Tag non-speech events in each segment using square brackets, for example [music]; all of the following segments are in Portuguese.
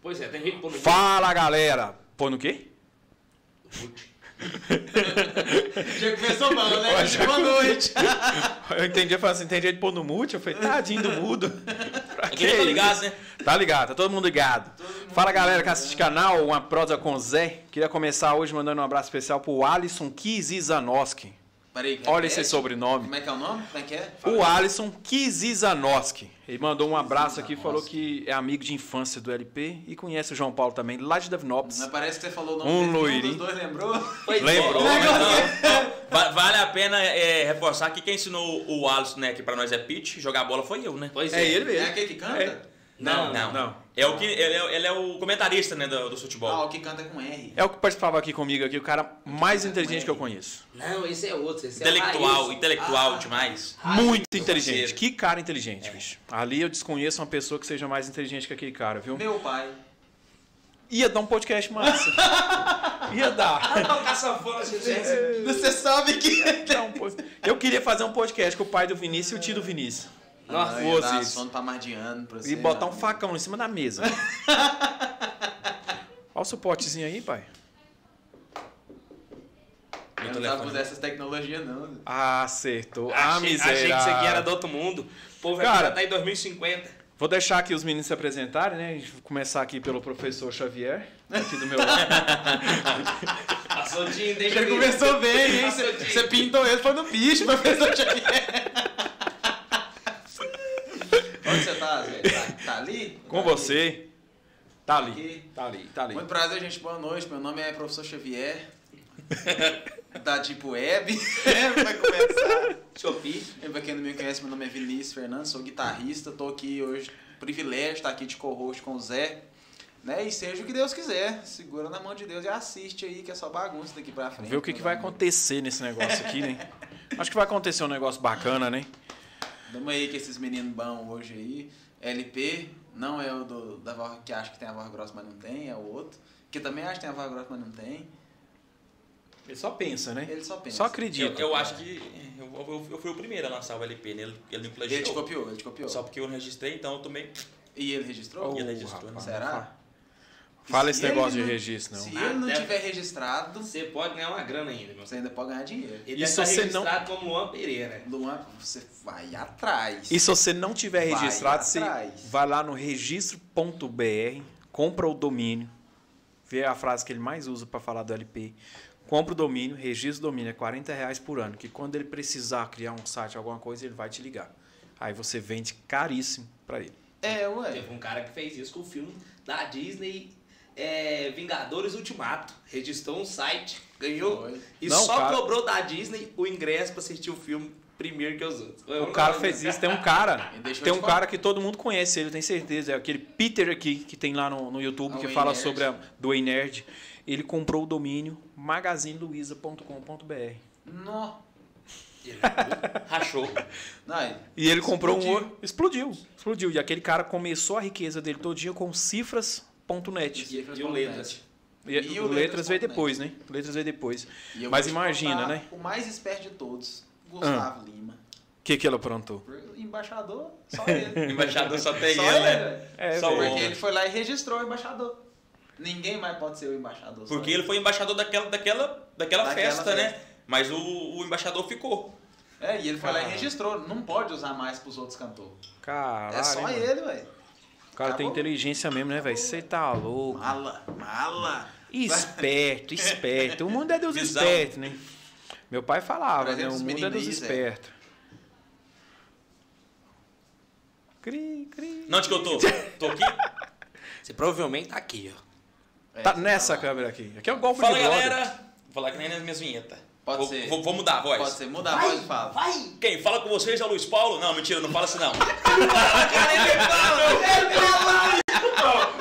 Pois é, tem jeito de pôr no Fala, galera! Pô, no quê? [laughs] Já começou mal, né? Boa noite. Eu entendi, eu falei assim, tem jeito de pôr no mute? Eu falei, tadinho do mudo. [laughs] Pra Aqui eu tô ligado, né? Tá ligado, tá todo mundo ligado. Fala galera que assiste o canal, uma prosa com Zé. Queria começar hoje mandando um abraço especial pro Alisson Kizizanoski. Peraí, Olha repete. esse sobrenome. Como é que é o nome? Como é que é? O Alisson Kizizanoski. Ele mandou um abraço aqui, falou que é amigo de infância do LP e conhece o João Paulo também, lá de Davinópolis. Mas parece que você falou o nome Um loirinho. dos dois lembrou. Lembrou, é. Va- Vale a pena é, reforçar que quem ensinou o Alisson, né, que pra nós é pitch, jogar bola foi eu, né? Pois É é. ele É mesmo. aquele que canta? É. Não, não. não. É o que, ele, é, ele é o comentarista, né, do, do Ah, futebol. o que canta com R. É o que participava aqui comigo aqui, o cara mais inteligente que eu conheço. Não, esse é outro. Esse intelectual, é o Raíssa. intelectual Ah. demais. Muito inteligente. parceiro. Que cara inteligente, bicho. Ali eu desconheço uma pessoa que seja mais inteligente que aquele cara, viu? Meu pai. Ia dar um podcast massa. [laughs] Ia dar. Quiser. Você sabe que... Eu queria fazer um podcast com o pai do Vinícius e o tio do Vinícius. Nossa, Não, dar sono pra mais de ano pra você. E botar um não. facão em cima da mesa. [laughs] Olha o suportezinho aí, pai. Eu não telefone. usar essas tecnologias, não. Ah, acertou. Ah, achei, miséria. achei que isso aqui era do outro mundo. O povo Cara. já tá em 2050. Vou deixar aqui os meninos se apresentarem, né? Vai começar aqui pelo professor Xavier, aqui do meu lado. [laughs] Passou o dia, deixa Ele começou bem, hein? Você pintou ele, foi no bicho, professor Xavier. [laughs] Onde você tá, Zé? Tá, tá ali? Com Tá você. Tá ali. Aqui. Tá ali, tá ali. Muito prazer, gente. Boa noite. Meu nome é professor Xavier. [laughs] da Deep Web. [laughs] Vai começar. Shopee. Pra quem não me conhece, meu nome é Vinícius Fernandes, sou guitarrista. Tô aqui hoje, privilégio estar aqui de co-host com o Zé. Né? E seja o que Deus quiser. Segura na mão de Deus e assiste aí, que é só bagunça daqui pra frente. Ver o que, que vai acontecer nesse negócio aqui, né? [laughs] Acho que vai acontecer um negócio bacana, né? Tamo aí com esses meninos bons hoje aí. LP, não é o do, da voz que acha que tem a voz grossa, mas não tem, é o outro. Que também acha que tem a voz grossa, mas não tem. Ele só pensa, né? Ele só pensa. Só Eu, acredita. eu acho que eu, eu, eu fui o primeiro a lançar o LP, né? Ele, ele me plagiou. Ele te copiou, ele te copiou. Só porque eu não registrei, então eu tomei. E ele registrou? E ele registrou, rapaz, né? Será? Fala Se esse negócio não- de registro, não. Se ele não tiver registrado, Você pode ganhar uma grana ainda, meu. você ainda pode ganhar dinheiro. Ele E se estar você não- registrado como Luan Pereira. Luan, você vai atrás. E se você não tiver Vai registrado, você atrás. vai lá no registro.br, compra o domínio, vê a frase que ele mais usa para falar do LP, compra o domínio, registra o domínio, é 40 reais por ano, que quando ele precisar criar um site, alguma coisa, ele vai te ligar. Aí você vende caríssimo para ele. É, ué. Teve um cara que fez isso com o filme da Disney é, Vingadores Ultimato. Registrou um site, ganhou Foi. e Não, só cara- cobrou da Disney o ingresso pra assistir o filme primeiro que os outros. Eu O cara lembro. fez isso, tem um cara, [laughs] tem um cara que todo mundo conhece, ele tem certeza, é aquele Peter aqui, que tem lá no, no YouTube, Ah, que fala Nerd. sobre a, do Nerd. Ele comprou o domínio magazineluiza.com.br. Nó. Ele Rachou. Não, ele- E ele comprou um Explodiu. outro. Explodiu. Explodiu. E aquele cara começou a riqueza dele todinha com cifras.net. Cifras E o ponto Letras. net. E, E o o Letras Letras veio depois, né? O Letras veio depois. E Mas imagina, né? O mais esperto de todos, Gustavo Lima. O que, que ele aprontou? Embaixador, só [laughs] ele. Embaixador só tem Só ele, né? É, Só o Porque ele foi lá e registrou o embaixador. Ninguém mais pode ser o embaixador. Porque ele foi embaixador daquela, daquela, daquela, Daquela festa, né? festa. Mas o, o embaixador ficou. É, e ele foi lá e Caralho. registrou. Não pode usar mais pros outros cantores. Caralho. é só mano? ele, velho. O cara tem Acabou. inteligência mesmo, né, velho? Você tá louco. Mala, mala. Esperto, [laughs] esperto. O mundo é dos Visão. espertos, né? Meu pai falava, Por né? exemplo, O mundo é dos é. espertos. Cri, cri. Não, onde que eu tô? Tô aqui? [laughs] Você provavelmente tá aqui, ó. É, Tá nessa lá. câmera aqui. Aqui é o golpe Fala, de brother. galera. Vou falar que nem nas minhas vinhetas. Pode vou, ser. Vou, vou mudar a voz. Pode ser, muda a voz e fala. Vai! Quem fala com vocês é o Luiz Paulo? Não, mentira, não fala assim não.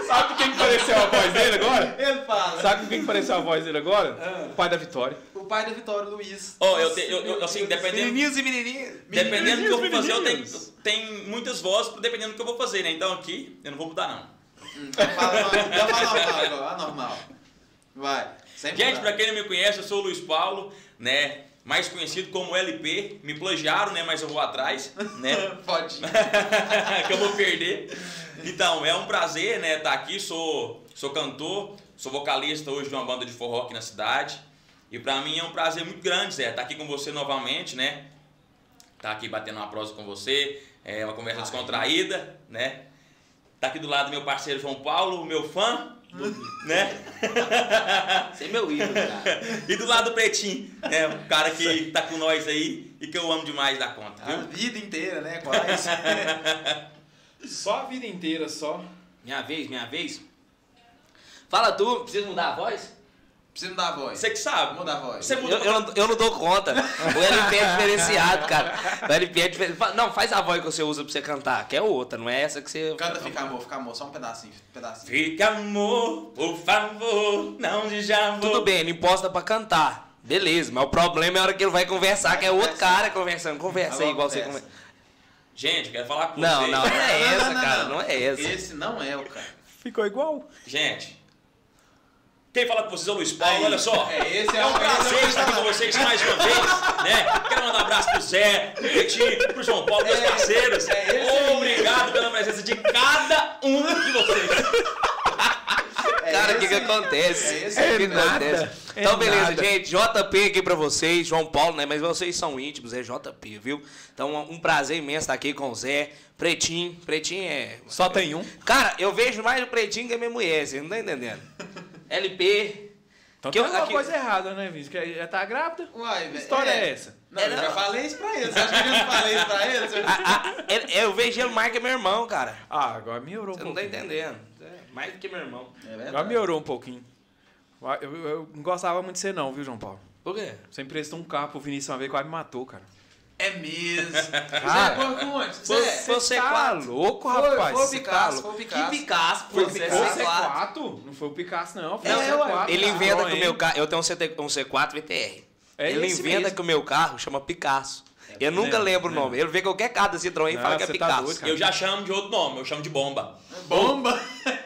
Sabe quem que pareceu a voz dele agora? Ele fala. Sabe quem que pareceu a voz dele agora? O pai da Vitória. O pai da Vitória, Luiz. Ó, eu, te- eu, eu, assim, dependendo, Menininhos e menininhas. dependendo do que eu vou fazer, eu tenho, tem muitas vozes dependendo do que eu vou fazer, né? Então aqui, eu não vou mudar não. Então fala normal, então fala normal agora, a normal. Vai. Sem Gente, mudar. pra quem não me conhece, eu sou o Luiz Paulo, né? mais conhecido como LP. Me plagiaram, né? Mas eu vou atrás, né? [laughs] Pode. [laughs] que eu vou perder. Então, é um prazer, né, estar aqui. Sou, sou cantor, sou vocalista hoje de uma banda de forró aqui na cidade. E pra mim é um prazer muito grande, Zé, estar aqui com você novamente, né? Estar aqui batendo uma prosa com você, é uma conversa descontraída, né? Tá aqui do lado meu parceiro João Paulo, meu fã, né? Você é meu ídolo, cara. [laughs] E do lado do Pretinho, né? O cara que tá com nós aí e que eu amo demais da conta, A viu? vida inteira, né? Quase. [laughs] Só a vida inteira, só. Minha vez, minha vez. Fala tu, precisa mudar a voz? Precisa mudar a voz. Você que sabe. Muda a voz. Você Eu, muda eu, não, eu não dou conta. O LP é diferenciado, cara. O LP é diferenciado. Não, faz a voz que você usa pra você cantar, que é outra, não é essa que você. Canta Fica Amor, Fica Amor, só um pedacinho, um pedacinho. Fica amor, por favor, não já vou. Tudo bem, ele imposta pra cantar. Beleza, mas o problema é a hora que ele vai conversar, que é outro cara conversando. Conversa aí, igual você conversa. conversa. Gente, quero falar com Não, vocês. não, não é Não, essa, não, cara. não. Não é essa. Esse não é o cara. Ficou igual. Gente, quem fala com vocês é o Luiz Paulo, Aí, olha só. é, esse é é um é o prazer estar aqui com vocês mais uma vez, né? Quero mandar um abraço pro Zé, pro Pretinho, pro João Paulo, meus É, parceiros. é. Obrigado pela presença de cada um de vocês. É Cara, o que, que acontece? É esse O aí. que acontece? é Então, beleza, nada. gente. JP aqui pra vocês, João Paulo, né? Mas vocês são íntimos, é JP, viu? Então, um prazer imenso estar aqui com o Zé. Pretinho, Pretinho é. Só tem um. Cara, eu vejo mais o Pretinho que a minha mulher, você não tá entendendo? LP. Então Que tem eu- alguma aqui- coisa errada, né, Vinícius? Que já tá grávida? Uai, Que velho. história é, essa? Não, É, eu já falei isso pra ele. Você acha que eu não falei isso pra ele? Você- Ah, ah, ele- eu vejo ele mais que meu irmão, cara. Ah, agora melhorou um Você não tá entendendo. É, mais do que meu irmão. É. Agora melhorou um pouquinho. Eu, eu- eu não gostava muito de você não, viu, João Paulo? Por quê? Você emprestou um carro pro Vinícius uma vez e quase me matou, cara. É mesmo. [laughs] Cara, Zé? Foi, Zé, foi o Tá C4. louco, Foi- rapaz. foi o Você Picasso, tá louco. foi o Picasso. Que Picasso, Foi o Você Picasso é C4. C4? Não foi o Picasso, não. Foi Não, o é, C4. ué. Ele cara. inventa que o meu carro. Eu tenho um, CT, um C4 VTR. É ele inventa mesmo. que o meu carro chama Picasso. Eu nunca lembro o não. nome. Ele vê qualquer carro da Citroën e fala que é você tá Picasso. cara. Eu já chamo de outro nome, eu chamo de bomba. Bomba. [laughs]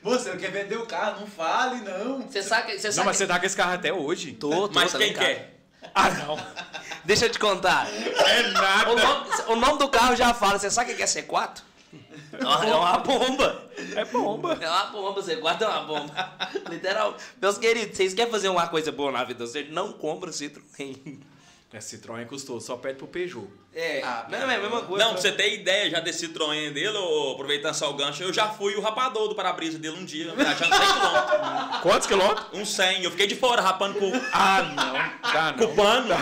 Você não quer vender o carro, não fale, não. Você sabe que. Você Não, sabe mas que... você tá com esse carro até hoje. Tô, tô, Mas tá quem quer? Ah, não. Deixa eu te contar. É nada. O nome, o nome do carro já fala. Você sabe o que é C4? É uma, é uma bomba. É bomba. É uma bomba, C4 é uma bomba. Literal. Meus queridos, vocês querem fazer uma coisa boa na vida? Você não compra Citroën. É Citroën custou, só pede pro Peugeot. É, Ah, não, é a mesma coisa. Não, pra você ter ideia já desse Citroën dele, ô, aproveitando só o gancho, eu já fui o rapador do para-brisa dele um dia, viajando 100 km. Quantos quilômetros? Um 100, eu fiquei de fora rapando com, Ah, não. Dá com o não. pano.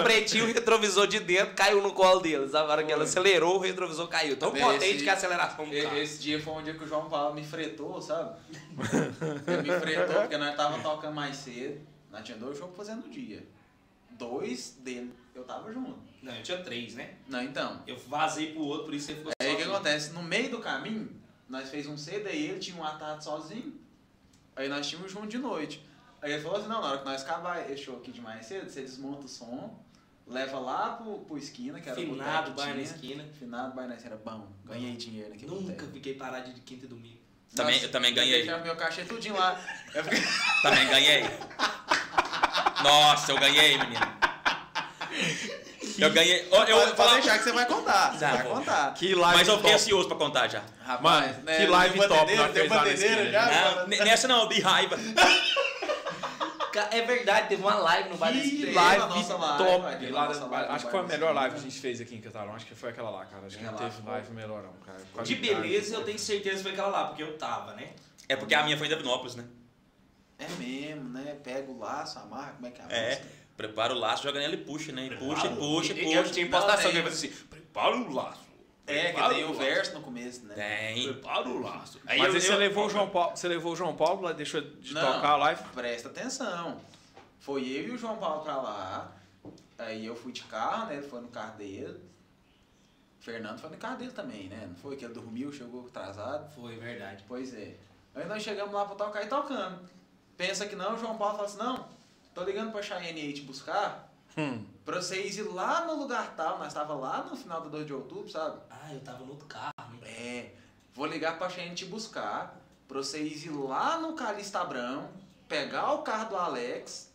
O pretinho, o retrovisor de dentro caiu no colo dele. Sabe? A hora que ela acelerou, o retrovisor caiu. Tão Esse- potente que a aceleração do carro. Esse dia foi um dia que o João Paulo me fretou, sabe? [laughs] Ele me fretou porque nós tava tocando mais cedo. Nós tinha dois jogos fazendo no dia. Dois dele, eu tava junto. Não, eu tinha três, né? Não, então. Eu vazei pro outro, por isso você ficou Aí o que acontece? No meio do caminho, nós fez um cedo, aí ele tinha um atado sozinho. Aí nós tínhamos junto de noite. Aí ele falou assim, não, na hora que nós acabar esse show aqui de mais cedo, você desmonta o som, leva lá pro, pro esquina, que era o Finado, que bairro na esquina. Finado, bairro na esquina, era bom. Ganhei dinheiro naquele Nunca boteco. fiquei parado de quinta e domingo. Também- Nossa, eu também ganhei. deixava meu cachê tudinho lá. Eu fiquei... Também ganhei. [laughs] Nossa, eu ganhei, menino. Eu ganhei. ó, Eu, Pode- falar- deixar que você vai contar. Você Tá vai bom. contar. Que live mas eu fiquei top. ansioso pra contar já. Rapaz, Mano, né, que live deu top batedeira, nós deu esquina, já, Não, mano. n- nessa não, de raiva. É verdade, teve uma live no Bar Esquina. live Live nossa live, top. teve Lá nossa live acho que foi a melhor live que a gente fez aqui em Catalão. Acho que foi aquela lá, cara. Acho que não teve live melhor, não, cara. De Qualidade. beleza, eu tenho certeza que foi aquela lá, porque eu tava, né? É porque a minha foi em Davinópolis, né? É mesmo, né? Pega o laço, amarra, como é que é a É. música? Prepara o laço, joga nela e puxa, né? E puxa, e puxa, E- e Eu puxa. tinha impostação Não, que tem. ele falou assim: prepara o laço. É, que tem o laço. verso no começo, né? Tem. Prepara o laço. Mas eu- aí você eu- levou o João Paulo, você levou o João Paulo lá, deixou de Não. tocar a live? Presta atenção. Foi eu e o João Paulo pra lá. Aí eu fui de carro, né? Ele foi no carro dele. Fernando foi no carro dele também, né? Não foi que ele dormiu, chegou atrasado. Foi, verdade. Pois é. Aí nós chegamos lá pra tocar e tocando. Pensa que não, o João Paulo fala assim, não, tô ligando pra Cheyenne aí te buscar. Hum. Pra vocês ir lá no lugar tal, nós tava lá no final do 2 de outubro, sabe? Ah, eu tava no outro carro? É, vou ligar pra Cheyenne te buscar, pra vocês ir lá no Calista Abrão, pegar o carro do Alex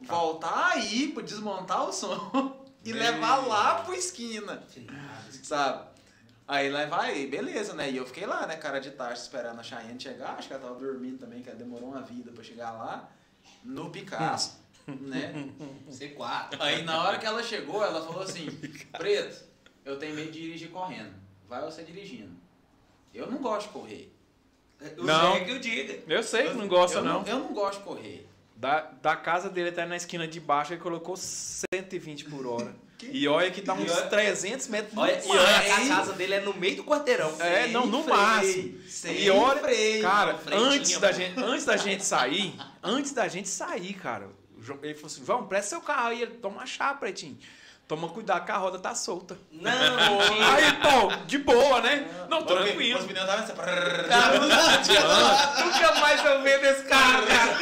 voltar aí pra desmontar o som [laughs] e levar lá pro esquina. Sabe? Aí levar aí, beleza, né? E eu fiquei lá, né, cara de tarde, esperando a Cheyenne chegar. Acho que ela tava dormindo também, que ela demorou uma vida pra chegar lá. No Picasso, né? [laughs] C4. Aí na hora que ela chegou, ela falou assim: Preto, eu tenho medo de dirigir correndo. Vai você dirigindo. Eu não gosto de correr. O Não. Zé que eu diga. Eu sei que não gosta, eu não. Eu não gosto de correr. Da, da casa dele até na esquina de baixo, ele colocou 120 por hora. E olha que dá uns E olha- 300 metros no Olha, e olha que a casa dele é no meio do quarteirão. É, não, no freio, máximo. sem E olha, freio. cara, antes da, gente, antes da gente sair, antes da gente sair, cara, ele falou assim, João, presta seu carro aí. Ele, toma chave, pretinho. Toma cuidado que a roda tá solta. Não, [laughs] Aí, pô, de boa, né? Não, Os tranquilo. pneus estavam assim. Nunca mais eu vejo esse carro, cara.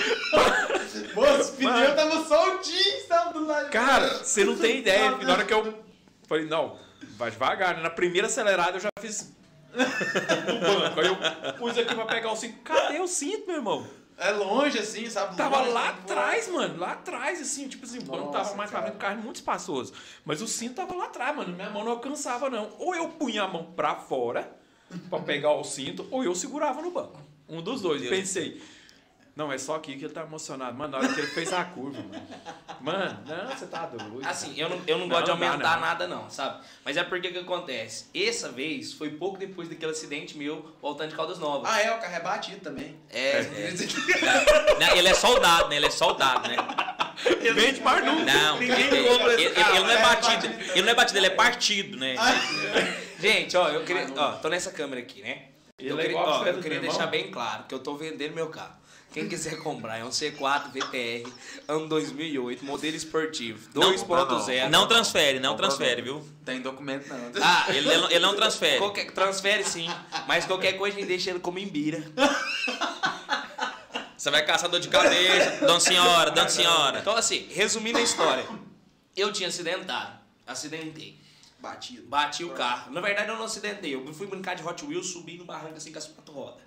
Os pneus estavam soltinhos, estavam do lado. Cara, você não tem ideia. Na hora que eu falei, não, vai devagar. né? Na primeira acelerada eu já fiz [laughs] no banco. Aí eu pus aqui pra pegar o cinto. Cadê o cinto, meu irmão? É longe assim, sabe? Tava Longe, lá assim, atrás, mano. Lá atrás, assim. Tipo assim, o banco tava mais pra cara. frente, o carro é muito espaçoso. Mas o cinto tava lá atrás, mano. Minha mão não alcançava, não. Ou eu punha a mão pra fora pra pegar o cinto, ou eu segurava no banco. Um dos dois. Pensei. Não, é só aqui que ele tá emocionado. Mano, na hora que ele fez a curva, mano. Mano, não, você tá doido. Assim, eu não, eu não, Não, gosto de dá, aumentar não. nada, não, sabe? Mas é porque que acontece? Essa vez foi pouco depois daquele acidente meu voltando de Caldas Novas. Ah, é, o carro é batido também. é, é. Né, Ele é soldado, né? Ele é soldado, né? Vende mais nunca. Não, Ninguém ele, compra esse ele- carro, ele não é é batido. batido. Ele não é batido, ele é partido, né? Gente, ó, eu queria. Ó, tô nessa câmera aqui, né? Ele Eu é queria, ó, eu queria deixar bem claro que eu tô vendendo meu carro. Quem quiser comprar é um C4 VTR, ano 2008, modelo esportivo, 2.0. Não transfere, não transfere, viu? Tem documento não. Ah, Ele, ele não- ele não transfere. qualquer, transfere sim, mas qualquer coisa a gente deixa ele como imbira. Você vai caçar dor de cabeça, dona senhora, dona senhora. Então, assim, resumindo a história, eu tinha acidentado, acidentei. Batido. Bati o carro. Na verdade, eu não acidentei. Eu fui brincar de Hot Wheels, subi no barranco assim com as quatro rodas.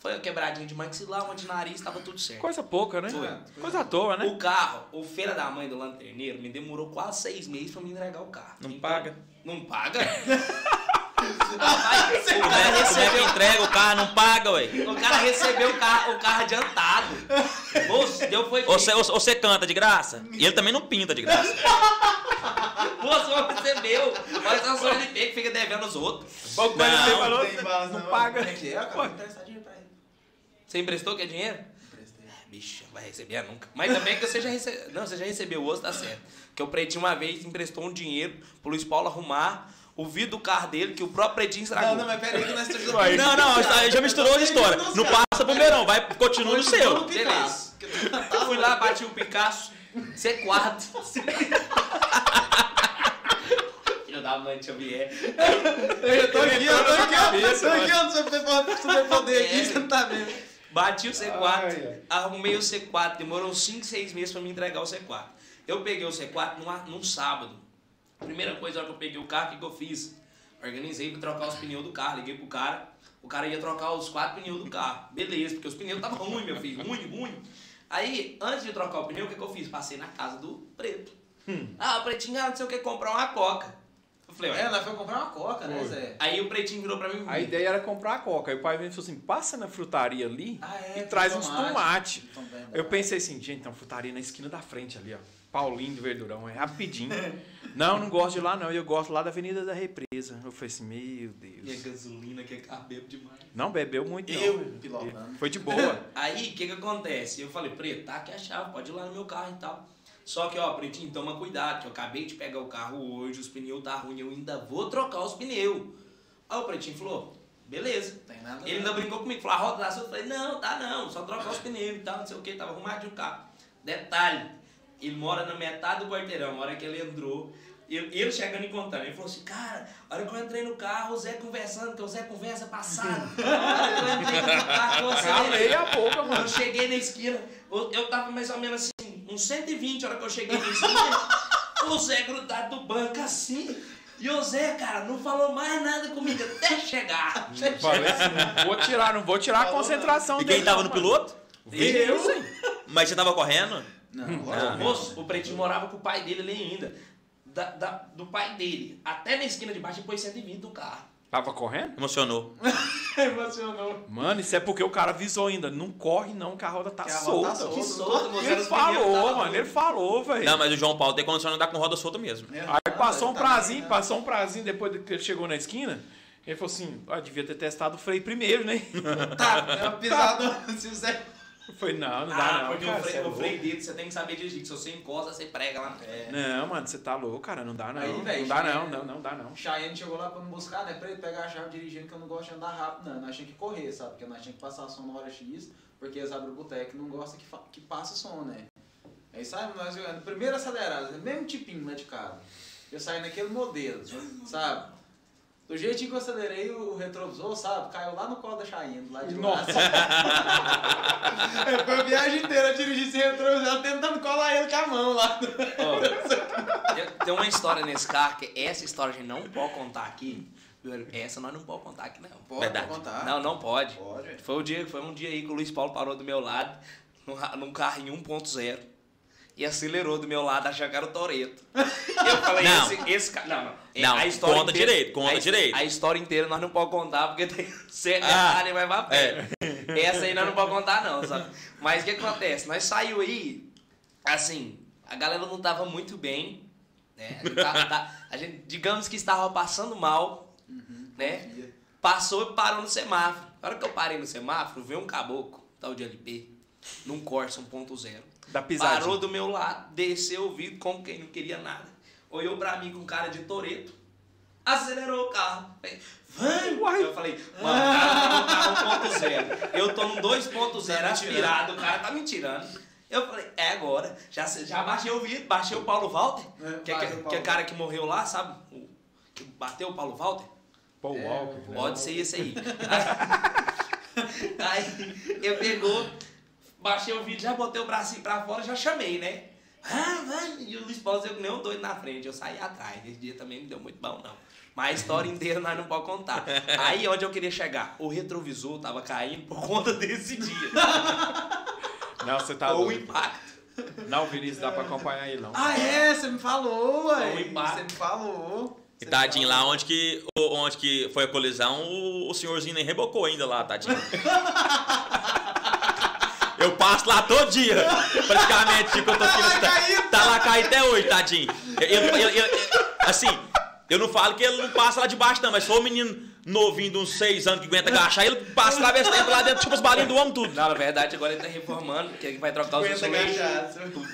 Foi uma quebradinha de maxilar, uma de nariz, tava tudo certo. Coisa pouca, né? Foi. Coisa à toa, né? O carro, o feira da mãe do lanterneiro, me demorou quase seis meses pra me entregar o carro. Não Então, paga. Não paga? [laughs] Rapaz, o cara é, como é recebeu, entrega o carro? Não paga, ué. o cara recebeu o carro, o carro adiantado. Moço, deu foi Ou você, você canta de graça? E ele também não pinta de graça. [laughs] Moço, não recebeu. Mas é só ele ter que fica devendo os outros. O Não, não não não. paga. Como é que é, cara? Você emprestou que é dinheiro? Emprestei. Ah, Bicho, vai receber nunca. Mas também que você já recebeu. Não, você já recebeu o osso, tá certo. Que o Pretinho uma vez emprestou um dinheiro pro Luiz Paulo arrumar o vidro do carro dele, que o próprio Pretinho estragou. Não, não, mas peraí que nós estamos [laughs] Vai. Não, não, já misturou as histórias. Não passa pro meu, não. Vai, continua no seu. Beleza. Eu fui lá, bati o Picasso, C4. [laughs] Filho da mãe, deixa eu vier. Eu tô aqui, eu tô aqui, cabeça, eu tô aqui, ó, no super- superpoder aqui, É. você não tá vendo. Bati o C4, Ai, arrumei o C4, demorou 5, 6 meses pra me entregar o C4. Eu peguei o C4 numa, num sábado. Primeira coisa, na hora que eu peguei o carro, o que, eu fiz? Organizei pra trocar os pneus do carro, liguei pro cara, o cara ia trocar os quatro pneus do carro. Beleza, porque os pneus estavam ruins, meu filho, ruim, ruim. Aí, antes de trocar o pneu, o que, que eu fiz? Passei na casa do preto. Ah, o pretinho, ah, não sei o que, comprar uma coca. Eu falei, É, ué. nós fomos comprar uma coca, né, Foi. Zé? Aí o pretinho virou pra mim. A ideia era comprar a coca. Aí o pai veio e falou assim: passa na frutaria ali Ah, é, e traz uns tomate. tomates. Então, verdade. Eu pensei assim, gente, tem uma frutaria na esquina da frente ali, ó. Paulinho do Verdurão, é rapidinho. [laughs] não, não gosto de lá não, eu gosto lá da Avenida da Represa. Eu falei assim, meu E a Deus. gasolina que é carro bebo demais. Não bebeu muito não. Eu pilotando. Foi de boa. [laughs] Aí, o que que acontece? Eu falei, Preto, tá aqui a chave, pode ir lá no meu carro e tal. Só que, ó, Pretinho, toma cuidado, que eu acabei de pegar o carro hoje, os pneus tá ruim, eu ainda vou trocar os pneus. Aí o Pretinho falou, beleza. Tem nada. Ele ainda brincou comigo, falou, a roda da sua. Eu falei, não, tá não, só trocar os pneus e tal, não sei o que, tava arrumadinho o carro. Detalhe, ele mora na metade do quarteirão, a hora que ele entrou, ele, ele chegando e contando, ele falou assim, cara, a hora que eu entrei no carro, o Zé conversando, que o Zé conversa passado. [laughs] A hora que eu entrei no carro, você... Calei a boca, Eu mano. cheguei na esquina, eu, eu tava mais ou menos assim, uns 120 a hora que eu cheguei na esquina. o Zé grudado do banco assim. E o Zé, cara, não falou mais nada comigo até chegar. Falei assim, não vou tirar, não vou tirar a concentração E dele. quem tava não, no piloto? Eu, sim. Mas você tava correndo? Não, lógico. Moço, o pretinho morava com o pai dele ali ainda. Da, da- do pai dele até na esquina de baixo e pôs 120 do carro. Tava correndo? Emocionou. [laughs] Emocionou. Mano, isso é porque o cara avisou ainda. Não corre não, que a roda tá Que a roda solta. tá solta. Que solto, moço. era Ele falou, mano. Ele falou, velho. Não, mas o João Paulo tem condição de andar com roda solta mesmo. Aí passou um Tá prazinho, bem, né? passou um prazinho depois que ele chegou na esquina. Ele falou assim, ah, devia ter testado o freio primeiro, né? [laughs] Tá, é uma pisada. [laughs] Se você. [laughs] Falei, não, não Ah, dá não. porque cara, o, cê é freio, o freio você tem que saber dirigir. Se você encosta, você prega lá. É. Não, mano, você tá louco, cara. Não dá não. Aí, velho, não dá não, não, não dá não. Cheyenne chegou lá pra me buscar, né? Pra ele pegar a chave dirigindo, que eu não gosto de andar rápido, não. Nós tínhamos que correr, sabe? Porque nós tínhamos que passar som na hora X, porque eles abrem o boteco e não gostam que, que passe som, né? Aí sabe, nós jogando, primeiro acelerado, mesmo tipinho lá de casa. Eu saí naquele modelo, sabe? Do jeitinho que eu acelerei, o retrovisor, sabe? Caiu lá no colo da Cheyenne, lá de Nossa. [laughs] É, Foi a viagem inteira dirigir esse retrovisor, tentando colar ele com a mão lá. Ó, tem- uma história nesse carro que essa história a gente não pode contar aqui. Essa nós não podemos contar aqui, não. Pode Verdade. contar. Não, não pode. Pode. Foi, o dia, foi um dia aí que o Luiz Paulo parou do meu lado, num carro em 1.0, e acelerou do meu lado, achando que era o Toreto. [laughs] Eu falei, Não. esse, esse cara. Não, não. Não, a história conta inteira- direito, conta a, direito. A história inteira nós não podemos contar, porque tem [laughs] certo Ah, detalhe vai pra pé. Essa aí nós não podemos contar, não, sabe? Mas o que acontece? Nós saiu aí, assim, a galera não tava muito bem, né? A gente, tá- tá- a gente, digamos que estava passando mal, né? Passou e parou no semáforo. Na hora que eu parei no semáforo, veio um caboclo, tal de LP, num Corsa 1.0. Da pisadinha. Parou do meu lado, desceu o vidro como quem não queria nada. Olhou pra mim com cara de toreto, acelerou o carro. Uai. Eu falei, mano, o cara tá no carro 1.0. Eu tô no 2.0 Tá aspirado, o cara tá me tirando. Eu falei, é agora. Já, já baixei o vidro, baixei o Paulo Walter, É, que, é- que, Paulo que é cara que morreu lá, sabe? O, que bateu o Paulo Walter. Paul É, Walker. velho. Pode ser esse aí. [laughs] aí eu pegou, baixei o vídeo, já botei o bracinho pra fora, já chamei, né? Ah. E o Luiz Paulo que nem um doido na frente. Eu saí atrás. Esse dia também não deu muito bom, não. Mas a história inteira nós não podemos contar. [laughs] Aí onde eu queria chegar? O retrovisor tava caindo por conta desse dia. [laughs] Não, você tá Ou o impacto. Não, Vinícius, dá pra acompanhar ele não. Ah, é? Você me falou, ué. Foi um impacto. Você me falou. E tadinho, lá onde que, o- onde que foi a colisão, o, o senhorzinho nem rebocou ainda lá, tadinho. [laughs] Eu passo lá todo dia, praticamente, fico, eu tô aqui, Tá lá caído. tá lá caído até hoje, tadinho. Eu, eu- eu- eu- assim, eu não falo que ele não passa lá de baixo, não, mas se for um menino novinho de uns 6 anos que aguenta agachar, ele passa lá, vê se tempo lá dentro, tipo os balinhos do homem, tudo. Não, na verdade, agora ele tá reformando, que ele vai trocar os instrumentos. agachado.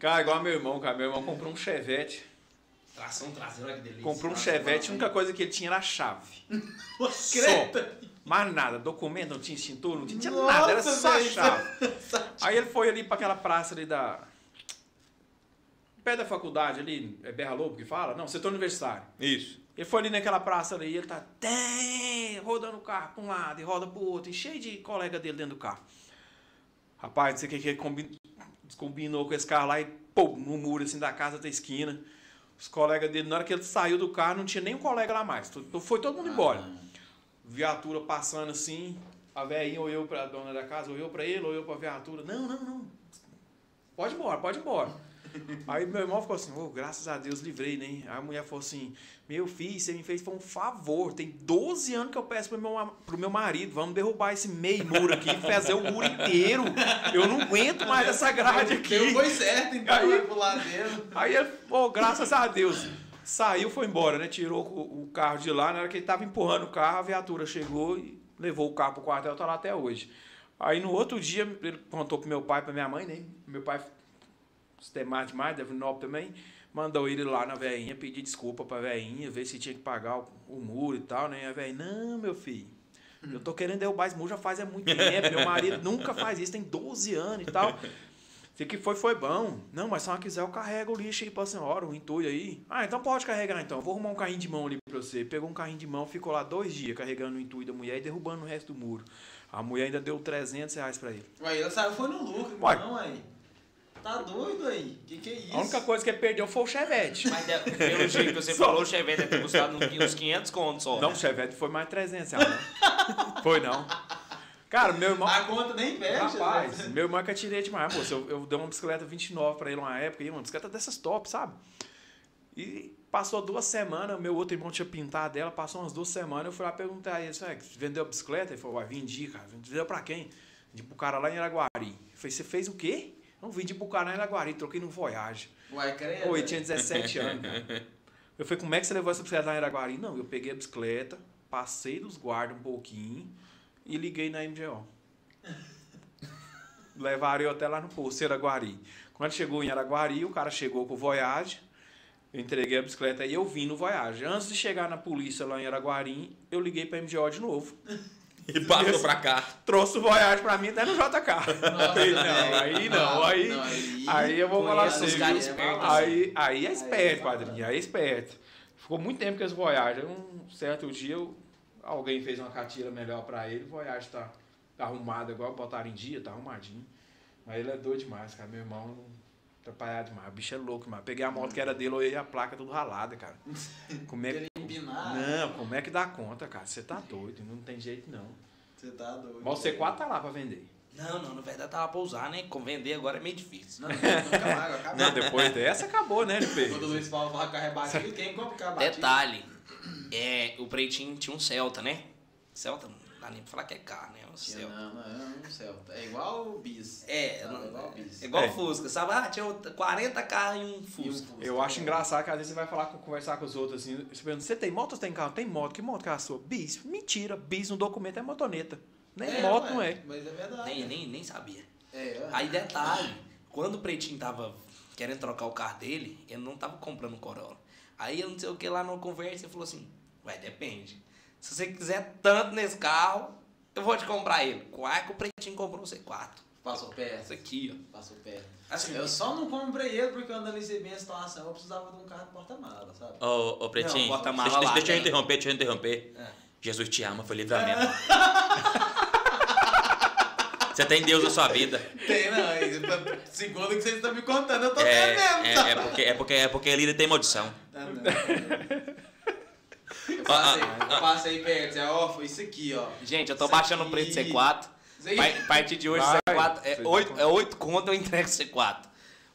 Cara, igual meu irmão, cara. Meu irmão comprou um Chevette. Tração traseira, olha que delícia. Comprou um Nossa, Chevette, a única coisa que ele tinha era a chave. Creta. Mais nada, documento, não tinha extintor, não tinha, tinha Nossa, nada, era só [laughs] chave. Aí ele foi ali pra aquela praça ali da. Pé da faculdade ali, é Berra Lobo que fala? Não, setor universitário. Isso. Ele foi ali naquela praça ali, ele tá tem, rodando o carro pra um lado e roda pro outro, e cheio de colega dele dentro do carro. Rapaz, não sei o que que ele combi- combinou com esse carro lá e pô, no muro assim da casa da esquina. Os colegas dele, na hora que ele saiu do carro, não tinha nenhum colega lá mais. Foi todo mundo embora. Viatura passando assim, a velhinha olhou pra dona da casa, olhou pra ele, olhou pra viatura. Não, não, não. Pode ir embora, pode ir embora. [laughs] Aí meu irmão ficou assim, oh, graças a Deus livrei, né? Aí a mulher falou assim, meu filho, você me fez foi um favor. Tem 12 anos que eu peço pro meu, pro meu marido, vamos derrubar esse meio muro aqui fazer o muro inteiro. Eu não aguento mais essa grade aqui. Deu, foi certo, então, Aí- pro lado dele. Aí ele, pô, graças a Deus. Saiu, foi embora, né? Tirou o, o carro de lá. Na hora que ele tava empurrando o carro, a viatura chegou e levou o carro pro quartel, tá lá até hoje. Aí no outro dia, ele contou pro meu pai, pra minha mãe, né? Meu pai, sistemático demais, deve nobre também, mandou ele lá na veinha, pedir desculpa pra veinha, ver se tinha que pagar o, o muro e tal, né? E a veinha, não, meu filho. Eu tô querendo derrubar esse muro já faz há muito [laughs] tempo. Meu marido nunca faz isso, tem 12 anos e tal. Se que foi, foi bom. Não, mas se ela quiser, eu carrego o lixo aí pra senhora, o entulho aí. Ah, então pode carregar então. Vou arrumar um carrinho de mão ali pra você. Pegou um carrinho de mão, ficou lá dois dias carregando o entulho da mulher e derrubando o resto do muro. A mulher ainda deu 300 reais pra ele. Ué, ele saiu, foi no lucro, não, aí. Tá doido aí? Que que é isso? A única coisa que ele perdeu foi o Chevette. Mas de- pelo jeito que você [laughs] falou, o Chevette deve ter custado uns 500 contos só. Não, o Chevette foi mais 300 reais, não. Foi não. Cara, meu irmão. A conta nem fecha. Rapaz, né? meu irmão que atirei demais, moço. Eu, eu dei uma bicicleta 29 pra ele uma época, e uma bicicleta dessas top, sabe? E passou duas semanas, meu outro irmão tinha pintado dela, passou umas duas semanas, eu fui lá perguntar a ele, "Ué, vendeu a bicicleta? Ele falou, vai, vendi, cara. Vendeu pra quem? Vendi pro cara lá em Araguari. Eu falei, você fez o quê? Não, pro cara lá em Araguari, troquei no Voyage. Uai, credo. Ele tinha 17 anos, cara. Eu falei, como é que você levou essa bicicleta lá em Araguari? Não, eu peguei a bicicleta, passei dos guardas um pouquinho e liguei na MGO. Levaram eu até lá no posto, em Araguari. Quando chegou em Araguari, o cara chegou com o Voyage, eu entreguei a bicicleta e eu vim no Voyage. Antes de chegar na polícia lá em Araguari, eu liguei pra MGO de novo. E passou pra cá. Trouxe o Voyage pra mim até no JK. Nossa, Aí não, aí não, aí- Não, aí, Aí eu vou falar caras viu? espertos. Aí, aí é Aí esperto, padrinho. Aí é esperto. Ficou muito tempo com esse Voyage. Um certo dia, eu- alguém fez uma catira melhor pra ele. O Voyage tá, tá arrumado, igual botaram em dia, tá arrumadinho. Mas ele é doido demais, cara. Meu irmão atrapalhado demais. O bicho é louco, mano. Peguei a moto que era dele, olhei a placa tudo ralada, cara. [laughs] Como é que... Não, como é que dá conta, cara? Você tá doido, não tem jeito não. Você tá doido. Mas o C4 tá lá pra vender. Não, não, na verdade tava pra usar, né? Com vender agora é meio difícil. Não, não, [laughs] acabou. Não, depois dessa acabou, né, LP? Quando o Luiz Paulo fala carro é batido, quem compra o carro batido? Detalhe, é, o Pretinho tinha um Celta, né? Celta, não dá nem pra falar que é carro, né? Um Tinha, Celta. Não, não, é um Celta. É igual o Bis. É, Sabe, é igual o Bis. É igual É. o Fusca, sabe? Ah, tinha 40 carros e um E um Fusca. Eu acho engraçado que às vezes você vai falar com, conversar com os outros assim, você pergunta, você tem moto ou você tem carro? Tem moto, que moto que é a sua? Bis. Mentira, bis no documento é motoneta. Nem É, moto não é. Mas é verdade. Nem, nem, nem sabia. É, ué. Aí detalhe, quando o Pretinho tava querendo trocar o carro dele, ele não tava comprando um Corolla. Aí eu não sei o que lá numa conversa, ele falou assim, ué, depende. Se você quiser tanto nesse carro, eu vou te comprar ele. Qual é que o Pretinho comprou o C4? Passou perto. Esse aqui, ó. Passou perto. Assim, Eu só não comprei ele porque eu analisei bem a situação. Eu precisava de um carro de porta-mala, sabe? Ô, ô Pretinho, Não, bota a mala deixa, deixa, lá, deixa eu tem. interromper, deixa eu interromper. É. Jesus te ama, foi livramento. [laughs] Você tem Deus na sua vida. Tem, não. Segundo o que vocês estão me contando, eu tô É, mesmo, é, sabe? é porque, é, porque, é porque a Lília tem maldição. Ah, não. Eu passei, eu passei perto, disse, ó, foi isso aqui, ó. Gente, eu tô Isso baixando o preço do C4. Isso aí. A partir de hoje, Vai. C4 é Você 8, tá é 8 conto, eu entrego C4.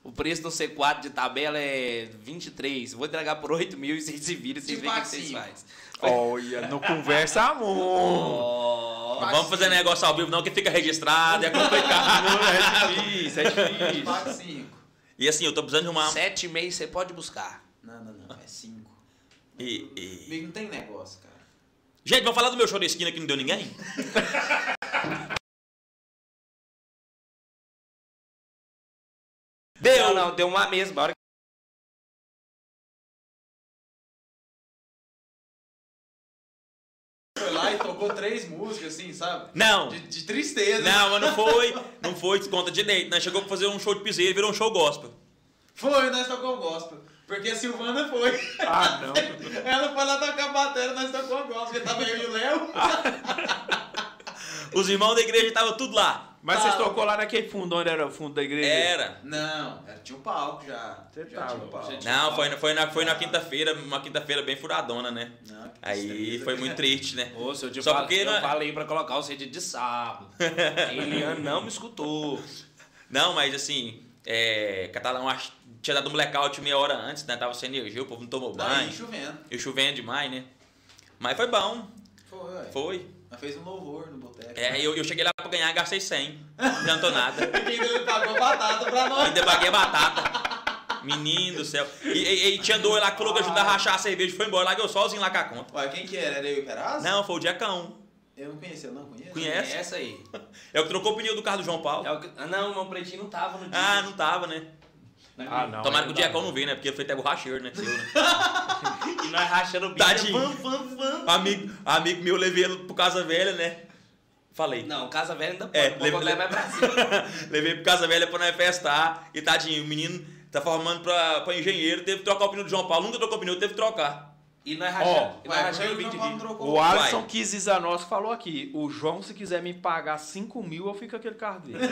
O preço do C4 de tabela é 23. Vou entregar por 8 mil e vocês se viram, vocês veem o que vocês fazem. Olha, não conversa amor. Oh. Não vamos fazer negócio ao vivo não, que fica registrado, é complicado. é [laughs] difícil, é difícil. 4, 5. E assim, eu tô precisando de uma... 7,5 você pode buscar. Não, não, não, é 5. E, e- não tem negócio, cara. Gente, vamos falar do meu show da esquina que não deu ninguém? [laughs] Deu! Não, não, deu uma mesma. A hora lá e tocou três músicas, assim, sabe? Não! De, de tristeza. Não, mas não foi, [laughs] não foi desconta de leite. Nós chegou pra fazer um show de piseiro e virou um show gospel. Foi, nós tocou gospel. Porque a Silvana foi. Ah, não. [laughs] Ela foi lá tocar bateria, nós tocou gospel. Porque tava eu e o Léo. [laughs] Os irmãos da igreja estavam tudo lá. Mas Tá. vocês tocou lá naquele fundo onde era o fundo da igreja? Era. Não, era, tinha um palco já. Você já tá tinha um palco. Não, foi, na- foi na, foi na quinta-feira, uma quinta-feira bem furadona, né? Não, que Aí tristeza. foi muito triste, né? Moço, eu, te Só falei, porque eu não é- falei pra colocar o CD de sábado. Eliane [laughs] não me escutou. Não, mas assim, é, Catalão tinha dado um blackout meia hora antes, né? Tava sem energia, o povo não tomou Não, banho. e chovendo. E chovendo demais, né? Mas foi bom, Foi, foi. Nós fez um louvor no boteco. É, eu, eu cheguei lá pra ganhar, gastei 100. Não adiantou nada. [laughs] Ainda ele pagou batata pra nós. Ainda paguei batata. Menino do céu. E, e- e tinha dois lá que falou que a rachar a cerveja e foi embora. Larguei eu sozinho lá com a conta. Ué, quem que era? Era eu e o Peraz? Não, foi o Diacão. Eu não conhecia, eu não conheço. Conhece? Essa aí. [laughs] É o que trocou o pneu do carro do João Paulo. É o que- ah, não, o meu pretinho não tava no dia. Ah, não tava, né? Ah, não. Tomara aí que o Diacão não. veio, né? Porque ele foi até borracheiro, né? [laughs] Seu, né? E nós rachando o bico. Tadinho. Amigo, amigo meu, eu levei ele pro Casa Velha, né? Falei. Não, Casa Velha ainda pode. É, É, vai pra cima. levei pro Casa Velha pra nós festar. E tadinho, o menino tá formando pra, pra engenheiro, teve que trocar o pneu do João Paulo. Nunca trocou o pneu, teve que trocar. E nós Ó, e nós Ué, porque rachando o Alisson Vai. Kizizanos falou aqui, o João, se quiser me pagar 5 mil, eu fico com aquele carro dele. [laughs]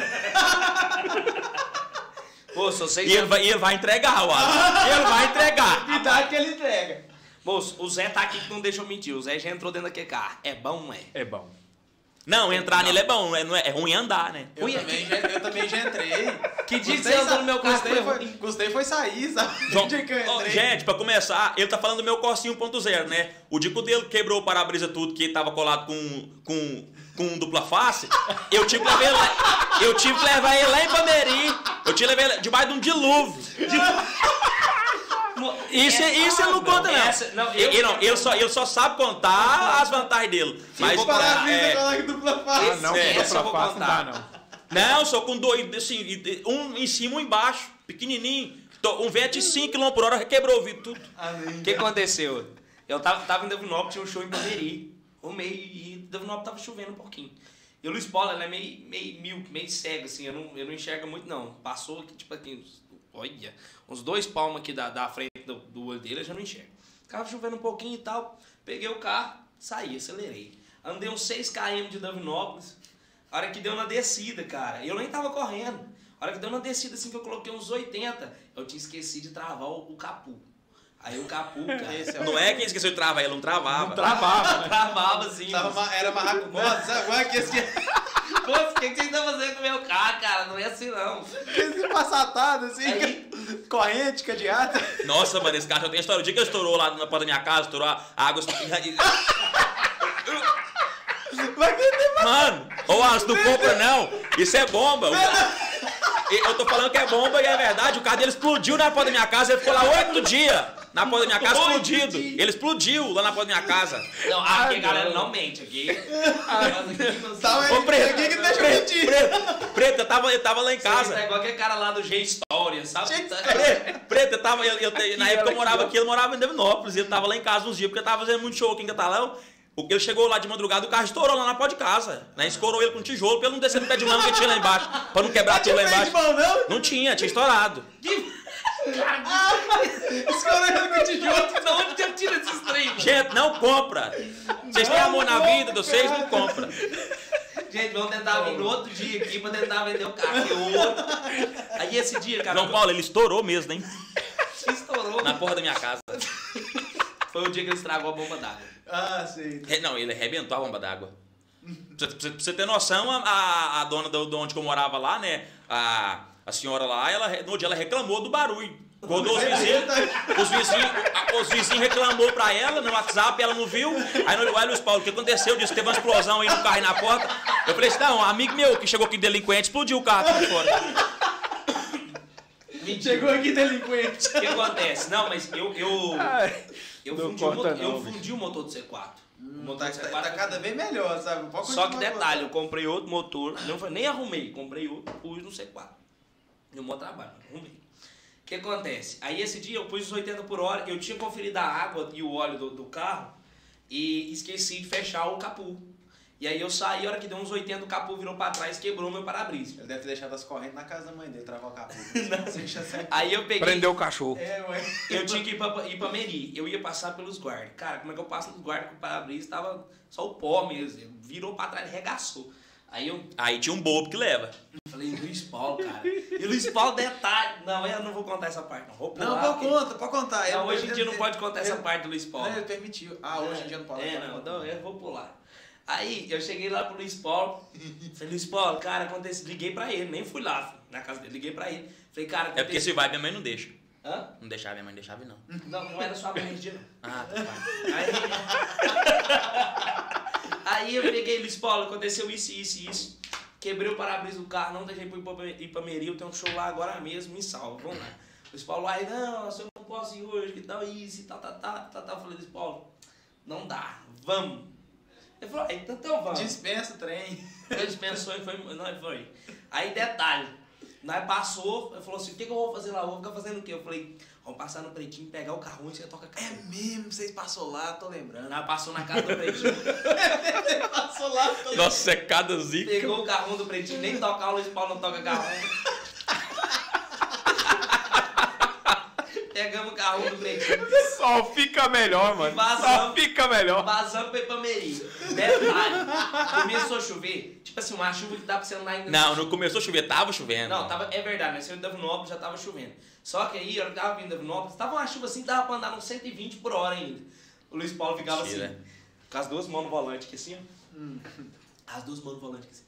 Pô, se vocês... E ele vai, e ele vai entregar, o Alisson. Ele vai entregar. [laughs] Idade que ele entrega. Moço, o Zé tá aqui que não deixa eu mentir. O Zé já entrou dentro daquele carro. É bom, não é? É bom. Não, entrar nele é bom, é, não é, é ruim andar, né? Eu, Ui, também já, eu também já entrei. [laughs] Que dia você andou no meu carro Custei foi foi, ruim? custei foi sair, sabe? [laughs] Dia que eu Ó, entrei. gente, pra começar, ele tá falando do meu Corsinho 1.0, né? O dia que o dele quebrou o para-brisa tudo, que ele tava colado com, com, com dupla face, eu tive que levar ele lá, eu tive que levar ele lá em Pameri. Eu tive que levar ele debaixo de um dilúvio. [laughs] Isso, Essa- isso ele não conta, não. essa- não, eu- ele, não, ele, só, ele só sabe contar as vantagens dele. Mas, vou O para-brisa é, coloca dupla face. Ah, não, É, eu dupla vou face não dá, contar. não. Não, só com dois, assim, um em cima, um embaixo, pequenininho. Um vento de 5 km por hora quebrou o vidro tudo. O que aconteceu? Eu tava, tava em Davinópolis, tinha um show em Pameri. O meio e Davinópolis tava chovendo um pouquinho. E o Luiz Paulo, ele é meio, meio míope, meio cego, assim, eu não, eu não enxergo muito, não. Passou aqui, tipo aqui, uns, olha, uns dois palmos aqui da, da frente do, do olho dele, eu já não enxergo. Tava chovendo um pouquinho e tal, peguei o carro, saí, acelerei. Andei uns 6 km de Davinópolis, a hora que deu na descida, cara, eu nem tava correndo. A hora que deu na descida, assim, que eu coloquei uns 80, eu tinha esquecido de travar o, o capu. Aí o capu, cara, Esse é o- Não é quem esqueceu de travar, ele não travava. Travava, né? [laughs] travava assim. Tava ma- era marraco. Nossa, sabe agora que esse Moço, [laughs] o que, que você tá fazendo com o meu carro, cara? Não é assim, não. esse passatado assim, Aí- corrente, cadeado. Nossa, mano, esse carro já tem história. O dia que ele estourou lá na porta da minha casa, estourou a água. Vai vender Mano, ô Alisson, não compra não. Isso é bomba. O ca- Eu tô falando que é bomba e é verdade. O carro dele explodiu na porta da minha casa. Ele ficou lá oito dias na porta da minha casa explodido. Ele explodiu lá na porta da minha casa. Não, aqui a Ah, galera não. mente, aqui. Aqui Tava Ô, Preto, aqui que deixa eu Preto, mentir. Preto, Preto, eu tava, eu tava lá em Você tá casa. igual aquele cara lá do G-Story, sabe? Gente, Preto, Preto, eu tava. Eu, eu- na época eu morava aqui, aqui, ele morava em Devinópolis. E ele tava lá em casa uns dias, porque eu tava fazendo muito show aqui em Catalão. O- Ele chegou lá de madrugada, o carro estourou lá na pó de casa. Né? Escorou ele com tijolo pra ele não descer no pé de mão que tinha lá embaixo. Pra não quebrar tudo lá Não tinha embaixo. mão, não? Não tinha, tinha estourado. Escorrendo com tijolo. De onde que eu tiro esses trem? Gente, não compra. Vocês têm amor na vida de vocês, não compra. Gente, vamos tentar vir no outro dia aqui pra tentar vender o carro. Que outro. Aí esse dia, cara, João Paulo, ele estourou mesmo, hein? estourou. Na porta da minha casa. Foi o dia que ele estragou a bomba d'água. Ah, sei. É, Não, ele arrebentou a bomba d'água. Pra, você ter noção, a, a, a dona do, de onde que eu morava lá, né? A, a senhora lá, ela, no dia ela reclamou do barulho. Acordou os vizinhos, os vizinhos, os vizinhos reclamou pra ela no WhatsApp, ela não viu. Aí no Luiz Paulo, o que aconteceu? Disse que teve uma explosão aí no carro e na porta. Eu falei assim, não, um amigo meu que chegou aqui delinquente explodiu o carro aqui fora. Mentira. Chegou aqui delinquente. O que acontece? Não, mas eu. Eu, Ai, eu, fundi, o conta motor, eu não, fundi o motor do C4. O motor Tá, do tá, C4 tá cada vez melhor, sabe? Só que detalhe, eu comprei outro motor, não foi, nem arrumei, comprei outro, pus no C4. No meu trabalho, arrumei. O que acontece? Aí esse dia eu pus os 80 por hora, eu tinha conferido a água e o óleo do, do carro e esqueci de fechar o capu. E aí eu saí, a hora que deu uns 80, o capu virou pra trás, quebrou meu para-brisa. Ele deve ter deixado as correntes na casa da mãe dele, travar o [laughs] essa- Aí eu peguei. Prendeu o cachorro. É. Eu tinha que ir pra, ir pra Meri. Eu ia passar pelos guardas. Cara, como é que eu passo nos guardas com o para-brisa? Tava só o pó mesmo. Virou pra trás, regaçou. Aí eu Aí tinha um bobo que leva. Paulo, cara. E Luiz Paulo, detalhe. Não, eu não vou contar essa parte, não. Vou pular. Não, pode porque- conta, pode contar. Não, hoje em dia não pode contar essa parte do Luiz Paulo. Não, ele permitiu. Ah, hoje em dia não pode. É, não, não, eu vou pular. Aí eu cheguei lá pro Luiz Paulo. Falei, Luiz Paulo, cara, aconteceu. Liguei pra ele, nem fui lá, filho, na casa dele. Liguei pra ele. Falei, cara, É porque aconteceu. se vai, minha mãe não deixa. Hã? Não deixava, minha mãe deixava não. Não, não era sua mãe dia, não. Ah, tá. vai. Aí, [laughs] aí eu peguei, Luiz Paulo, aconteceu isso, isso e isso. Quebrei o para-brisa do carro, não deixei pra ir pra Meri, eu tenho um show lá agora mesmo, me salva, vamos lá. Luiz Paulo, aí, não, eu não posso ir hoje, que tal isso tal, tal, tal, tal, tal. Eu falei, Paulo, não dá, vamos. Ele falou, "Ah, então, então vamos. Dispensa o trem. Ele dispensou e foi, nós foi. Aí, detalhe, nós passou, ele falou assim, o que, que eu vou fazer lá? Eu vou ficar fazendo o quê? Eu falei, vamos passar no Pretinho, pegar o carro e você toca É carro. mesmo, vocês passou lá, tô lembrando. Nós passou na casa do Pretinho. [laughs] Passou lá, tô Nossa, secada zica. Pegou o carrão do pretinho, nem tocar o Luiz Paulo não toca carrão. Pegamos o carrão do pretinho, Só fica melhor, mano. Só Vazão. fica melhor. vazamos pra Ipameri. Detalhe, começou a chover, tipo assim, uma chuva que dá pra você andar ainda. Não, não começou a chover, tava chovendo. Não, tava, é verdade, nós saímos de Davinópolis, já tava chovendo. Só que aí, a hora que tava vindo Davinópolis, tava uma chuva assim que dava pra andar uns 120 por hora ainda. O Luiz Paulo ficava Mentira. assim, com as duas mãos no volante aqui assim, ó. As duas mãos no volante assim,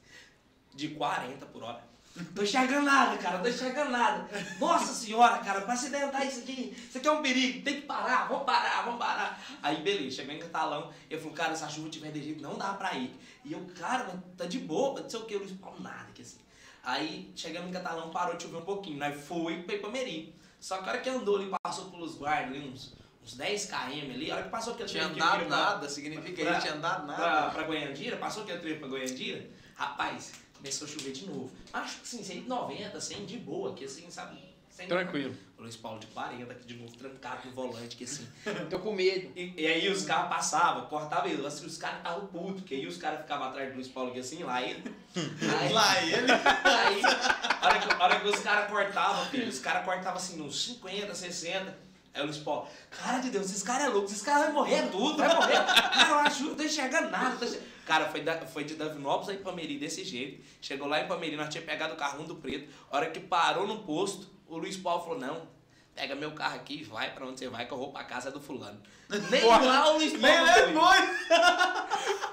de 40 por hora. Tô enxergando nada, cara, tô enxergando nada. Nossa senhora, cara, pra acidentar isso aqui, isso aqui é um perigo, tem que parar, vamos parar, vamos parar. Aí, beleza, cheguei em Catalão, eu falei, cara, se a chuva tiver de jeito, não dá pra ir. E eu, cara, mas tá de boa, não sei o que, o Luiz Paulo, nada, que assim. Aí, chegamos em Catalão, parou de chover um pouquinho, nós foi pra Ipameri. Só que a hora que andou ali, passou pelos guardas ali, uns, uns 10 km ali, a hora que passou aquele Tinha trem que andado pra- nada, significa que pra- ele tinha andado pra, nada. pra Goiandira, passou aquele trevo pra Goiandira, rapaz, começou a chover de novo. Acho que assim, 190, 100 de boa, que assim, sabe? Sem Tranquilo. O Luiz Paulo de 40 aqui de novo, trancado no volante, que assim. [laughs] Tô com medo. E, e aí os carros passavam, cortavam ele, assim, os caras estavam putos, que aí os caras ficavam atrás do Luiz Paulo aqui assim, lá ele. [laughs] Aí, Lá ele. aí a hora que, a hora que os caras cortavam, filho, os caras cortavam assim nos 50, 60. Aí o Luiz Paulo, cara de Deus, esses caras é louco, esses caras vão morrer tudo, vai morrer. [laughs] Cara, eu acho, não tô enxergando nada. Tô enxergando. Cara, foi, da, foi de Davinópolis a Ipameri desse jeito. Chegou lá em Ipameri, nós tínhamos pegado o carro do preto. A hora que parou no posto, o Luiz Paulo falou, não, pega meu carro aqui e vai pra onde você vai, que eu vou pra casa do fulano. Nem lá o Luiz Paulo Nem foi. levou.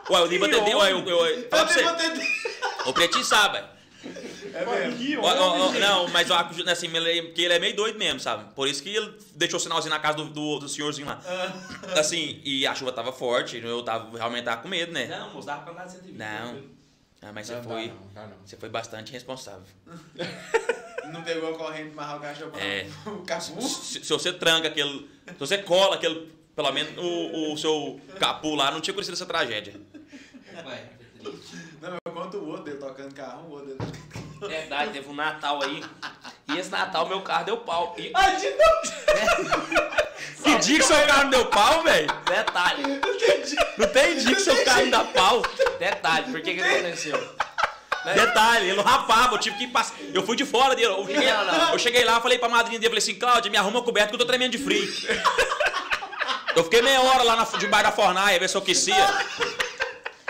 Ué, o Liba entendeu? Ué, eu, eu, eu, fala pra você. O Pretinho sabe. É mesmo. Ó, ó, ó, não, mas eu acho assim, ele, que ele é meio doido mesmo, sabe? Por isso que ele deixou o sinalzinho na casa do, do, do senhorzinho lá. Assim, e a chuva tava forte, eu tava, realmente tava com medo, né? Não, moço, dava pra andar de 120. Não. Ah, mas você Não, foi. dá não, dá. Você foi bastante responsável. [laughs] Não pegou a corrente pra amarrar o cachorro pra É. [laughs] o capu. Se, se você tranca aquele. Se você cola aquele. Pelo menos o, o seu capu lá, não tinha acontecido essa tragédia. Vai, foi triste. Não, eu conto o outro dele tocando carro, o outro dele. Verdade, teve um Natal aí. E esse Natal meu carro deu pau. E, Ai, de [laughs] novo. Que dia que seu carro não deu pau, velho? detalhe, [laughs] Não tem dia que seu carro não dá pau. detalhe, por que que aconteceu? Detalhe, ele não rapava, eu tive que passar. Eu fui de fora dele. Eu cheguei, Não, não. eu cheguei lá, falei pra madrinha dele, falei assim, Cláudia, me arruma coberto que eu tô tremendo de frio. Eu fiquei meia hora lá na, debaixo da fornaia, ver se eu aquecia.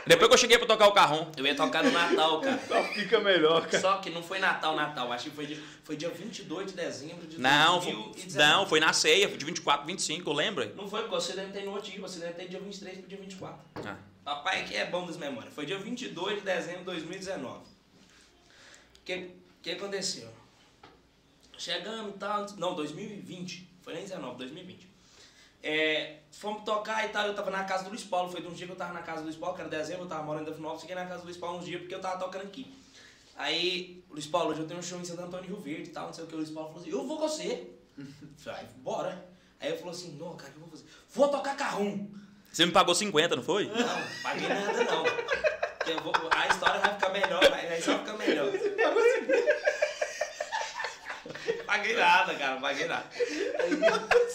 Depois que eu cheguei pra tocar o carrão. Eu ia tocar no Natal, cara. [laughs] Só fica melhor, cara. Só que não foi Natal, Natal. Acho que foi dia, foi dia 22 de dezembro de Não, foi, 2019. não, foi na ceia, foi de 24, 25, eu lembro. Não foi, porque você deve ter no outro dia. Você deve ter dia 23 pro dia 24. Ah. Papai aqui é bom das memórias. Foi dia 22 de dezembro de 2019. O que, que aconteceu? Chegamos e tal. Não, 2020. Foi nem 19, 2020. É, fomos tocar e tal. Eu tava na casa do Luiz Paulo. Foi de um dia que eu tava na casa do Luiz Paulo, que era dezembro. Eu tava morando em Davinópolis. Cheguei na casa do Luiz Paulo uns dias porque eu tava tocando aqui. Aí, o Luiz Paulo, hoje eu tenho um show em Santo Antônio Rio Verde e tal. Não sei o que. O Luiz Paulo falou assim: Eu vou com você. Eu Falei, "Ai, bora. Aí ele falou assim: Não, cara, o que eu vou fazer? Vou tocar carrum. Você me pagou 50, não foi? Não, paguei nada não. Eu vou- a história vai ficar melhor, vai, vai só ficar melhor. Paguei nada, cara, paguei nada. Por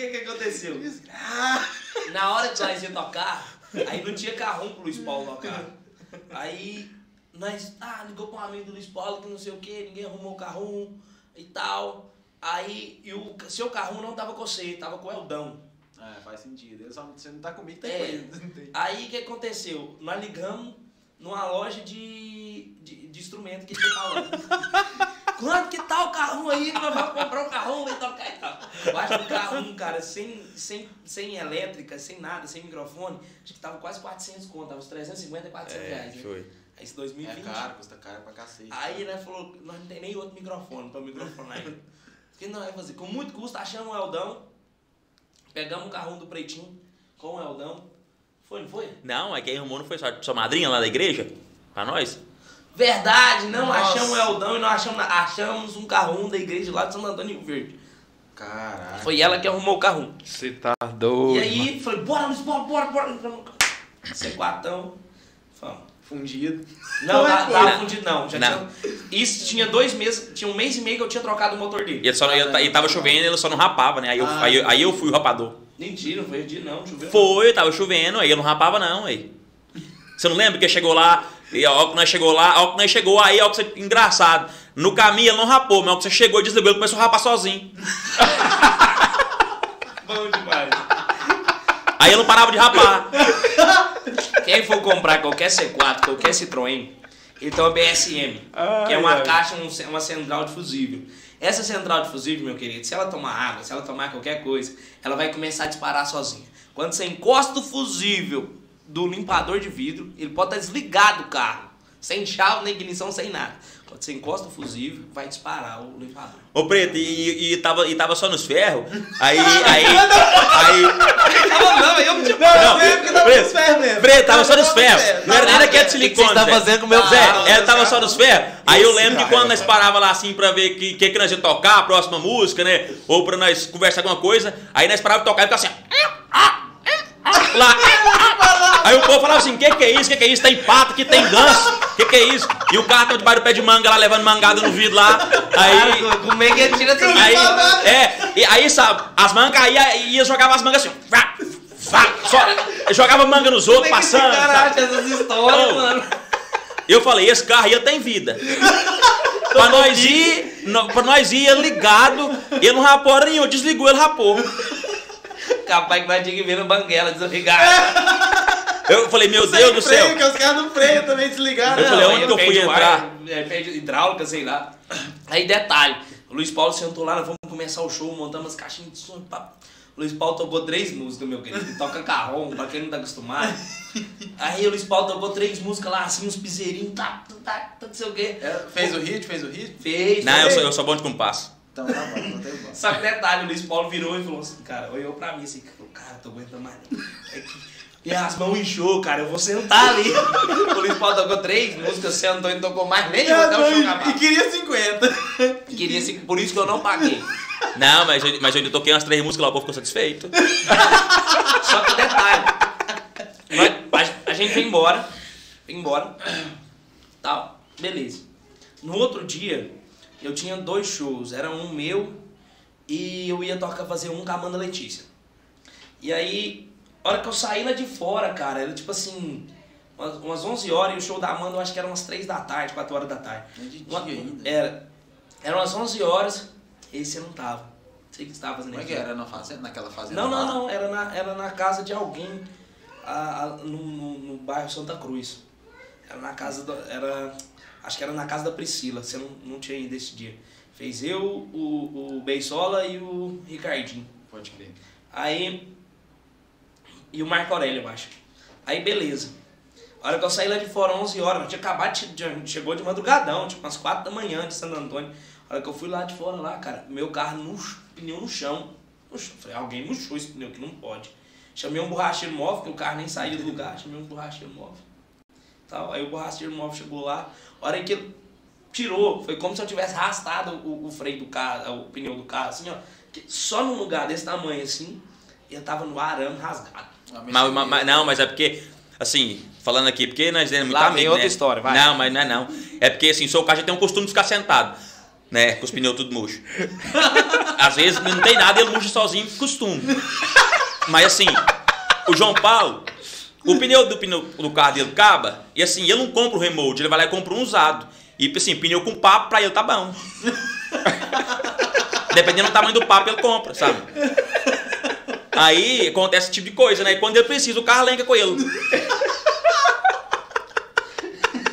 que que aconteceu? [laughs] Na hora que nós ia tocar, aí não tinha carrão pro Luiz Paulo tocar. Aí nós, ah, ligou pra um amigo do Luiz Paulo que não sei o que, ninguém arrumou o carrão e tal. Aí, e o seu carrão não tava com você, tava com o Eldão. Ah, faz sentido. Eu só, você não tá comigo, tem É. coisa. [laughs] Aí o que aconteceu? Nós ligamos numa loja de, de, de instrumento que tinha lá. [laughs] Quanto que tá o carrão aí? Nós vamos comprar um carrão e tocar e tal. Eu acho que o carrão, cara, sem, sem, sem elétrica, sem nada, sem microfone, acho que tava quase 400 conto, tava uns 350 e 400 reais. né? foi. Aí esse É 2020. caro, custa caro pra cacete. Aí nós falou, nós não tem nem outro microfone pra microfonar ainda. O que nós vai fazer? Com muito custo, achamos o Eldão, pegamos o carrão do Pretinho com o Eldão. Foi, não foi? Não, é quem arrumou não foi só sua madrinha lá da igreja? Pra nós? Verdade, não Nossa. achamos o Eldão e não achamos, achamos um carrão da igreja lá de Santo Antônio Rio Verde. Caraca. Foi ela que arrumou o carrão. Você tá doido. E aí, falei, bora, Luiz, bora, bora, bora. C4, fomos. Fundido. Não, Como é tá- que tava foi? fundido não. Já Não. Tinha, isso tinha dois meses, tinha um mês e meio que eu tinha trocado o motor dele. E, ele só, ele, e tava chovendo, ele só não rapava, né? Aí eu, Ah, aí, eu- aí eu fui o rapador. Mentira, não foi dia não, choveu. Foi, tava chovendo, aí eu não rapava não, aí. Você não lembra que chegou lá, e a hora que nós chegou lá, a hora que nós chegou aí, a hora que você, engraçado, no caminho ele não rapou, mas a hora que você chegou, desligou, ele começou a rapar sozinho. [laughs] Bom demais. Aí ele não parava de rapar. Quem for comprar qualquer C4, qualquer Citroën, ele tem uma BSM, que é uma Ai, ai. caixa, um- uma central de fusível. Essa central de fusível, meu querido, se ela tomar água, se ela tomar qualquer coisa, ela vai começar a disparar sozinha. Quando você encosta o fusível do limpador de vidro, ele pode estar desligado o carro, sem chave, nem ignição, sem nada. Quando você encosta o fusível, vai disparar o limpador. Ô Preto, e, e, e tava, e tava só nos ferros. Aí. Aí. [laughs] aí. Não, não, eu tipo, Não, porque tava Preto, nos ferros mesmo. Preto, tava só nos Tava ferros. Não era Tava daquele nos de silicone. O que que você tá fazendo com o meu carro? ela tava só nos ferros. Aí eu lembro que cara, quando nós parava lá assim pra ver que, que, que nós ia tocar, a próxima música, né? Ou pra nós conversar alguma coisa. Aí nós parávamos de tocar e ficava assim. ó. Lá. Aí o povo falava assim: que que é isso? Que que é isso? Tem pato, que tem ganso. Que que é isso? E o carro tava debaixo do pé de manga lá, levando mangada no vidro lá. Aí. Cara, como é que ele tira essa Aí, é, e aí, sabe, as mangas caíam e ia jogava as mangas assim, vá, vá, só, jogava manga nos outros, passando, Cara, sabe? acha essas histórias, Ô. mano. Eu falei, esse carro ia ter vida. [laughs] pra nós ir, no- pra nós ir ele ligado, ele não rapou hora nenhuma, desligou, ele rapou. Capaz que vai ter que ver no banguela desligar. [laughs] Eu falei, meu Deus do freio, céu. que os caras não freiam também desligaram. Eu falei, Não, onde que eu fui entrar? ar, é, perde hidráulica, sei lá. Aí, detalhe, o Luiz Paulo sentou lá, nós vamos começar o show, montamos as caixinhas de som, pá. O Luiz Paulo tocou três músicas, meu querido. Ele toca carrom, pra quem não tá acostumado. Aí o Luiz Paulo tocou três músicas lá, assim, uns piseirinhos, tá, tá, tá, não sei o quê. É, Fez o hit, fez o hit? Fez, Não, eu fez. sou, eu sou bom de compasso. Então tá bom, não tem bom. Só que detalhe, o Luiz Paulo virou e falou assim, cara, olhou pra mim assim, falou, cara, tô aguentando mais. É que minhas mãos inchou, cara, eu vou sentar ali. O Luiz Paulo tocou três músicas, sentou e não tocou mais nenhuma até o show E queria 50. Queria assim, por isso que eu não paguei. Não, mas eu, mas eu ainda toquei umas três músicas lá, o povo ficou satisfeito. Só que detalhe, nós- a, a gente foi embora, foi embora, tal, beleza. No outro dia, eu tinha dois shows, era um meu e eu ia tocar, fazer um com a Amanda Letícia. E aí, a hora que eu saí lá de fora, cara, era tipo assim, umas, umas 11 horas e o show da Amanda eu acho que era umas 3 da tarde, 4 horas da tarde. É de Uma- dia ainda. Era, eram umas 11 horas, esse eu não tava. Não sei o que você tava fazendo Como é que era na fazenda, naquela fazenda Não, lá? não, não. Era na, era na casa de alguém a- a- no, no, no bairro Santa Cruz. Era na casa da. Era, acho que era na casa da Priscila. Você não, não tinha ido esse dia. Fez eu, o, o Beisola e o Ricardinho. Pode crer. Aí. E o Marco Aurélio, eu acho. Aí, beleza. A hora que eu saí lá de fora, 11 horas, tinha acabado de. Chegou de madrugadão, tipo umas 4 da manhã de Santo Antônio. A hora que eu fui lá de fora, lá, cara, meu carro no pneu no chão. No chão. Falei, alguém murchou esse pneu que não pode. Chamei um borracheiro móvel, porque o carro nem saía do lugar. Chamei um borracheiro móvel. Tal. Aí o borracheiro móvel chegou lá. A hora que ele tirou, foi como se eu tivesse arrastado o, o freio do carro, o pneu do carro, assim, ó. Só num lugar desse tamanho, assim, eu tava no arame rasgado. Mas, mas- não, mas é porque, assim, falando aqui, porque nós temos muito Lá amigo, outra né? história, vai. Não, mas não é não. É porque, assim, o seu carro já tem um costume de ficar sentado, né? Com os pneus tudo murcho. [laughs] Às vezes não tem nada, ele murcha sozinho, costume. Mas, assim, o João Paulo, o pneu do, pneu do carro dele acaba, e assim, ele não compra o remote, ele vai lá e compra um usado. E, assim, pneu com papo, pra ele tá bom. [laughs] Dependendo do tamanho do papo, ele compra, sabe? Aí acontece esse tipo de coisa, né? E quando ele precisa, o carro lenca com ele.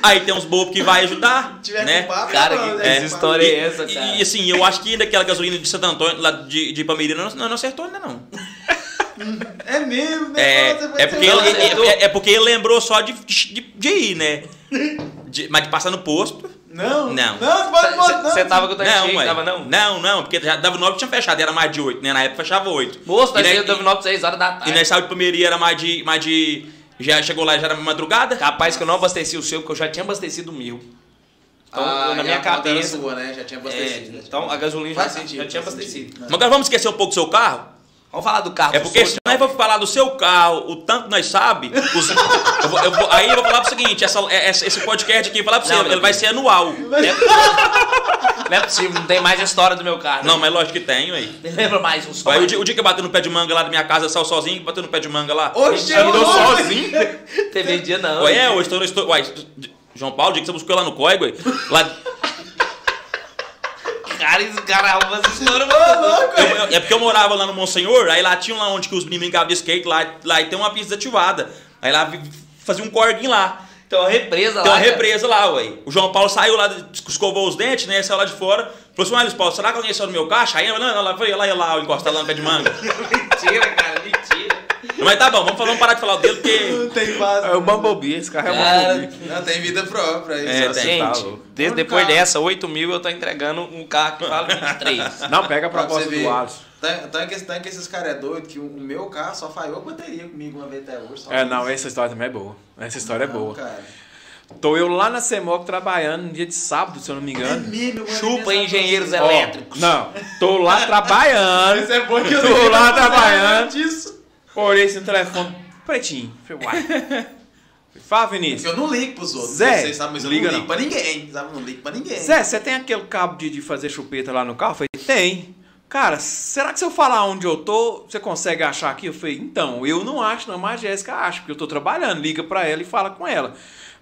Aí tem uns bobos que vai ajudar, Tiver né? com papo, Cara, que essa história E, é essa, e- cara? e, assim, eu acho que daquela gasolina de Santo Antônio, lá de, de Palmeirina, não, não, acertou ainda não. É mesmo, né? É, é, porque ele, é, é- é porque ele lembrou só de, de, de ir, né? De- mas de passar no posto. Não, Não. Não, pode. Você tava com o tanque Não, tava não? Não, não, porque já dava 9 tinha fechado, era mais de 8, né? Na época fechava 8. Moço, E nós saímos 9 6 horas da E tarde. nós saímos de Palmeirinha, era mais de, mais de. Já chegou lá, já era madrugada. Capaz que eu não abasteci o seu, porque eu já tinha abastecido o meu. Então, Ah, na e minha cabeça. sua, né? Já tinha É, abastecido. né? então a gasolina já, já tinha abastecido. sentido. Mas agora vamos esquecer um pouco do seu carro? Vamos falar do carro. É porque se nós for falar do seu carro, o tanto que nós sabe, os- eu vou- eu vou- aí eu vou falar pro seguinte, essa, essa- esse podcast aqui, eu vou falar pra você, Não, ele vai ser anual. Não é possível, não tem mais história do meu carro. Não, né? mas lógico que tem, aí. Lembra mais um só. Aí o dia, o dia que eu bati no pé de manga lá da minha casa, saiu sozinho, bateu no pé de manga lá. Andou eu- sozinho? Teve dia não. Ué, é, hoje estou, estou, uai, João Paulo, o dia que você buscou lá no COI, ué, lá, Cara, esse cara arruma essa história, Ô, mano. louco, eu- é porque eu morava lá no Monsenhor, aí lá tinha lá onde que os meninos brincavam de skate, lá, lá e tem uma pista desativada. Aí lá fazia um corguinho lá. Tem uma represa Tem lá. uma cara. represa lá, ué. O João Paulo saiu lá, escovou os dentes, né? Saiu lá de fora. Falou assim, Luiz Paulo, será que alguém saiu no meu caixa? Aí, não, não, lá, foi lá, ia lá, encostar lá no pé de manga. [laughs] mentira, cara, mentira. Mas tá bom, vamos, falar, vamos parar de falar dele, porque. Não tem base. É o Bumblebee, esse carro é o Cara, Bumblebee. Não tem vida própria. É, Isso tem. tá Gente, louco. desde, Um depois carro. dessa, 8 mil eu tô entregando um carro que vale 23. Não, pega a proposta do Alisson. Tanto tanto que, tanto que esses caras é doido que o, o meu carro só falhou a bateria comigo uma vez até hoje. só É, isso. não, essa história também é boa. Essa história é Não, boa. Cara. Tô eu lá na CEMOC trabalhando no dia de sábado, se eu não me É engano. mesmo, eu Chupa engenheiros elétricos. Não, tô lá trabalhando. Isso é bom que eu Tô lá trabalhando. disso. Olhei assim no telefone, pretinho. Falei, uai. [laughs] Fala, Vinícius. Eu não ligo pros outros. Zé, vocês sabem, mas eu liga não ligo não. pra ninguém. Sabe? Eu não ligo pra ninguém. Zé, você tem aquele cabo de, de fazer chupeta lá no carro? Eu falei, tem. Cara, será que se eu falar onde eu tô, você consegue achar aqui? Eu falei, então, eu não acho, não, mas a Jéssica acha, porque eu tô trabalhando. Liga pra ela e fala com ela.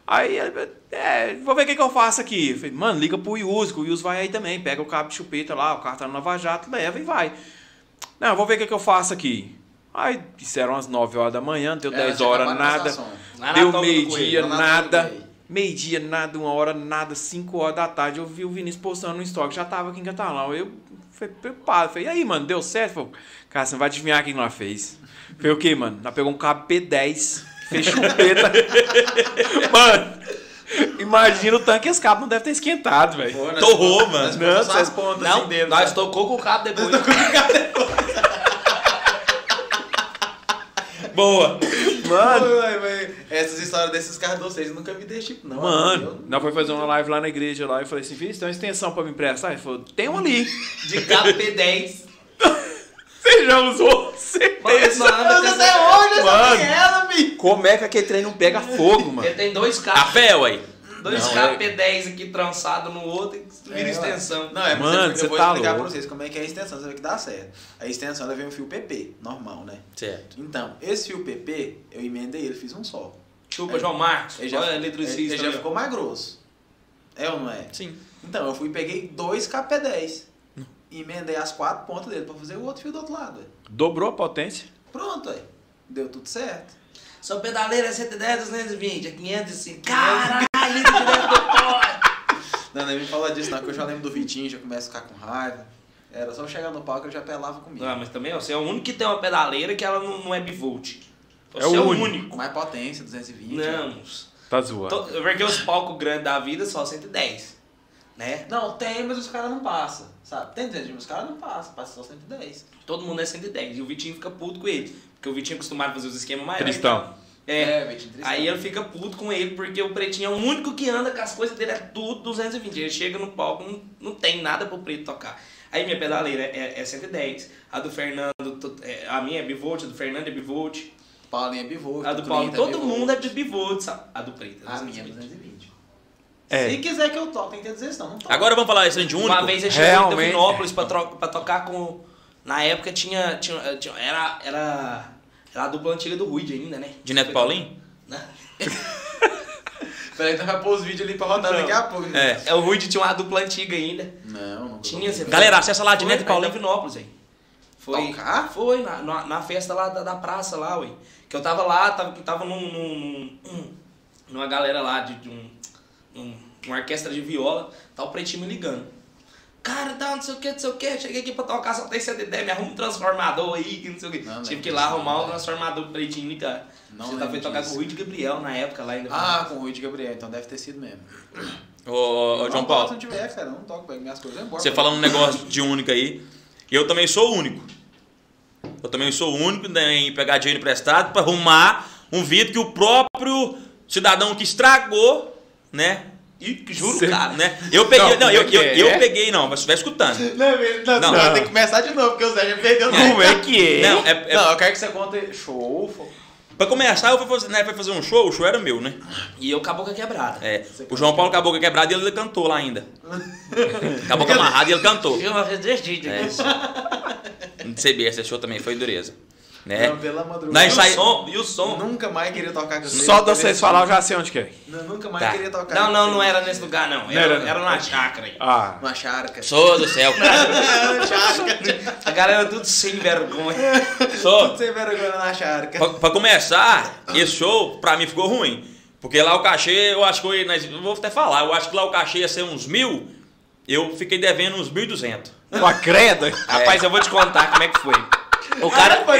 Aí, ele, é, vou ver o que, que eu faço aqui. Eu falei, mano, liga pro Yus, que o Yus vai aí também. Pega o cabo de chupeta lá, o carro tá no Nova Jato, leva e vai. Não, vou ver o que, que eu faço aqui. Aí, disseram às 9 horas da manhã, deu É, 10 tinha horas, nada. passar som. Lá na Deu meio-dia, Lá na nada. Meio-dia, nada, uma hora, nada, cinco horas da tarde. Eu vi o Vinícius postando no estoque, já tava aqui em Catalão. Eu fui preocupado. Falei, e aí, mano, deu certo? Falei, cara, você não vai adivinhar quem nós fez. Falei, o quê, mano? Nós pegou um cabo P10, fez chupeta. [laughs] mano, imagina o tanque, esse cabo não deve ter esquentado, velho. Nós- Torrou, mano. nós Não, botamos só as cê- pontas Não, assim dele. nós tocou com o cabo depois. Boa. Mano, Ai, mas Essas histórias desses carros de vocês eu nunca vi desse tipo, não. mano, nós foi fazer uma live lá na igreja lá. Eu falei assim, Vinícius, tem uma extensão pra me emprestar? Ele falou, tem uma ali. De cabo P10. [laughs] Você já usou? Você Mano, essa- até hoje essa Mano. ela, bicho. Como é que aquele trem não pega fogo, mano? Ele tem dois A cabos. pé, ué. Dois Não, cabos é- P10 aqui trançado no outro e vira É, extensão. Não, é Mano, Mano, você eu vou tá explicar louco. pra vocês como é que é a extensão, você vê que dá certo. A extensão ela vem um fio PP, normal, né? Certo. Então, esse fio PP, eu emendei ele, fiz um só. Chupa, João Marcos. Ele já, Olha, ele, eletricista. ele já ali, ó. ficou mais grosso. É ou não é? Sim. Então, eu fui e peguei dois KP10. E emendei as quatro pontas dele pra fazer o outro fio do outro lado. ué. Dobrou a potência. Pronto, aí. Deu tudo certo. Sua pedaleira é 110, 220, é 505. Caralho, direto do pó. Não, nem me fala disso não, que eu já lembro do Vitinho, já começo a ficar com raiva. Era só eu chegar no palco, ele já pelava comigo. Não, mas também ó, você é o único que tem uma pedaleira que ela não, não é bivolt. É Você o é o único. único. Mais potência, 220. Não. Tá zoando. To- Porque os palcos grandes da vida só 110. Né? Não, tem, mas os caras não passam. Sabe? Tem 220, mas os caras não passam, passa só 110. Todo mundo é 110. E o Vitinho fica puto com ele. Porque o Vitinho é acostumado a fazer os esquemas maiores. Cristão. É. Tristão. Aí ele fica puto com ele, porque o pretinho é o único que anda com as coisas dele, é tudo 220. Ele chega no palco, não, não tem nada pro preto tocar. Aí minha pedaleira é, é 110. A do Fernando, to- é, a minha é bivolt, a do Fernando é bivolt. Paulinho é bivolt. A do Paulo, Trinta todo bivolt. mundo é de bivolt, sabe? A do preto. é A minha é 220. 220. É. Se quiser que eu toque, tem que ter 16, não. Não toque. Agora vamos falar isso de único. Uma vez ele chegou Realmente. em Tefinópolis pra, pra tocar com. Na época tinha. tinha, tinha- era, era. Era a dupla antiga do Ruid ainda, né? De Neto Paulinho? Né? [laughs] Peraí, então vai pôr os vídeos ali pra rodar Não. daqui a pouco. né? É. É, o Ruid tinha uma dupla antiga ainda. Não, não. Tinha, você Galera, acessa lá de Foi, Neto Paulinho. Tefinópolis, aí. Foi. Tocar? Foi, na, na, na festa lá da, da praça lá, ué. Que eu tava lá, tava, tava num, num- num- numa galera lá de, de um, um- uma orquestra de viola, tá o pretinho me ligando. Cara, tá, não sei o que, não sei o que, cheguei aqui pra tocar, só tem 110, me arruma um transformador aí, que não sei o que. Não, Tive não que ir lá lembro arrumar o transformador pretinho ligar. Não Você tá foi tocar com o Rui de Gabriel na época lá ainda. Ah, com o Rui de Gabriel, então deve ter sido mesmo. Ô, ô, não João Paulo, Se não tiver, cara, não toco, pego minhas coisas vou embora. você falando um negócio de único aí. Eu também sou único. Eu também sou único né, em pegar dinheiro emprestado pra arrumar um vidro que o próprio cidadão que estragou, né? E juro, Cê- cara. né? Eu peguei, Não, não, eu, é eu, que eu é? peguei, não, mas se estiver escutando. Não, não, Não. não. tem que começar de novo, porque o Zé já perdeu Como é que é? Não, é, é- Não, eu quero que você conte show. pra começar, eu fui fazer, né, fui fazer um show, o show era meu, né? E eu acabou com a quebrada. É, o João Paulo acabou com a quebrada e ele cantou lá ainda. Acabou com a amarrada e ele cantou. Eu não fiz desde É. Não sei bem, esse show também foi dureza. Né? Não, pela madrugada. E o som, e o som. Nunca mais queria tocar com Só de vocês falar, eu já sei onde que é. Não, nunca mais Tá. queria tocar Não, não, não era nesse lugar, não. Não Era, era, era numa chácara aí. Ah, Uma charca. Sou do céu. [laughs] A galera tudo sem vergonha. Sou. Tudo sem vergonha na charca. Pra, pra começar, esse show pra mim ficou ruim. Porque lá o cachê, eu acho que eu, ia- eu vou até falar, eu acho que lá o cachê ia ser uns mil, eu fiquei devendo uns 1.200. com a creda. Rapaz, eu vou te contar como é que foi. O cara, Ah, foi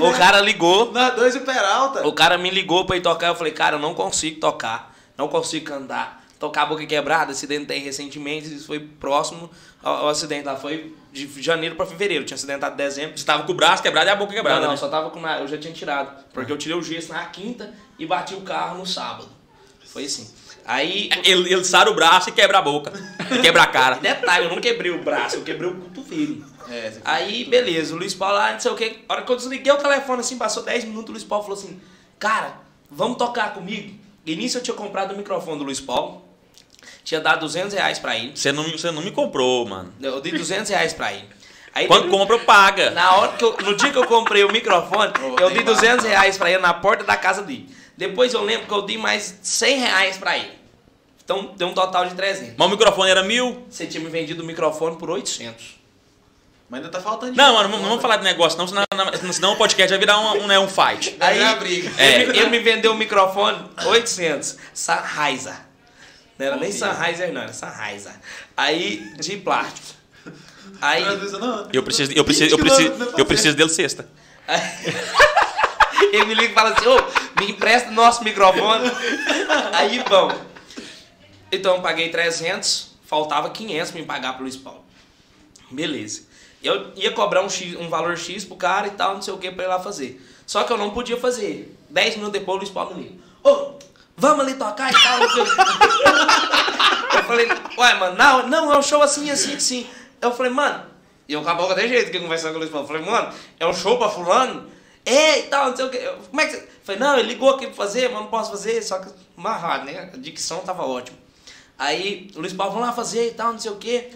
o né? cara ligou. Nós dois o Peralta. O cara me ligou pra ir tocar. Eu falei, cara, eu não consigo tocar. Não consigo cantar. Tocar a boca quebrada, acidentei recentemente. Isso foi próximo ao, ao acidente lá. Foi de janeiro pra fevereiro. Eu tinha acidentado em dezembro. Você tava com o braço quebrado e a boca quebrada. não, não, né? só tava com. na- Eu já tinha tirado. Porque eu tirei o gesso na quinta e bati o carro no sábado. Foi assim. Aí. Ele, ele sara o braço e quebra a boca. Quebra a cara. [laughs] Detalhe, eu não quebrei o braço, eu quebrei o cotovelo. É, Aí, beleza, o Luiz Paulo lá, não sei o que. A hora que eu desliguei o telefone, assim, passou 10 minutos, o Luiz Paulo falou assim: Cara, vamos tocar comigo? Início eu tinha comprado o microfone do Luiz Paulo, tinha dado 200 reais pra ele. Você não, você não me comprou, mano. Eu dei 200 reais pra ele. Aí, Quando compra, paga. na hora que eu, no dia que eu comprei o microfone, Oh, eu dei 200 reais pra ele na porta da casa dele. Depois eu lembro que eu dei mais 100 reais pra ele. Então deu um total de 300. Mas o microfone era mil. Você tinha me vendido o microfone por 800. Mas ainda tá faltando Não, mano, não vamos falar de negócio, não, senão, senão o podcast vai virar um, um, né, um fight. Aí Aí- a briga. É. Ele, me vendeu o microfone 800. Sennheiser. Não era nem Bom, Sennheiser, não, era Sennheiser. Aí, de plástico. Aí, Eu preciso, eu preciso, eu preciso, eu preciso dele sexta. [laughs] ele me liga e fala assim, ô, me empresta o nosso microfone. Aí, bom. Então, eu paguei 300, faltava 500 pra me pagar pro Luiz Paulo. Beleza. Eu ia cobrar um, X, um valor X pro cara e tal, não sei o que, pra ir lá fazer. Só que eu não podia fazer. 10 minutos depois, o Luiz Paulo me liga. Ô, vamos ali tocar e tal. Eu falei, ué, mano, não, não, é um show assim, assim, assim. Eu falei, mano, e eu acabou até jeito que conversando com o Luiz Paulo. Eu falei, mano, é um show pra fulano? É, e tal, não sei o que. Como é que você. Eu falei, não, ele ligou aqui pra fazer, mas não posso fazer, só que amarrado, né? A dicção tava ótima. Aí o Luiz Paulo, vamos lá fazer e tal, não sei o quê.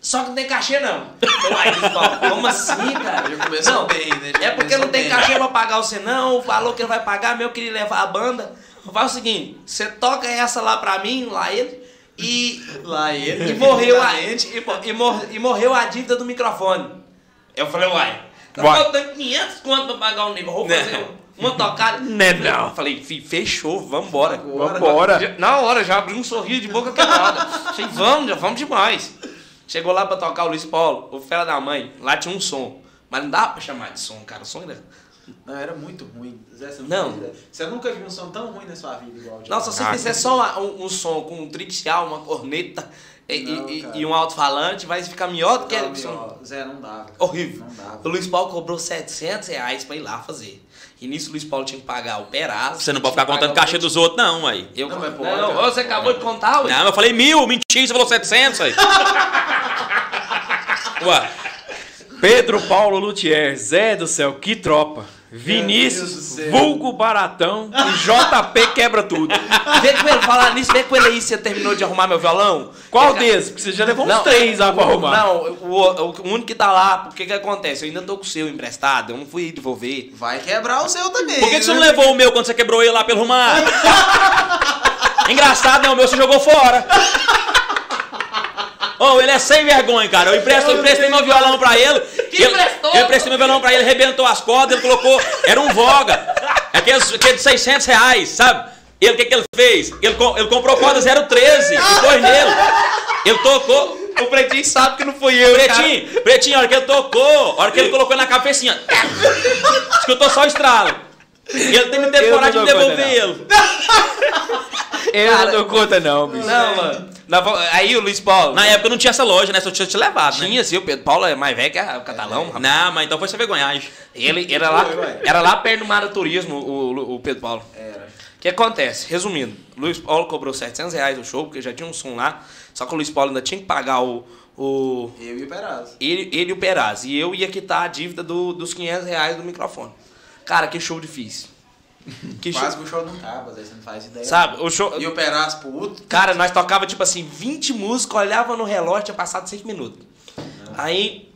Só que não tem cachê, não. [laughs] Como assim, cara? Já começou não, bem, né? Já É porque não tem bem. cachê pra pagar você, não. Falou que ele vai pagar, meu queria levar a banda. Faz o seguinte, você toca essa lá pra mim, lá ele, e Lá ele. e morreu, a, e, mo- e mor- e morreu a dívida do microfone. Eu falei, uai, tá faltando 500 quanto pra pagar o nível. Vou fazer Né. uma tocada. Né, não. Eu falei, "Fi, fechou, vambora. Vambora. Já- Na hora, já abri um sorriso de boca quebrada. Falei, vamos, já vamos demais. Chegou lá pra tocar o Luiz Paulo, o fera da mãe, lá tinha um som. Mas não dá pra chamar de som, cara. O som era. Não, era muito ruim. Zé, você Não. ideia. Você nunca viu um som tão ruim na sua vida igual Não, se você Ah, fizer só um, um som com um tricial, uma corneta e, Não, e- e um alto-falante, vai ficar melhor do que Não, som. Zé, não dava. Horrível. Não dava. O Luiz Paulo cobrou 700 reais pra ir lá fazer. E nisso o Luiz Paulo tinha que pagar o Perazzo. Você não pode ficar contando cachê dos outros, não, aí. Eu, Não, não, não, você acabou de contar, ué. Não, eu falei mil, mentira, você falou 700 aí. [laughs] Ué, Pedro Paulo Luthier, Zé do céu, que tropa. Vinícius. Vulgo Baratão e JP quebra tudo. [laughs] Vê com ele, falar nisso, vê com ele aí se você terminou de arrumar meu violão. Qual Porque- desses? Porque você já levou uns Não, três lá pra arrumar. Não, o, o- o único que tá lá, porque que acontece? Eu ainda tô com o seu emprestado, eu não fui devolver. Vai quebrar o seu também. por que, que você não né? levou o meu quando você quebrou ele lá pelo rumar? [laughs] Engraçado, né? O meu você jogou fora. Ô, ele é sem vergonha, cara. Eu empresto, eu emprestei meu violão pra ele. Que ele emprestou? eu emprestei meu violão pra ele, arrebentou as cordas, ele colocou. Era um Voga. Aqueles, aquele de 600 reais, sabe? Ele, o que, que ele fez? Ele, com- ele comprou corda 013 e pôs nele. Ele tocou. O Pretinho sabe que não fui eu, Pretinho, pretinho, a hora que ele tocou, a hora que ele colocou na cabecinha, escutou só o estralo. E ele tem que ter coragem de devolver ele. [laughs] Eu Cara, não dou conta não, bicho. Não, mano. Na aí o Luiz Paulo. Na época não tinha essa loja, né? Só tinha te levado, né? Tinha, sim, o Pedro Paulo é mais velho que o catalão, rapaz. Não, mas então foi essa vergonhagem. Ele era lá, era lá perto do Mara Turismo, o, o Pedro Paulo. Era. O que acontece? Resumindo, Luiz Paulo cobrou 700 reais o show, porque já tinha um som lá. Só que o Luiz Paulo ainda tinha que pagar o. o Eu e o Perazzo. ele, ele e o Peraz. E eu ia quitar a dívida do- dos 500 reais do microfone. Cara, que show difícil. [laughs] Que show. Quase que o show não acaba, você não faz ideia. Sabe, o show. E o Perazzo puto. Cara, nós tocava tipo assim, 20 músicas, olhava no relógio, tinha passado 5 minutos. Aí,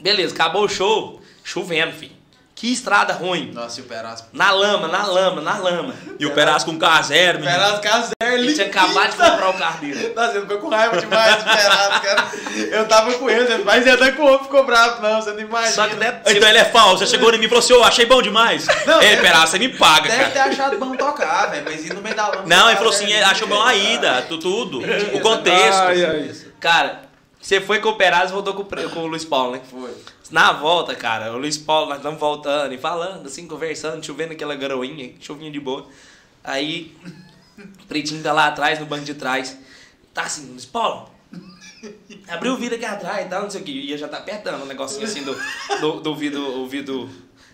beleza, acabou o show, chovendo, filho. Que estrada ruim. Nossa, e o Perazzo. Na lama, na lama, na lama. E o Perazzo com K0, menino. Perazzo Caser, Ele tinha acabado de comprar o carro dele. Nossa, eu fico com raiva demais do Perazzo, cara. Eu tava com ele, mas ele até com o ficou bravo, não, você não imagina. Só que deve, Então ele é falso. Você chegou em mim e falou assim, ô, achei bom demais. Não, Ei, é- Perazzo, você me paga, Deve cara. ter achado bom tocar, velho, mas ir no meio da lama. Não, ele falou assim, achou bom a ida, tu- tudo. O contexto. Ai, ai. Cara, Você foi com o Peraz e voltou com, o Pre- com o Luiz Paulo, né? Foi. Na volta, cara, o Luiz Paulo, nós estamos voltando e falando, assim, conversando, chovendo aquela garoinha, chuvinha de boa. Aí, o Pretinho tá lá atrás, no banco de trás. Tá assim, Luiz Paulo, abriu o vidro aqui atrás e tal, não sei o que. Ia já tá apertando o negocinho assim do, do, do vidro,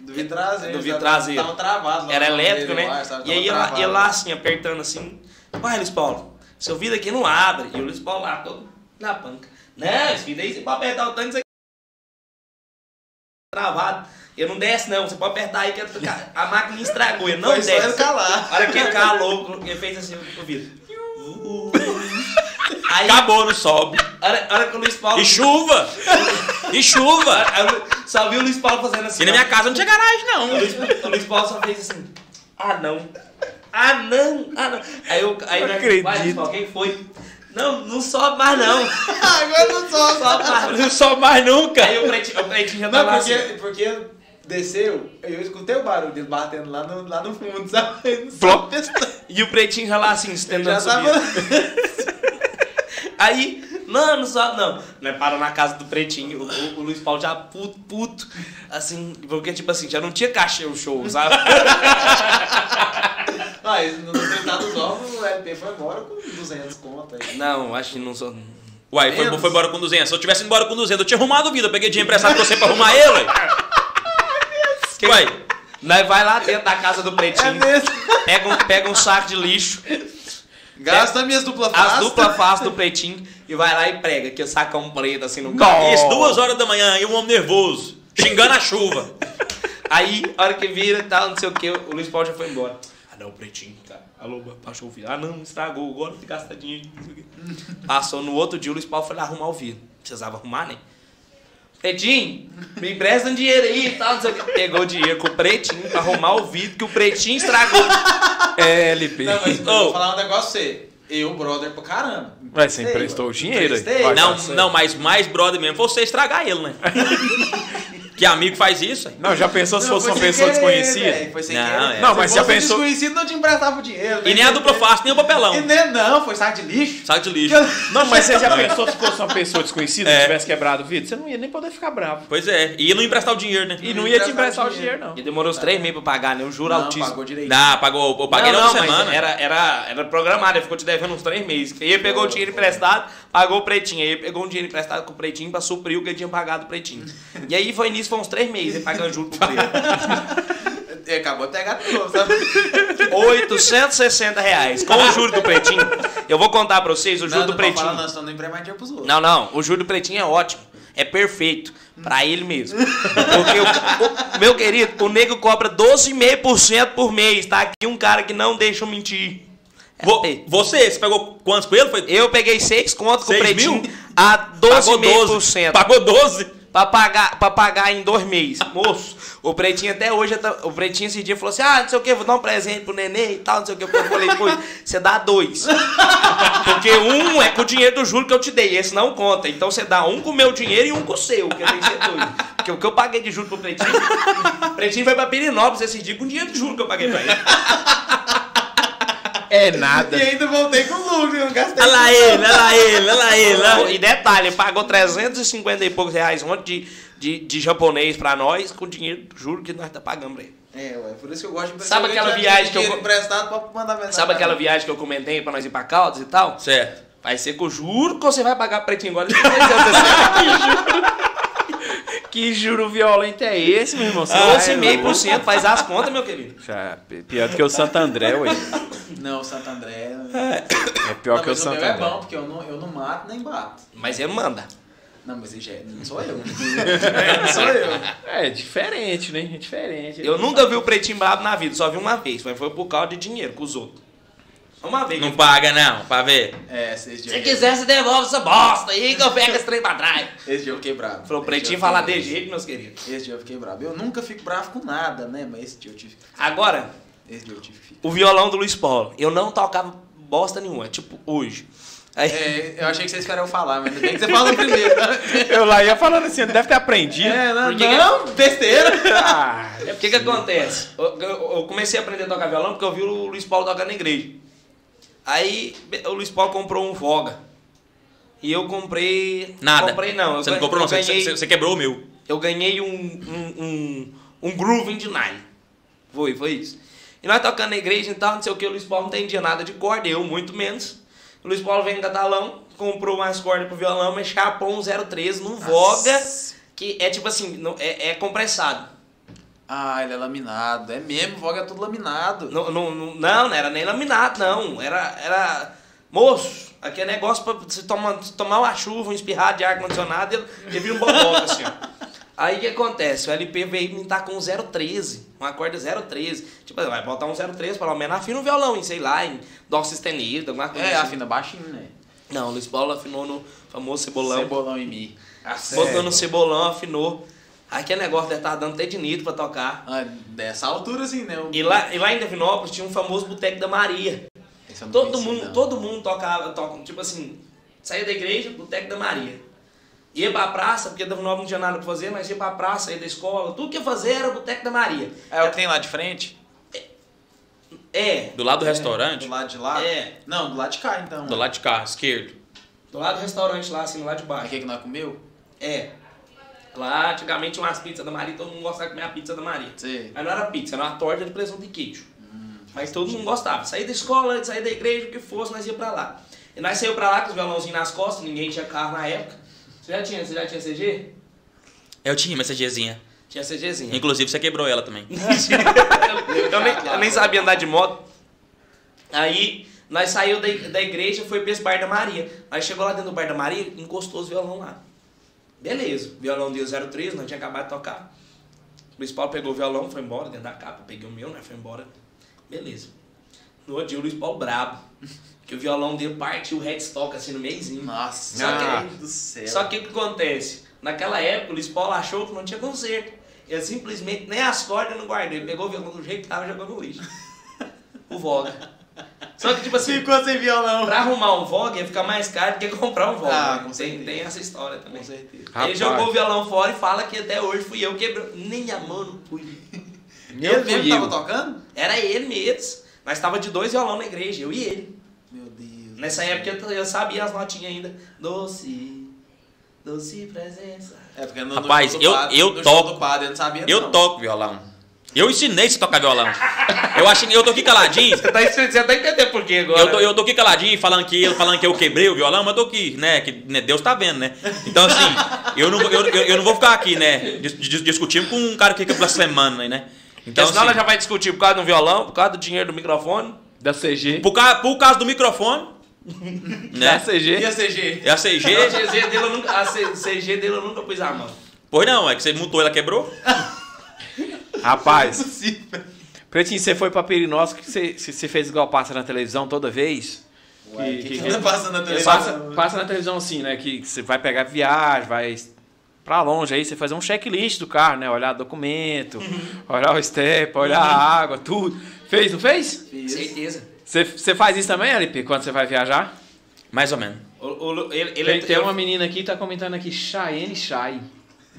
Do vidro traseiro. Do vidro traseiro. Tava travado era elétrico, né? E aí ia lá, ia lá assim, apertando assim. Vai, Luiz Paulo, seu vidro aqui não abre. E o Luiz Paulo lá, todo na panca. Não, esse vidro aí, você pode apertar o tanque, travado. Eu não desce, não. Você pode apertar aí que a- máquina estragou. Ele não Foi só desce. calar. A hora que ele calou, ele fez assim o vidro. [laughs] Aí, Acabou, não sobe. a hora, a hora que o Luiz Paulo. E chuva! E chuva! [laughs] Só viu o Luiz Paulo fazendo assim. E na minha casa não tinha garagem, O não. Luiz, o Luiz Paulo só fez assim. Ah, não. Ah, não. Ah, não. Aí eu. Aí Não acredito. Vai, Luiz Paulo, quem foi? Não, não sobe mais não. [laughs] Agora não sobe. Sobe mais. [laughs] Não sobe mais nunca. Aí o pretinho, o pretinho já tá Não, lá porque, assim. porque desceu, eu escutei o barulho dele batendo lá no, lá no fundo, sabe? [laughs] Não sabe. E o pretinho já lá assim, subir. tava. Aí, não, não sobe não. Nós paramos na casa do pretinho, o, o- o Luiz Paulo já puto, puto, assim, porque tipo assim, já não tinha cachê o show, sabe? Mas no tentado dos ovos, o LP foi embora com 200 conto aí. Não, acho que não sou. Uai, foi, foi embora com 200. Se eu tivesse ido embora com 200, eu tinha arrumado vida. Eu peguei dinheiro emprestado pra você pra arrumar ele, ué. Que- Uai, Nós vai lá dentro da casa do É pretinho, mesmo. pega um, pega um saco de lixo, Gasta minhas duplas as face. duplas faces do pretinho e vai lá e prega, que sacão preto assim no carro. isso, duas horas da manhã, e um homem nervoso, xingando a chuva. Aí, a hora que vira e tal, não sei o que, o Luiz Paulo já foi embora. Ah não, pretinho, cara. Alô, baixou o vidro. Ah não, estragou, agora que gastar dinheiro. o. Passou no outro dia, o Luiz Paulo foi lá arrumar o vidro. Precisava arrumar, né? Pretinho, me empresta um dinheiro aí e tal, não sei o que. Pegou o dinheiro com o pretinho pra arrumar o vidro que o pretinho estragou. É, LP. Não, mas eu Ô. vou falar um negócio pra você. Eu, brother, pra caramba. Ué, você emprestou o dinheiro aí? Não, tá não, mas mais brother mesmo, foi você estragar ele, né? [laughs] que amigo faz isso. Não, já pensou se Não, fosse uma pessoa querer, desconhecida? sem Não, querer. é. Não, Se mas já fosse pensou- desconhecido, não te emprestava o dinheiro. E nem a dupla face, nem o papelão. E nem, não, foi saco de lixo. Saco de lixo. Não, mas você já pensou se fosse uma pessoa desconhecida É. que tivesse quebrado o vidro? Você não ia nem poder ficar bravo. Pois é, e não emprestar o dinheiro, né? E não Não ia te emprestar o dinheiro, não. E demorou uns três meses pra pagar, né? Um juro Não, altíssimo. pagou direito. Não, pagou, eu paguei não, na não, semana. era, era, era programado, ele ficou te devendo uns três meses. Aí ele pegou o dinheiro emprestado, pagou o pretinho. Aí ele pegou um dinheiro emprestado com o pretinho pra suprir o que ele tinha pagado o pretinho. E aí foi nisso, foi uns três meses, ele pagando juro pro preto. [laughs] Acabou de pegar novo, sabe? 860 reais. Com o juro do pretinho, eu vou contar pra vocês o juro não, do não pretinho. falar, nós estamos dinheiro pros outros. Não, não, o juro do pretinho é ótimo. É perfeito. Pra ele mesmo. Porque, o, o- meu querido, o nego cobra 12,5% por mês. Tá aqui um cara que não deixa eu mentir. É Vo- você, você pegou quantos com ele? Foi Eu peguei 6 contos com o Seis pretinho mil? a Pagou 12,5%. Pagou 12? Pra pagar, pra pagar em dois meses. Moço, o pretinho até hoje, o pretinho esse dia falou assim: ah, não sei o que, vou dar um presente pro nenê e tal, não sei o que. Eu falei, pô, você dá dois. [laughs] Porque um é com o dinheiro do juro que eu te dei, esse não conta. Então você dá um com o meu dinheiro e um com o seu, que tem que ser dois. Porque o que eu paguei de juro pro pretinho. O [laughs] pretinho foi pra Pirinópolis esse dia com o dinheiro do juro que eu paguei pra ele. [laughs] É nada. E ainda voltei com lucro, eu não gastei. Olha lá ele, olha lá ele, olha lá ele. lá. E detalhe, ele pagou 350 e poucos reais ontem de, de, de japonês pra nós com o dinheiro juro que nós tá pagando pra ele. É, ué, por isso que eu gosto de emprestar. Sabe aquela Eu viagem que eu emprestado pra mandar mensagem. Sabe aquela viagem que eu comentei pra nós ir pra Caldas e tal? Certo. Vai ser com o juro que você vai pagar pretinho agora. [laughs] Deixa eu ver se aconteceu. Que juro violento é esse, meu irmão? Você Ah, vai- 12,5%, faz as contas, meu querido. Já, pior do que o Santo André, ué. Não, Santo André. É pior não, que o o Santo meu é André. bom, porque eu não, eu não mato nem bato. Mas ele manda. Não, mas ele já é- não sou eu. [laughs] não sou eu. É diferente, né? É diferente. Eu nunca vi o pretinho brabo na vida, só vi uma vez, mas foi por causa de dinheiro com os outros. Uma vez. Não paga não, pra ver. É, Se dias. quiser, você devolve essa bosta aí que eu pego esse trem pra trás. Esse dia eu fiquei bravo. Falou, pretinho falar de jeito, meus queridos. Esse dia eu fiquei bravo. Eu nunca fico bravo com nada, né? Mas esse dia eu tive. Agora, Esse dia eu tive que ficar. o violão do Luiz Paulo. Eu não tocava bosta nenhuma, tipo hoje. Aí, É, eu achei que vocês eu falar, mas bem que você falou primeiro. [laughs] Eu lá ia falando assim, ele deve ter aprendido. É, não, Por que que- não, besteira. Ah, O que que acontece? Eu, eu- eu comecei a aprender a tocar violão porque eu vi o Luiz Paulo tocando na igreja. Aí o Luiz Paulo comprou um Voga. E eu comprei. Nada. Comprei não. Eu Você não gan- comprou, não. eu Você, ganhei, você- você quebrou o meu. eu ganhei um, um, um, um grooving de nylon. Foi, foi isso. E nós tocando na igreja e tal, não sei o que, o Luiz Paulo não entendia nada de corda, eu muito menos. O Luiz Paulo vem em catalão, comprou mais corda pro violão, mas chapou um 013 num Voga, que é tipo assim, não- é, é compressado. Ah, ele é laminado. É mesmo, Voga é tudo laminado. Não, não, não, não, era nem laminado, não. Era. era moço, aqui é negócio pra você tomar, tomar uma chuva, um espirrado de ar-condicionado, ele, ele vira um boboca, assim, ó. Aí o que acontece? O LP veio me tá com um 013, uma corda 013. Tipo, vai botar um 013, pelo menos afina um violão, em, sei lá, em dó sustenido, alguma coisa É, assim. afina baixinho, né? Não, o Luiz Paulo afinou no famoso cebolão. Cebolão em mim. Botou no cebolão, afinou. Aí que negócio deve estar dando tendinito pra tocar. Ah, dessa altura, assim, né? O- E lá, e lá em Divinópolis tinha um famoso Boteco da Maria. Todo conheci, mundo, não. todo mundo tocava, toca, tipo assim, saía da igreja, boteco da Maria. Ia pra praça, porque Dava Nova não tinha nada pra fazer, mas ia pra praça, ia da escola, tudo que ia fazer era boteco da Maria. É o que tem lá de frente? É, Do lado do restaurante, Do lado de lá? É. Não, do lado de cá, então. do lado de cá, esquerdo. do lado do restaurante lá, assim, lá de baixo. Aqui que nós comeu? É. Lá, antigamente, tinha umas pizzas da Maria, todo mundo gostava de comer a pizza da Maria. Sei. Mas não era pizza, era uma torta de presunto e queijo. Mas todo mundo gostava. Sair da escola, sair da igreja, o que fosse, nós ia pra lá. E nós saímos pra lá com os violãozinhos nas costas, ninguém tinha carro na época. Você já tinha, você já tinha CG? Eu tinha uma CGzinha. Tinha CGzinha. Inclusive, você quebrou ela também. [laughs] eu, nem, eu nem sabia andar de moto. Aí nós saímos da, da igreja foi pra esse bar da Maria. Aí chegou lá dentro do bar da Maria, encostou os violão lá. Beleza, violão deu 03, nós tinha acabado de tocar. O Luiz Paulo pegou o violão, foi embora dentro da capa, peguei o meu, né? Foi embora. Beleza. No outro dia o Luiz Paulo brabo. [laughs] Que o violão dele partiu o headstock assim no meizinho. Nossa, Só que- Deus do céu. Só que o que acontece? Naquela época, o Luiz Paulo achou que não tinha conserto. Ele simplesmente nem as cordas não guardou. Ele pegou o violão do jeito que tava jogando no lixo. [laughs] O Voga. Só que, tipo assim, Ficou sem violão. pra arrumar um Voga ia ficar mais caro do que comprar um Voga. Ah, com tem, tem essa história também. Com certeza. Ele Rapaz. jogou o violão fora e fala que até hoje fui eu que quebrou. Nem a mão não fui. Ele mesmo tava tocando? Era ele mesmo. Nós tava de dois violão na igreja, eu e ele. Meu Deus. Nessa época eu, eu sabia as notinhas ainda. Doce, doce presença. É porque no, Rapaz, no do eu- padre, eu no toco. padre, eu não sabia Eu não. toco violão. Eu ensinei você a tocar violão. Eu achei eu tô aqui caladinho. Você tá, você tá entendendo por quê agora? Eu tô, eu tô aqui caladinho falando que, falando que eu quebrei o violão, mas eu tô aqui, né? Que né, Deus tá vendo, né? Então, assim, eu não, vou- eu, eu, eu não vou ficar aqui, né? dis- dis- Discutindo com um cara que fica blasfemando aí, né? Então, Porque senão ela assim, já vai discutir por causa do violão, por causa do dinheiro do microfone. Da CG. por, ca- por causa do microfone, [laughs] Da né? CG. E a CG? É a A CG. CG dele eu nunca, a CG dele eu nunca pus a mão. Pois não, é que você mutou, ela quebrou. [laughs] Rapaz, Pretinho, você foi pra Perinópolis, que você, você fez igual passa na televisão toda vez? Ué, Que- que, que- que tá passando na televisão? Passa, passa na televisão assim, né? Que você vai pegar viagem, vai pra longe aí, você fazer um checklist do carro, né? Olhar documento, olhar o step, olhar a água, tudo. Fez, não fez? Fiz. Certeza. Você, você faz isso também, LP, quando você vai viajar? Mais ou menos. O, o- ele, ele Tem, é- tem uma menina aqui que tá comentando aqui, Cheyenne Chay.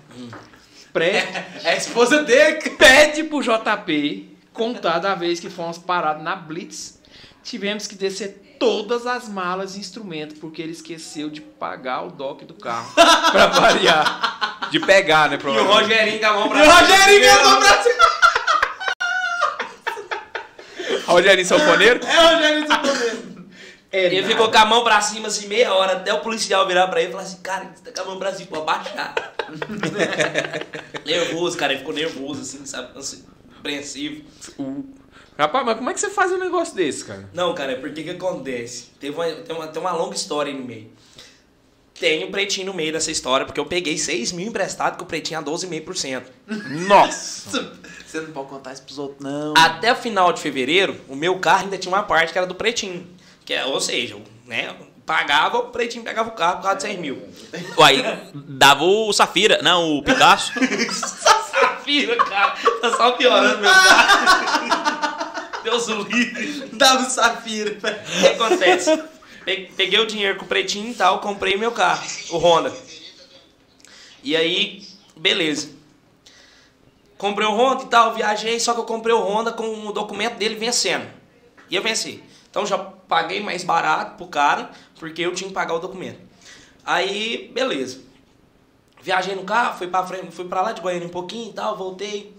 Pré, É a esposa dele. pede pro JP contar da vez que fomos parados na Blitz. Tivemos que descer todas as malas e instrumentos, porque ele esqueceu de pagar o dock do carro. [laughs] pra variar. De pegar, né? E o. Rogerinho com a mão pra E o Rogerinho ganhou o Brasil. Rogerinho Sanfoneiro? É o Rogerinho se comendo. Ele ficou com a mão pra cima assim, meia hora, até o policial virar pra ele e falar assim, cara, você tá com a mão pra cima, pô, abaixar. [laughs] nervoso, cara, ele ficou nervoso, assim, sabe? Assim, apreensivo. O- Rapaz, mas como é que você faz um negócio desse, cara? Não, cara, é porque que acontece? Teve uma, tem, uma, tem uma longa história aí no meio. Tem o pretinho no meio dessa história, porque eu peguei 6 mil emprestado, que o pretinho é 12,5%. Nossa! Você não pode contar isso pros outros, não. Até o final de fevereiro, o meu carro ainda tinha uma parte que era do pretinho. Que é, ou seja, né, pagava, o pretinho pegava o carro por causa de 6 mil. Uai, dava o Safira, não, o Picasso. Safira, cara, tá só piorando meu carro. Deus o livre. Dava o Safira. O que acontece? Pe- Peguei o dinheiro com o pretinho e tal, comprei meu carro, o Honda. E aí, beleza. Comprei o Honda e tal, viajei, só que eu comprei o Honda com o documento dele vencendo. Ia vencer. Então já paguei mais barato pro cara, porque eu tinha que pagar o documento. Aí, beleza. Viajei no carro, fui pra, frente, fui pra lá de Goiânia um pouquinho e tal, voltei.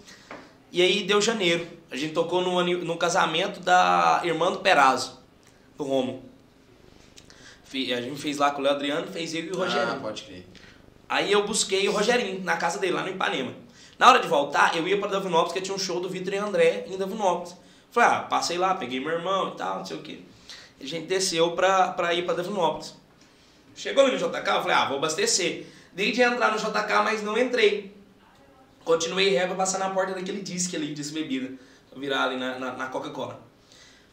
E aí deu janeiro. A gente tocou no, no casamento da irmã do Perazzo, do Romo. A gente fez lá com o Léo Adriano, fez ele e o Rogério. Ah, pode crer. Aí eu busquei o Rogerinho na casa dele, lá no Ipanema. Na hora de voltar, eu ia pra Davinópolis, porque tinha um show do Vitor e André em Davinópolis. Falei, ah, passei lá, peguei meu irmão e tal, não sei o quê. A gente desceu pra, pra ir pra Davinópolis. Chegou ali no JK, eu falei, ah, vou abastecer. Dei de entrar no JK, mas não entrei. Continuei ré pra passar na porta daquele disque ali, disque bebida. Virar ali na, na, na Coca-Cola.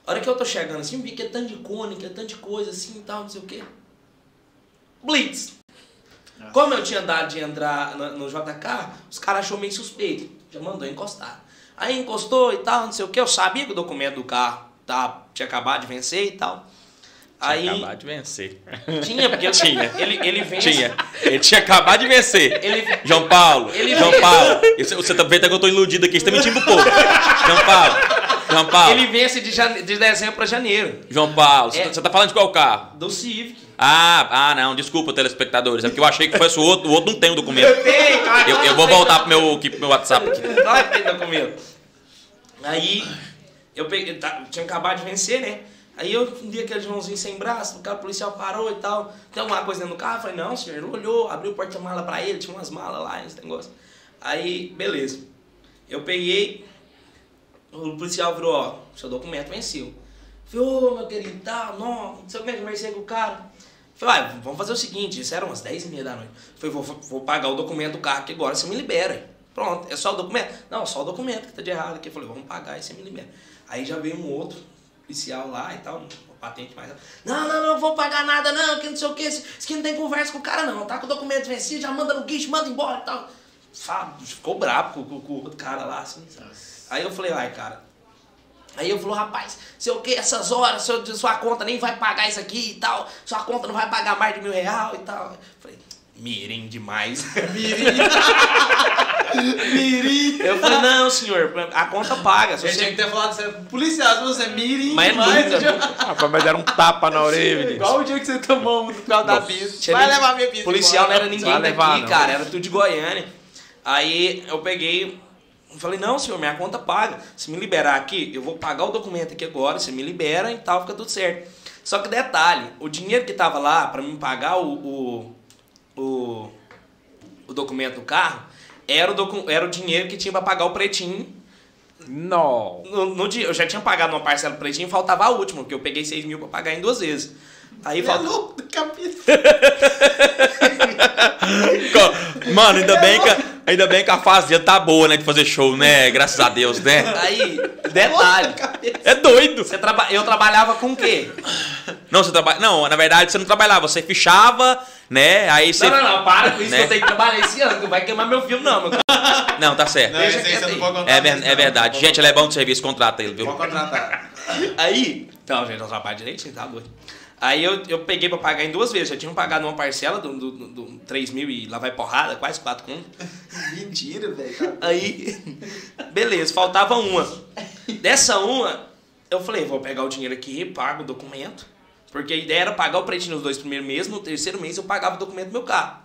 A hora que eu tô chegando assim, vi que é tanto de cone, que é tanto de coisa assim e tal, não sei o quê. Blitz. Como eu tinha dado de entrar no, no JK, os caras achou meio suspeito. Já mandou encostar. Aí encostou e tal, não sei o que. Eu sabia que o documento do carro tá, tinha acabado de vencer e tal. Aí Acabar de vencer. tinha, porque Tinha. Ele, ele vence. Tinha. Ele tinha acabado de vencer. Ele, João Paulo, Ele- João Paulo. Isso- Você tá vendo que eu tô iludido aqui, você tá mentindo pro povo. João Paulo, João Paulo, ele vence de, jane, de dezembro pra janeiro. João Paulo. Você É. tá- você tá falando de qual carro? Do Civic. Ah, ah, não, desculpa, telespectadores. É porque eu achei que fosse o outro, o outro não tem o documento. Tem, claro, Eu, eu vou voltar pro meu, pro meu WhatsApp aqui. Que tem documento. Aí, eu peguei, tá, tinha acabado de vencer, né? Aí eu vi aquele Joãozinho sem braço, o cara policial parou e tal. Tem alguma coisa dentro do carro? Eu falei, não, senhor. Ele olhou, abriu o porta-mala pra ele, tinha umas malas lá, esse negócio. Aí, beleza. Eu peguei, o policial virou, ó, seu documento venceu. Falei, ô, meu querido, tal, não, não sei como é que conversei com o cara. Falei, ah, vamos fazer o seguinte, isso era umas 10 e meia da noite. Falei, vou, vou pagar o documento do carro aqui agora, você me libera. Pronto, é só o documento? Não, só o documento que tá de errado aqui. Eu falei, vamos pagar e você me libera. Aí já veio um outro policial lá e tal, patente mais. Não, não, não vou pagar nada, não, que não sei o que. Isso aqui não tem conversa com o cara, não. Tá com o documento vencido, já manda no guicho, manda embora e tal. Sabe, ficou bravo com, com, com o outro cara lá, assim. sabe? Aí eu falei, ai, cara, Aí eu falou, rapaz, sei o que, essas horas, seu, sua conta nem vai pagar isso aqui e tal, sua conta não vai pagar mais de mil real e tal. Eu falei, mirim demais. [laughs] Mirim. Mirim. Eu falei, não, senhor, a conta paga. Se Ele tinha você... que ter falado, você é policial, se você é mirim Mas é demais, nunca, [laughs] já- Rapaz, mas deram um tapa na orelha, Vinícius. Igual o dia que você tomou um por causa da pista. Vai nem- levar minha pista Policial não embora. era ninguém Vai daqui, levar, não. cara, era tudo de Goiânia. Aí eu peguei, falei, não, senhor, minha conta paga. Se me liberar aqui, eu vou pagar o documento aqui agora, você me libera e tal, fica tudo certo. Só que detalhe, o dinheiro que tava lá pra me pagar o, o, o, o documento do carro era o, docu- era o dinheiro que tinha pra pagar o pretinho. Não. No, no dia, eu já tinha pagado uma parcela do pretinho, faltava a última, porque eu peguei 6 mil pra pagar em duas vezes. Aí É louco do capeta. Co- Mano, ainda bem, que, ainda bem que a fazenda tá boa, né? De fazer show, né? Graças a Deus, né? Aí, [laughs] detalhe. É doido. Você traba... Eu trabalhava com o quê? Não, você trabalha. Não, na verdade você não trabalhava, você fichava, né? Aí você. Não, não, não, para com isso Né? que eu tenho que trabalhar esse ano, não vai queimar meu filme, não. Meu... Não, tá certo. Não, Deixa esse aí você não pode contar É, ver- é não. verdade. Gente, ele é bom de serviço, contrata ele, viu? Pode contratar. Aí, então, gente, eu trabalho direitinho, tá doido. Aí eu, eu peguei pra pagar em duas vezes, já tinham pagado uma parcela do, do, do, do 3 mil e lá vai porrada, quase 4 conto. [laughs] Mentira, velho. Aí, beleza, faltava uma. Dessa uma, eu falei, vou pegar o dinheiro aqui, pago o documento. Porque a ideia era pagar o pretinho nos dois primeiros meses, no terceiro mês eu pagava o documento do meu carro.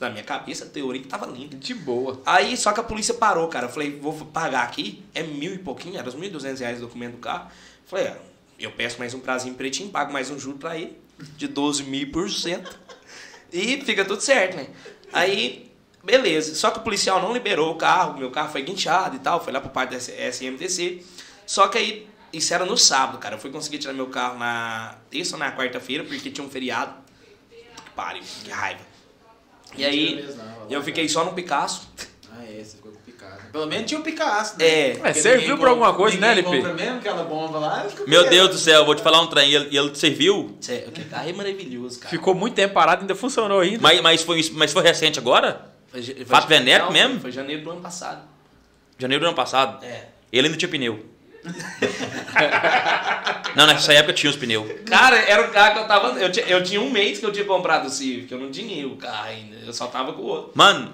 Na minha cabeça, a teoria que tava linda. De boa. Aí, só que a polícia parou, cara. Eu falei, vou pagar aqui, é mil e pouquinho, era os mil e duzentos reais o documento do carro. Falei, ah, eu peço mais um prazinho pretinho, pago mais um juro pra ele, de 12 mil por cento. E fica tudo certo, né? Aí, beleza. Só que o policial não liberou o carro, meu carro foi guinchado e tal, foi lá pro parte da SMTC. Só que aí, isso era no sábado, cara. Eu fui conseguir tirar meu carro na terça ou na quarta-feira, porque tinha um feriado. Que pariu, que raiva. E aí, eu fiquei só no Picasso. Ah, é, você ficou picado. Pelo menos tinha o Picasso, né? É. É, Porque serviu ninguém pra alguma coisa, né, LP? mesmo aquela bomba lá. Meu Deus do céu, eu vou te falar um trem. E ele, ele te serviu? Sério, que carro é maravilhoso, cara. Ficou muito tempo parado, ainda funcionou ainda. Mas, mas, foi, mas foi recente agora? Foi, foi, Fato não, mesmo? Foi janeiro do ano passado. Janeiro do ano passado. É. Ele ainda tinha pneu. [laughs] Não, nessa época tinha os pneus. Cara, era o carro que eu tava. Eu tinha, eu tinha um mês que eu tinha comprado o Civic, eu não tinha o carro ainda. Eu só tava com o outro. Mano,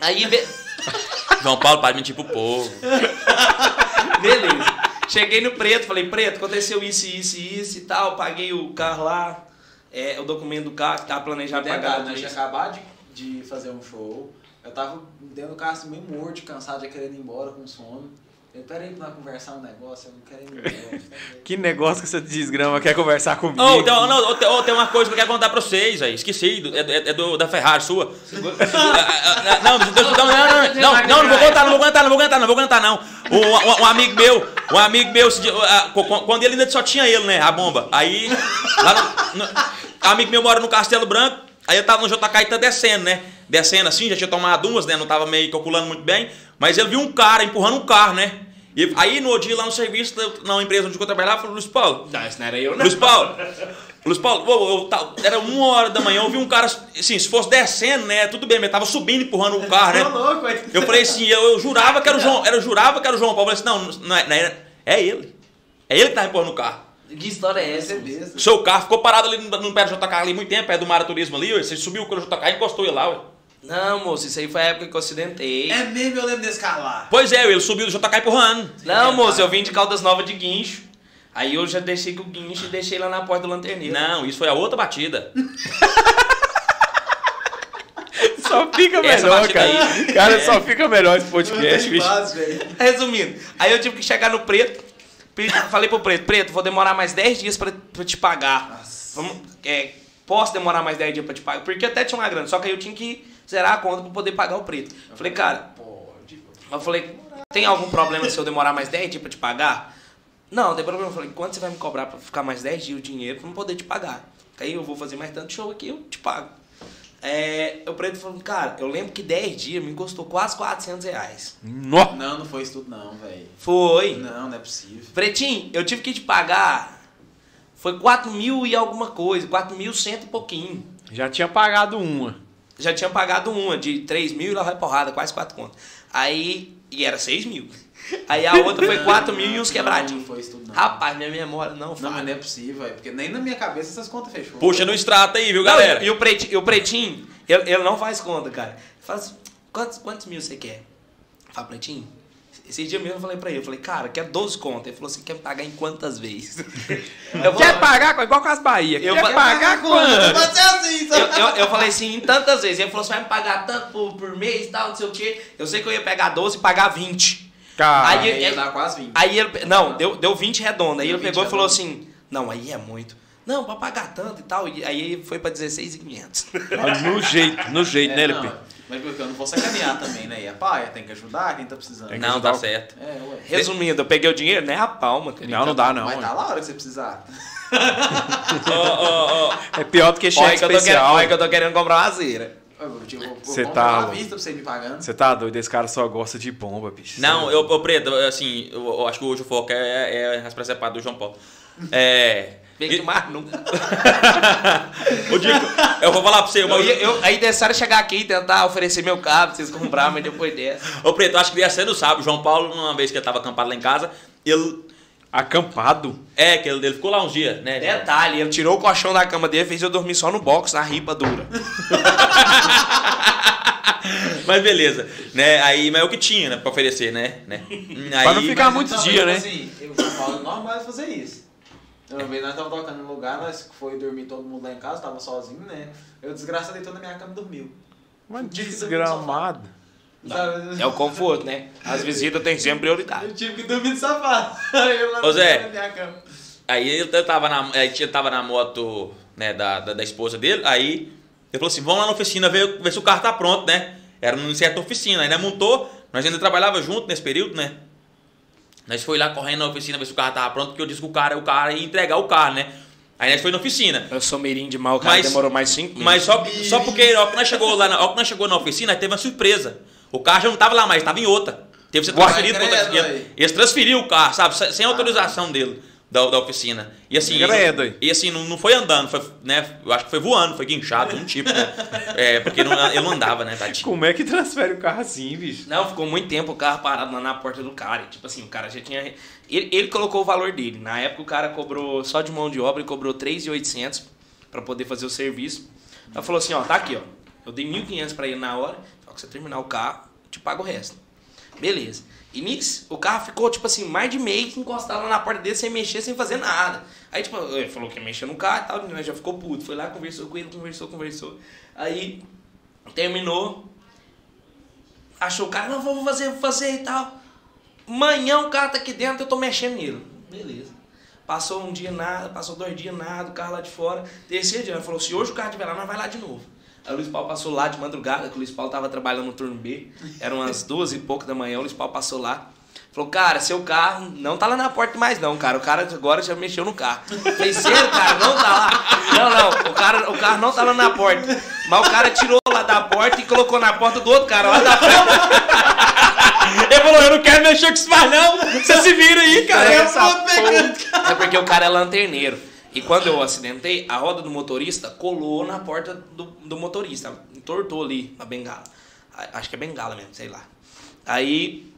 Aí, be- [laughs] João Paulo para de mentir pro povo. [laughs] beleza. Cheguei no preto, falei, preto, aconteceu isso, isso e isso e tal. Paguei o carro lá. é, o documento do carro que tá planejado pagar. nós tinha acabado de, de fazer um show. Eu tava dentro do carro assim, meio morto, cansado, já querendo ir embora com sono. Eu parei pra conversar um negócio, eu não quero ir [laughs] negócio. Tá que negócio que você desgrama quer conversar comigo? Oh, então, tem, não, oh, tem uma coisa que eu quero contar pra vocês aí. Esqueci, do, é, é, é do, da Ferrari sua. não, não, não, não, não, vou contar, não vou contar, não vou contar, não vou contar, não. Um, um, um amigo meu, um amigo meu, quando ele ainda só tinha ele, né? A bomba. Aí, lá no, no, amigo meu mora no Castelo Branco, aí eu tava no Jotacaíta tá descendo, né? Descendo assim, já tinha tomado umas, né? Não tava meio calculando muito bem. Mas ele viu um cara empurrando um carro, né? E aí no dia lá no serviço, na empresa onde eu trabalhava, falou, Luiz Paulo, Não, isso não era eu, não. Luiz Paulo, Luiz Paulo, ô, eu tava- era uma hora da manhã, eu vi um cara, assim, se fosse descendo, né, tudo bem, mas tava subindo, empurrando o carro, né? louco, aí. Eu falei assim, eu, eu jurava que era o João, era, eu jurava que era o João Paulo, eu falei assim, não, não é, não é, é ele, é ele que tava empurrando o carro. Que história é essa? É seu carro ficou parado ali no, no pé do JK ali muito tempo, pé do Mara Turismo ali, ué, você subiu o JK e encostou ele lá, ué. Não, moço, isso aí foi a época que eu acidentei. É mesmo, eu lembro desse cara lá. Pois é, ele subiu do JK empurrando. Não, moço, eu vim de Caldas Novas de guincho. Aí eu já deixei com o guincho e deixei lá na porta do lanterneiro. Não, isso foi a outra batida. [laughs] Só fica Essa melhor, batida cara. aí. Cara, É. só fica melhor esse podcast, bicho. base, velho. Resumindo, aí eu tive que chegar no preto. pedi- Falei pro preto, preto, vou demorar mais 10 dias pra, pra te pagar. Vamos, é, posso demorar mais 10 dias pra te pagar? Porque até tinha uma grana, só que aí eu tinha que zerar a conta pra poder pagar o preto. Falei, cara, Pode. eu falei, tem algum problema se eu demorar mais 10 dias pra te pagar? Não, não tem problema. Eu falei, quanto você vai me cobrar pra ficar mais 10 dias o dinheiro pra eu poder te pagar? Aí eu vou fazer mais tanto show aqui, eu te pago. É, o preto falou, cara, eu lembro que 10 dias me custou quase 400 reais. Nó. Não, não foi isso tudo não, velho. Foi. Não, não é possível. Pretinho, eu tive que te pagar. Foi 4 mil e alguma coisa, 4 mil cento e pouquinho. Já tinha pagado uma. Já tinha pagado uma de 3 mil e lá vai porrada, quase 4 contas. Aí, e era 6 mil. Aí a outra foi 4 mil e uns Não, quebradinhos. Não foi isso tudo não. Rapaz, minha memória não Não, fala. mas não é possível, velho. Porque nem na minha cabeça essas contas fechou. Puxa no extrato aí, viu, Não, galera? e, o pretinho, e o pretinho ele, ele não faz conta, cara. Ele Fala assim, quantos, quantos mil você quer? Fala, pretinho. Esse dia mesmo eu falei pra ele, eu falei, cara, quer 12 contas. Ele falou assim, quer pagar em quantas vezes? [laughs] eu, Quer falei, pagar com- igual com as Bahia? Eu Quer pa- pagar ser assim, eu, eu, eu falei assim, em tantas vezes. Ele falou, você vai me pagar tanto por, por mês e tal, não sei o quê. Eu sei que eu ia pegar 12 e pagar 20. Cara, Aí- Aí ia dar quase 20. Aí ele, não, deu, deu 20 redondo. Aí Deu ele 20 pegou e falou assim, não, aí é muito. Não, pra pagar tanto e tal. E aí foi pra 16,500. no jeito, no jeito, né, É, LP? não, mas porque eu não vou sacanear também, né? E a paia tem que ajudar quem tá precisando. Tem que Não, ajudar tá o- certo. É, ué. Resumindo, eu peguei o dinheiro, nem a palma. cara. Não, não dá, não. Vai estar lá a hora que você precisar. Ó, ó, ó. É pior do que Olha cheque que, eu tô querendo, especial. olha que eu tô querendo comprar uma azeira. Eu vou, tipo, vou Cê comprar tá uma louco. vista pra você me pagando. Você tá doido? Esse cara só gosta de bomba, bicho. Não, eu, eu preto, assim, eu, eu acho que hoje o foco é, é as presepadas do João Paulo. É. Vem e- mais nunca. [laughs] o Dico, eu vou falar pra você, Eu, uma, ia- eu, aí deixaram chegar aqui e tentar oferecer meu carro pra vocês comprar, mas depois dessa. Ô Preto, eu acho que ia ser do sábado. O João Paulo, uma vez que ele tava acampado lá em casa, ele. Acampado? É, que ele, ele ficou lá uns dias, né? Detalhe, ele tirou o colchão da cama dele e fez eu dormir só no box, na ripa dura. [laughs] Mas beleza, né? Aí, mas é o que tinha, né? Pra oferecer, né? né? Aí, Pra não ficar muitos dias, né? Assim, eu Paulo normal fazer isso. Uma vez nós tava tocando num lugar, nós foi dormir todo mundo lá em casa, tava sozinho, né? Eu desgraça deitou na minha cama e dormiu. Mas no desgramado. Sabe? É o conforto, né? As visitas têm sempre prioridade. Eu tive que dormir no sofá. Aí [laughs] eu lá Ô, Zé. na minha cama. Aí ele tava na, aí tinha- tava na moto né, da, da, da esposa dele, aí ele falou assim, vamos lá na oficina ver, ver se o carro tá pronto, né? Era numa certa oficina, aí nós montou, nós ainda trabalhava junto nesse período, né? Nós foi lá correndo na oficina ver se o carro tava pronto, porque eu disse que o cara, o cara ia entregar o carro, né? Aí nós foi na oficina. Eu sou mirim de mal, o cara Mas- demorou mais cinco minutos. Mas só, só porque ó, que nós chegou lá, na, ó, que nós chegou na oficina, aí teve uma surpresa. O carro já não tava lá mais, tava em outra. Teve que ser transferido pra outra oficina. Eles transferiram o carro, sabe? Sem sem autorização dele, da, da oficina. E assim, Credo, e assim, não, não foi andando, foi, né? Eu acho que foi voando, foi guinchado, um tipo, né? [laughs] É, porque não, ele não andava, né, Tati? Como é que transfere o carro assim, bicho? Não, ficou muito tempo o carro parado lá na porta do cara. E, tipo assim, o cara já tinha. Ele, ele colocou o valor dele. Na época o cara cobrou só de mão de obra, ele cobrou 3.800 pra poder fazer o serviço. Ela falou assim: ó, tá aqui, ó. Eu dei 1.500 pra ele na hora. Só que você terminar o carro, eu te pago o resto. Beleza. E nisso, o carro ficou, tipo assim, mais de mês encostado lá na porta dele, sem mexer, sem fazer nada. Aí, tipo, ele falou que ia mexer no carro e tal, nós já ficou puto. Foi lá, conversou com ele, conversou, conversou. Aí, terminou. Achou o cara, não, vou fazer, vou fazer e tal. Manhã o carro tá aqui dentro, eu tô mexendo nele. Beleza. Passou um dia nada, passou dois dias nada, o carro lá de fora. Terceiro dia, ela falou, se hoje o carro estiver lá, nós vai lá de novo. Aí o Luiz Paulo passou lá de madrugada, que o Luiz Paulo tava trabalhando no turno B. Eram umas duas e pouco da manhã, o Luiz Paulo passou lá. Falou, cara, seu carro não tá lá na porta mais não, cara. O cara agora já mexeu no carro. Falei, sério, cara, não tá lá. Não, não, o, cara, o carro não tá lá na porta. Mas o cara tirou lá da porta e colocou na porta do outro cara lá da frente. Ele falou, eu não quero mexer com isso mais não. Você se vira aí, cara. É. É porque o cara é lanterneiro. E quando eu acidentei, a roda do motorista colou na porta do, do motorista. Entortou ali a bengala. Acho que é bengala mesmo, sei lá. Aí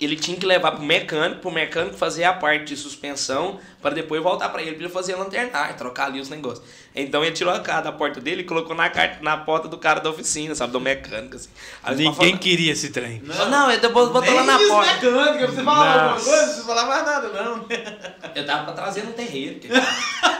ele tinha que levar pro mecânico, pro mecânico fazer a parte de suspensão, para depois voltar para ele, pra ele fazer a lanternar, trocar ali os negócios. Então ele tirou a cara da porta dele e colocou na, na porta do cara da oficina, sabe? Do mecânico, assim. Aí ele Ninguém falou, queria esse trem. Não, não, ele depois botou lá na porta. mecânica, você falava alguma coisa, você falava mais nada, não. Eu tava pra trazer no terreiro. que- [laughs]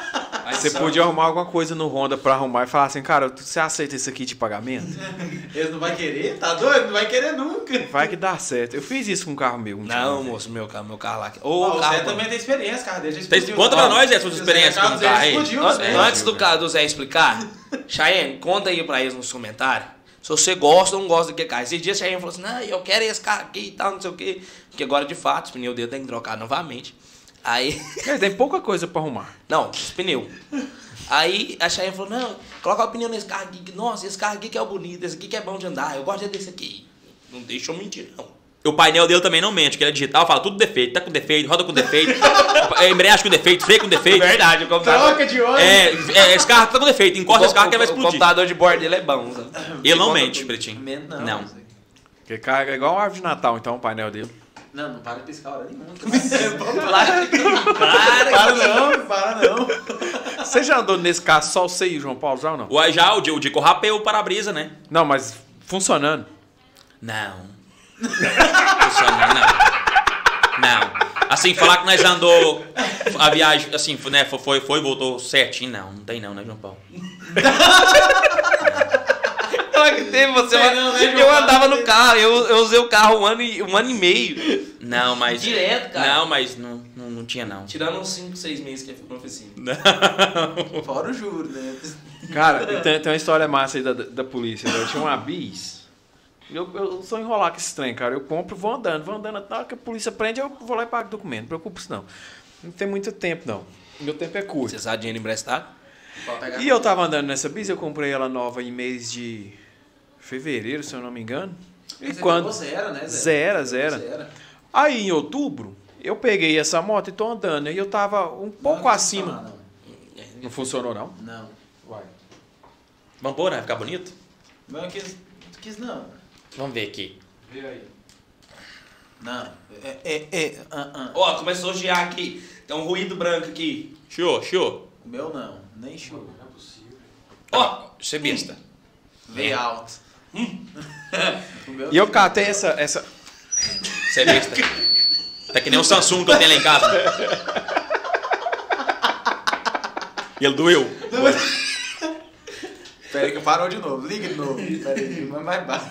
Mas Você podia arrumar alguma coisa no Honda pra arrumar e falar assim, cara, você aceita isso aqui de pagamento? [laughs] Eles não vai querer, tá doido? Não vai querer nunca. Vai que dá certo. Eu fiz isso com um carro meu. um. Não, moço, meu carro, meu carro lá. Ô, o carro. Zé também tem experiência, cara dele já Explodiu. conta pra nós, Zé, suas experiências com carro aí. Antes do, do Zé explicar, Cheyenne, conta aí pra eles nos comentários. Se você gosta ou não gosta do que carro. Esses dias Cheyenne falou assim, não, eu quero esse carro aqui e tal, não sei o quê. Porque agora, de fato, os pneus dele tem que trocar novamente. Aí, É, tem pouca coisa pra arrumar. não, os pneus. Aí a Cheyenne falou, não, coloca o pneu nesse carro aqui. Nossa, esse carro aqui que é o bonito, esse aqui que é bom de andar. Eu gosto desse aqui. Não deixa eu mentir, não. O painel dele também não mente, que ele é digital, fala tudo defeito, tá com defeito, roda com defeito, [laughs] é, embreagem com defeito, freio com defeito. Verdade, o computador... Troca de óleo. É, é, esse carro tá com defeito, encosta esse carro que ele vai o, o explodir. computador de bordo dele é bom. sabe? Ele não mente, tudo. Pretinho. Não. Não. Zé. Porque carro é igual uma árvore de Natal, então, o painel dele. Não, não para de piscar hora nenhuma. [laughs] Para, para, para não, para não. Você já andou nesse carro só você e o João Paulo já ou não? O, já o, Di- o rapeu o para-brisa, né? Não, mas funcionando. Não. [laughs] Funciona, não. Não. Assim, falar que nós andou a viagem, assim, né, foi, foi e voltou certinho, não. Não tem não, né, João Paulo? [laughs] Que teve, você. Sei não, né, eu andava no carro, eu, eu usei o carro um ano, e, um ano e meio. Não, mas... Direto, cara. Não, mas não, não, não tinha, não. Tirando uns 5, 6 meses que eu fui na oficina. Fora o juro, né? Cara, tem, tem uma história massa aí da, da, da polícia. né? Eu tinha uma bis. Eu, eu sou enrolar com esse trem, cara. Eu compro, vou andando, vou andando. Na hora que a polícia prende, eu vou lá e pago o documento. Não preocupe isso não. Não tem muito tempo, não. Meu tempo é curto. Você sabe dinheiro emprestado? E eu tava andando nessa bis, eu comprei ela nova em mês de fevereiro, se eu não me engano. E Você quando? pegou Zero, né? Zero, zero. Zero. Aí em outubro, eu peguei essa moto e tô andando. E eu tava um pouco Não, acima. Não, Não funcionou, não? não. não. Vai. Vamos pôr, né? Ficar bonito? Não, eu quis, quis não. Vamos ver aqui. Vê aí. Não. É, é, é. ah, ah. Ó, começou a gear aqui. Tem um ruído branco aqui. Show, show. O meu não. Nem show. Ó, Você é besta. Veio alto. [laughs] o meu E eu catei essa, essa. Você é besta. Tá que nem o Samsung que eu tenho lá em casa. [laughs] E ele doeu. Pera aí que parou de novo. Liga de novo. Pera aí, mas mais baixo.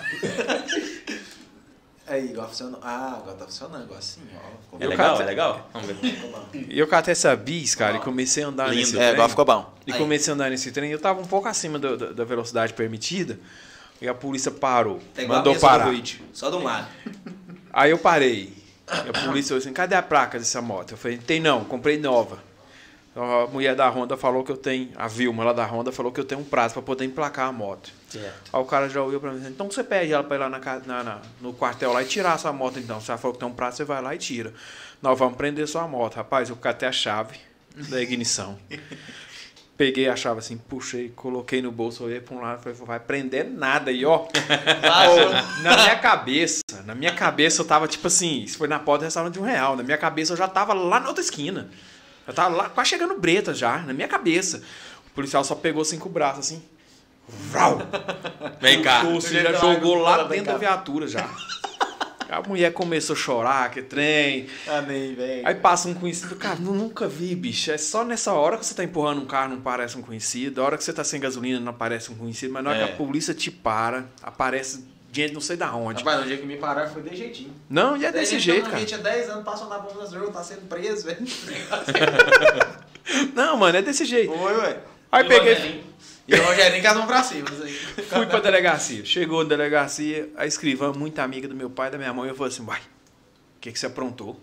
Aí, agora funcionou. Ah, agora tá funcionando. Agora sim, ó. É bom. legal, é legal. Vamos ver. E eu catei essa bis, cara, e comecei a andar Lindo. nesse É, trem. agora ficou bom. E Aí. comecei a andar nesse trem. Eu tava um pouco acima do- do- da velocidade permitida. E a polícia parou. Tá igual mandou do parar. ruído, Só de um lado. Aí eu parei. E a polícia falou assim: cadê a placa dessa moto? Eu falei: tem não, comprei nova. A mulher da Honda falou que eu tenho, a Vilma lá da Honda falou que eu tenho um prazo para poder emplacar a moto. Certo. Aí o cara já olhou pra mim então você pede ela pra ir lá na, na- na- no quartel lá e tirar a sua moto então. Se ela falou que tem um prazo, você vai lá e tira. Nós vamos prender sua moto. Rapaz, eu catei a chave da ignição. [laughs] Peguei a chave assim, puxei, coloquei no bolso, olhei pra um lado e falei, vai prender nada aí, ó. Na minha cabeça, na minha cabeça eu tava tipo assim, isso foi na porta do restaurante de um real. Na minha cabeça eu já tava lá na outra esquina. Eu tava lá, quase chegando breta já, na minha cabeça. O policial só pegou cinco braços assim. Vrau! [laughs] Vem cá. Você já jogou lá dentro da viatura já. A mulher começou a chorar, que trem. Amém, velho. Aí passa um conhecido, cara, nu- nunca vi, bicho. É só nessa hora que você tá empurrando um carro, não parece um conhecido. A hora que você tá sem gasolina, não aparece um conhecido. Mas na hora É. que a polícia te para, aparece gente não sei da onde. Rapaz, no dia que me pararam foi desse jeitinho. Não, e é desse jeito, cara. tinha 10 anos, passou na bomba das drogas, tá sendo preso, velho. [laughs] Não, mano, é desse jeito. Foi, velho. Aí E peguei, Rogerinho? E o Rogerinho com as mãos pra cima, aí. fui pra delegacia. Chegou na delegacia, a escrivã, muito amiga do meu pai e da minha mãe, eu falei assim, vai, o que, que você aprontou?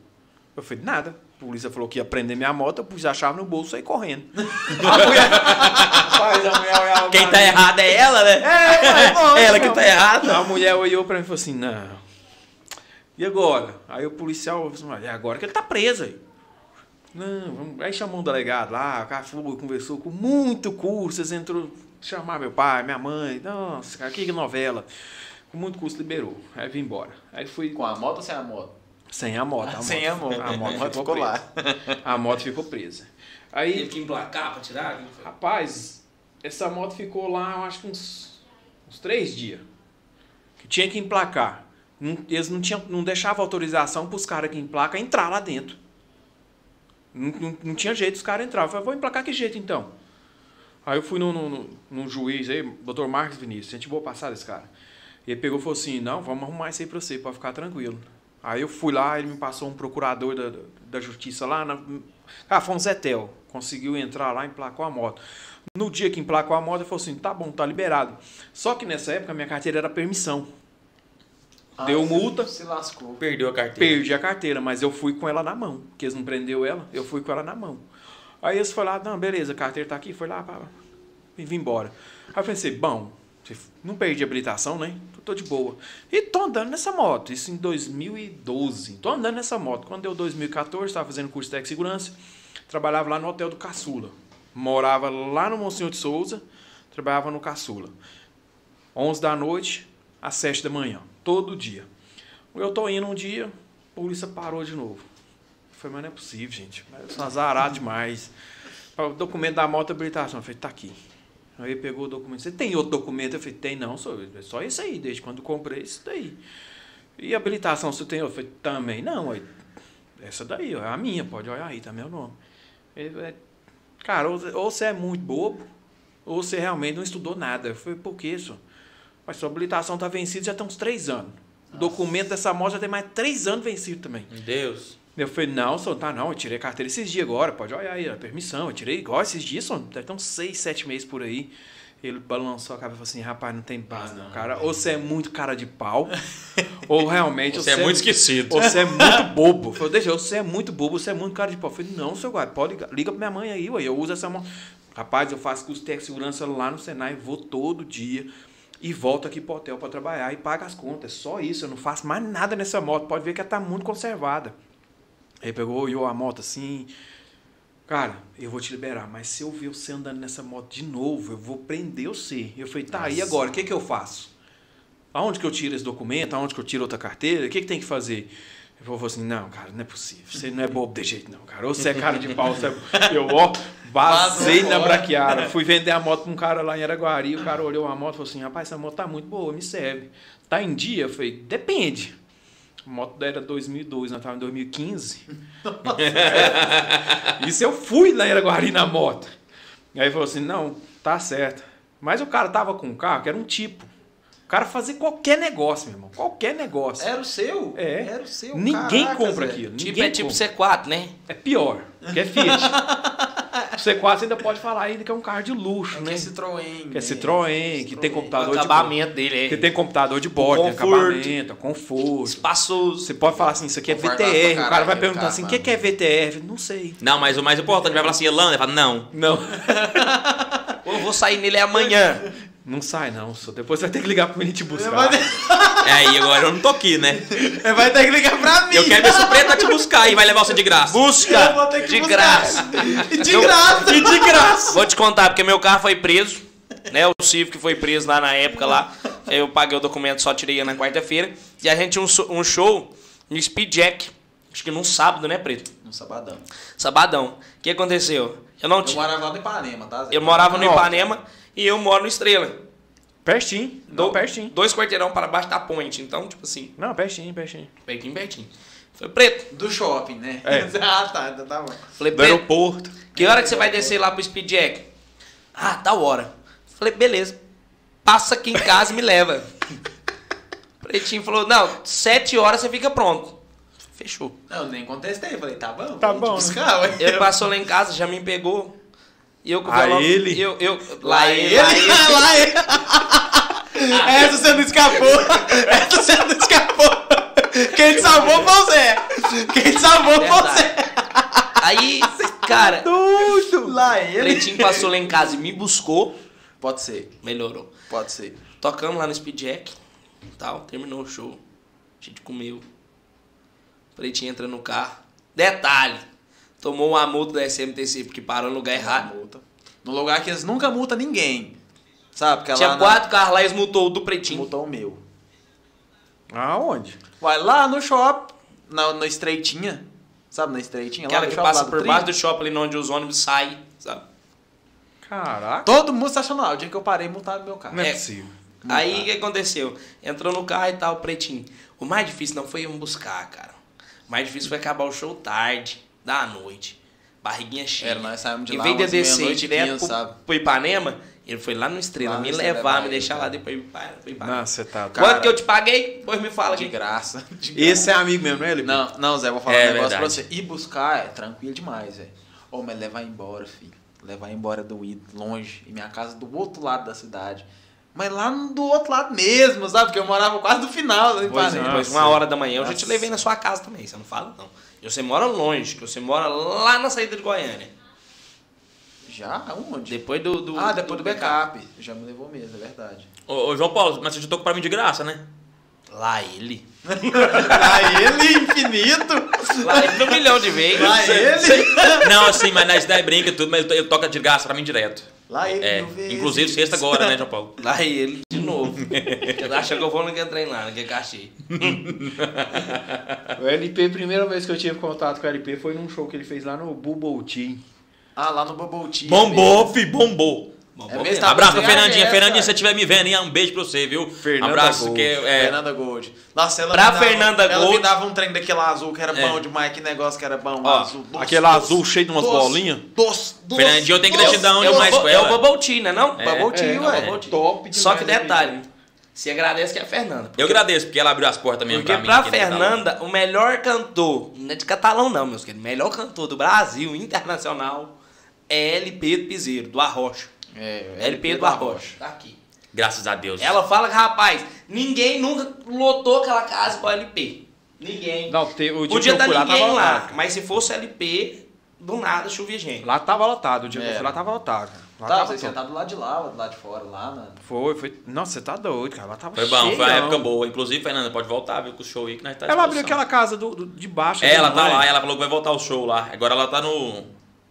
Eu falei, nada. A polícia falou que ia prender minha moto, eu pus a chave no bolso e saí correndo. A mulher... Rapaz, a mulher olhava Quem tá errada é ela, né? É, mas, nossa, Ela que tá errada. A mulher olhou pra mim e falou assim, não. E agora? Aí o policial falou assim, é agora que ele tá preso aí. Não, vamos... aí chamou um delegado lá, o cara falou, conversou com muito vocês entrou, chamar meu pai, minha mãe, nossa, cara, que novela. Com muito custo liberou. Aí vim embora. Aí fui Com a moto ou sem a moto? Sem a moto. A Sem a moto. A moto [laughs] ficou, ficou lá. A moto ficou presa. Aí Teve que emplacar pra tirar? Rapaz, essa moto ficou lá, eu acho que uns, uns três dias. Que tinha que emplacar. Eles não, tinham, não deixavam autorização para os caras que emplacam entrar lá dentro. Não, não, não tinha jeito, os caras entravam. Eu falei, vou emplacar que jeito então? Aí eu fui num, num, num juiz aí, doutor Marcos Vinícius, gente boa passada esse cara. E ele pegou e falou assim, não, vamos arrumar isso aí pra você, pode ficar tranquilo. Aí eu fui lá, ele me passou um procurador da, da justiça lá, na, ah, foi um Zetel, conseguiu entrar lá e emplacou a moto. No dia que emplacou a moto, ele falou assim, tá bom, tá liberado. Só que nessa época, minha carteira era permissão. Deu Ah, multa. Se lascou. Perdeu a carteira. Perdi a carteira, mas eu fui com ela na mão. Porque eles não prendeu ela, eu fui com ela na mão. Aí eles falaram, não, beleza, a carteira tá aqui, foi lá, pá, pá, e vim embora. Aí eu pensei, bom, não perdi habilitação, né? Tô, de boa. E tô andando nessa moto, isso em 2012. Tô andando nessa moto. Quando deu 2014, estava fazendo curso de segurança, trabalhava lá no hotel do Caçula. Morava lá no Monsenhor de Souza, trabalhava no Caçula. 11 da noite às 7 da manhã, todo dia. Eu tô indo um dia, a polícia parou de novo. Eu falei, mas não é possível, gente. Eu sou azarado demais. [laughs] O documento da moto habilitação. Eu falei, tá aqui. Aí ele pegou o documento. Você tem outro documento? Eu falei, tem não, só, é só esse aí, desde quando comprei isso daí. E habilitação, você tem? Eu falei, também não. Aí, essa daí, ó, é a minha, pode olhar aí, tá meu nome. Ele, é, cara, ou, ou você é muito bobo, ou você realmente não estudou nada. Eu falei, por que isso? Mas sua habilitação tá vencida já tem uns três anos. O documento dessa moto já tem mais três anos vencido também. Deus. Eu falei, não, senhor, tá não, eu tirei a carteira esses dias agora, pode olhar aí, a permissão, eu tirei igual esses dias, senhor, deve ter uns seis, sete meses por aí. Ele balançou a cabeça e falou assim, rapaz, não tem base não, cara. Ou você é muito cara de pau, [laughs] ou realmente Você é muito esquecido. ou você é muito [laughs] bobo. Eu falei, deixa, você é muito bobo, você é muito cara de pau. Eu falei, não, seu guarda, pode ligar, liga pra minha mãe aí, ué, eu uso essa mão. Rapaz, eu faço curso de segurança lá no Senai, vou todo dia e volto aqui pro hotel para trabalhar e pago as contas. Só isso, eu não faço mais nada nessa moto. Pode ver que ela tá muito conservada. Ele pegou, olhou a moto assim. Cara, eu vou te liberar, mas se eu ver você andando nessa moto de novo, eu vou prender você. Eu falei, tá, e agora? O que, que eu faço? Aonde que eu tiro esse documento? Aonde que eu tiro outra carteira? O que, que tem que fazer? Ele falou assim, não, cara, não é possível. Você não é bobo de jeito, não, cara. Ou você é cara de pau, você é... [laughs] [laughs] Eu, ó, vazei na braquiara. Fui vender a moto pra um cara lá em Araguari. O cara olhou a moto e falou assim, rapaz, essa moto tá muito boa, me serve. Tá em dia? Eu falei, depende. A moto era 2002, nós estávamos em 2015. [laughs] [laughs] Isso eu fui lá em Araguari na moto. Aí ele falou assim, não, tá certo. Mas o cara tava com um carro que era um tipo. O cara fazia qualquer negócio, meu irmão. Qualquer negócio. Era o seu? É. Era o seu. Ninguém Caraca, compra Zé. aquilo. Tipo, ninguém é tipo compra. C4, né? É pior, que é Fiat. [laughs] O C4 você ainda pode falar ainda que é um carro de luxo, É que né? é Citroën. Que é né? Citroën, que tem O computador de acabamento dele Que é tem computador de bordo, tem acabamento, conforto. espaçoso. Você pode falar assim, isso aqui é VTR. pra O cara vai caralho, perguntar assim, o que, que é VTR? Não sei. Não, mas o mais importante, vai falar assim, Elano, ele fala, não. Não. [laughs] Eu vou sair nele amanhã. [laughs] Não sai não, só depois você vai ter que ligar pro menino te buscar. Ter, [laughs] É aí, agora eu não tô aqui, né? [laughs] vai ter que ligar pra mim. Eu quero ver se o preto vai te buscar e vai levar você de graça. Eu vou Busca ter que de buscar. graça. E de graça. E de graça. Vou te contar, porque meu carro foi preso, né? O Civic foi preso lá na época lá. Eu paguei o documento, só tirei na quarta-feira. E a gente tinha um, um show no Speed Jack. Acho que num sábado, né, Preto? No sabadão. Sabadão. O que aconteceu? Eu não Eu tinha. morava lá no Ipanema, tá? Zé? Eu morava no. Ipanema e eu moro no Estrela. Pertinho. Do- Não, pertinho. Dois quarteirão para baixo da ponte. Então, tipo assim, Não, pertinho, pertinho. pertinho, pertinho. Falei, preto. Do shopping, né? É. [laughs] ah, tá, então tá bom. Falei, Do aeroporto. Que hora que você vai descer lá pro Speed Jack? Ah, tal hora. Falei, beleza. Passa aqui em casa e me leva. [laughs] Pretinho falou, não, sete horas você fica pronto. Fechou. Não, eu nem contestei. Falei, tá bom. Tá bom, né? Buscar, ué. Ele passou lá em casa, já me pegou. E eu com o violão- ele? Eu, eu, Lá ele, lá ele. [laughs] [laughs] Essa você não escapou. [laughs] Essa você não escapou. Quem te salvou foi o Zé. Quem te salvou foi o Zé. Aí, cara, Doido! Lá ele. Pretinho passou lá em casa e me buscou. Pode ser, Melhorou. pode ser. Tocamos lá no Speed Jack. Tal, terminou o show. A gente comeu. Pretinho entra no carro. Detalhe. Tomou uma multa da SMTC porque parou no lugar errado. Multa. No lugar que eles nunca multam ninguém. Sabe? Porque Tinha lá quatro carros lá, eles multou o do Na... Pretinho. Multou o meu. Aonde? Vai lá no shopping, na, na estreitinha. Sabe, na estreitinha? lá Aquela no que shopping, passa lá por baixo do shopping ali onde os ônibus saem, sabe? Caraca. Todo mundo estacionado. O dia que eu parei, multaram meu carro. Não é, É. possível. Aí o que aconteceu? Entrou no carro e tal, pretinho. O mais difícil não foi eu me buscar, cara. O mais difícil foi acabar o show tarde, da noite. Barriguinha cheia. Era, nós saímos de em lá vez de descer direto pro, sabe? pro Ipanema, ele foi lá no Estrela, Lá no me Estrela levar, me deixar lá cara. depois pra- pro Ipanema. Não, você tá. Cara, Quanto que eu te paguei? Pois me fala De aqui. graça. [laughs] De Esse é amigo mesmo, né, ele? Não, não, Zé, vou falar É um negócio pra verdade. você. Ir buscar é tranquilo demais, Zé. Ô, mas levar embora, filho. Levar embora do ir longe. E minha casa do outro lado da cidade. Mas lá no- do outro lado mesmo, sabe? Porque eu morava quase no final da Pois, Ipanema. depois, uma hora da manhã, eu já te levei na sua casa também, você não fala não. E Você mora longe, que você mora lá na saída de Goiânia. Já? Onde? Depois do, do ah, depois do backup. Já me levou mesmo, é verdade. Ô, ô, João Paulo, mas você já tocou pra mim de graça, né? Lá ele. [laughs] Lá ele, infinito. Lá ele um milhão de vezes. Lá ele. Não, assim, mas nós daí brinca e tudo, mas ele toca de graça pra mim direto. Lá ele, É, vezes. inclusive sexta agora, né, João Paulo? [laughs] Lá ele de novo. [laughs] Acha que eu vou no que entrei lá, no que [laughs] cachê. O LP, primeira vez que eu tive contato com o LP foi num show que ele fez lá no Bubble Tea. Ah, lá no Bubble Tea. Bombou, fi, bombou. Bom, É mesmo, tá Abraço pra Fernandinha. Fernandinha, se você estiver me vendo aí, um beijo pra você, viu? Fernanda Abraço, Gold. que é. Fernanda Gold. Nossa, ela Pra me dava, Fernanda ela Gold- me dava um trem daquele azul que era É. bom demais. Que negócio que era bom, Ó, azul. doce, aquele doce, azul cheio de umas bolinhas. Doce, doce. Fernandinho, eu tenho doce, gratidão Eu demais com eu ela. vou Tea, né não? É. Bubble tea, É, ué. Tea. top demais Só que detalhe, se agradece que é a Fernanda. Eu agradeço, porque ela abriu as portas mesmo Porque pra mim. pra no Catalão. Fernanda, o melhor cantor, não é de catalão não, meus queridos, o melhor cantor do Brasil, internacional, é LP do Piseiro, do Arrocha. É, LP do Arrocha. Tá aqui. Graças a Deus. Ela fala que, rapaz, ninguém nunca lotou aquela casa com LP. Ninguém. Não, te, o dia Podia que eu estar lá ninguém tava lá, lotado. mas se fosse LP, do nada chovia gente. Lá tava lotado, o dia que eu É. fui lá tava lotado. Lá Tá, tava você sentado do lado de lá, do lado de fora, lá, né? Foi, foi. Nossa, você tá doido, cara. Lá tava Foi bom, foi uma época boa. Inclusive, Fernanda, pode voltar, viu, com o show aí que nós tá Ela abriu aquela casa do, do- de baixo. É, ela tá é? lá, ela falou que vai voltar o show lá. Agora ela tá no.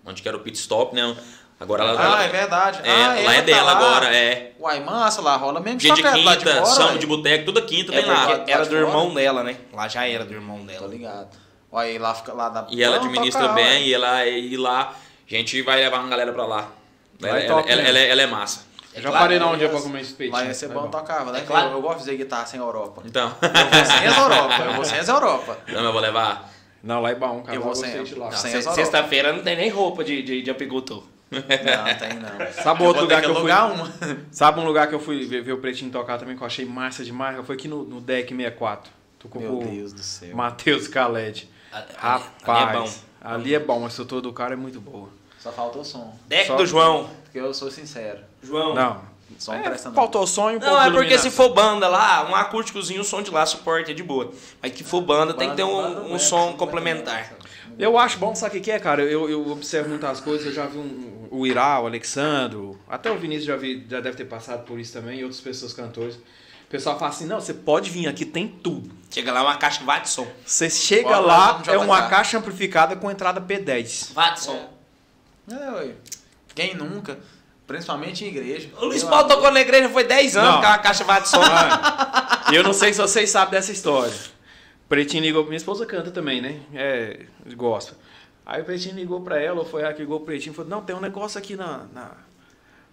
Onde que era o pit stop, né? Agora ela. Ah, ela- é verdade. é, ah, lá é tá dela lá. agora, é. Uai, massa, lá rola mesmo Dia de tocar lá de quinta, fora, samba de boteco, toda quinta É tem lá. era Lá do irmão dela, né? Lá já era do irmão Tô dela. ligado. Olha, aí lá fica lá da E ela administra tocar, bem, e ela e lá. A gente vai levar uma galera pra lá. Ela, é ela, top ela, ela é, ela é massa. Eu já claro, parei lá um dia pra comer esse peixe. Lá ia ser bom, tocava, né? É claro. Eu, eu gosto de fazer guitarra sem Europa. Então. Eu vou sem as Europa, eu vou sem as Europa. [laughs] Não, eu vou levar. Não, lá é bom, cara. Eu vou sem- lá. Sexta-feira não tem nem roupa de, de, de apicultor. Não, tem não. [laughs] Sabe outro lugar que eu fui? alugar uma. Sabe um lugar que eu fui ver, ver o Pretinho tocar também, que eu achei massa demais? Foi aqui no, no Deck 64. Tocou Meu com Deus do céu. o Matheus Caled. Ali- Rapaz, ali é bom. ali é bom. A estrutura do cara é muito boa. Só faltou som. Deck Só- do João. Porque eu sou sincero. João. Não, Som é, faltou sonho um Não, é de porque se for banda lá, um acústicozinho, o som de lá suporta, é de boa. Mas que for banda, tem que ter Banda, um, um banda, som banda, complementar. Eu acho bom, sabe o que é, cara? Eu, eu observo muitas coisas, eu já vi um, o Irá, o Alexandro, até o Vinícius já, vi, já deve ter passado por isso também, e outras pessoas cantores. O pessoal fala assim, não, você pode vir aqui, tem tudo. Chega lá uma caixa Watson. Você chega Bora lá, é uma caixa amplificada com entrada P10. Watson. É, ué. Quem nunca? Principalmente em igreja. O Luiz Paulo tocou na igreja foi 10 anos Não. com a caixa Watson. E eu não sei se vocês sabem dessa história. O Pretinho ligou, minha esposa canta também, né? É, gosta. Aí o Pretinho ligou pra ela, ou foi ela que ligou pro Pretinho e falou, não, tem um negócio aqui na, na,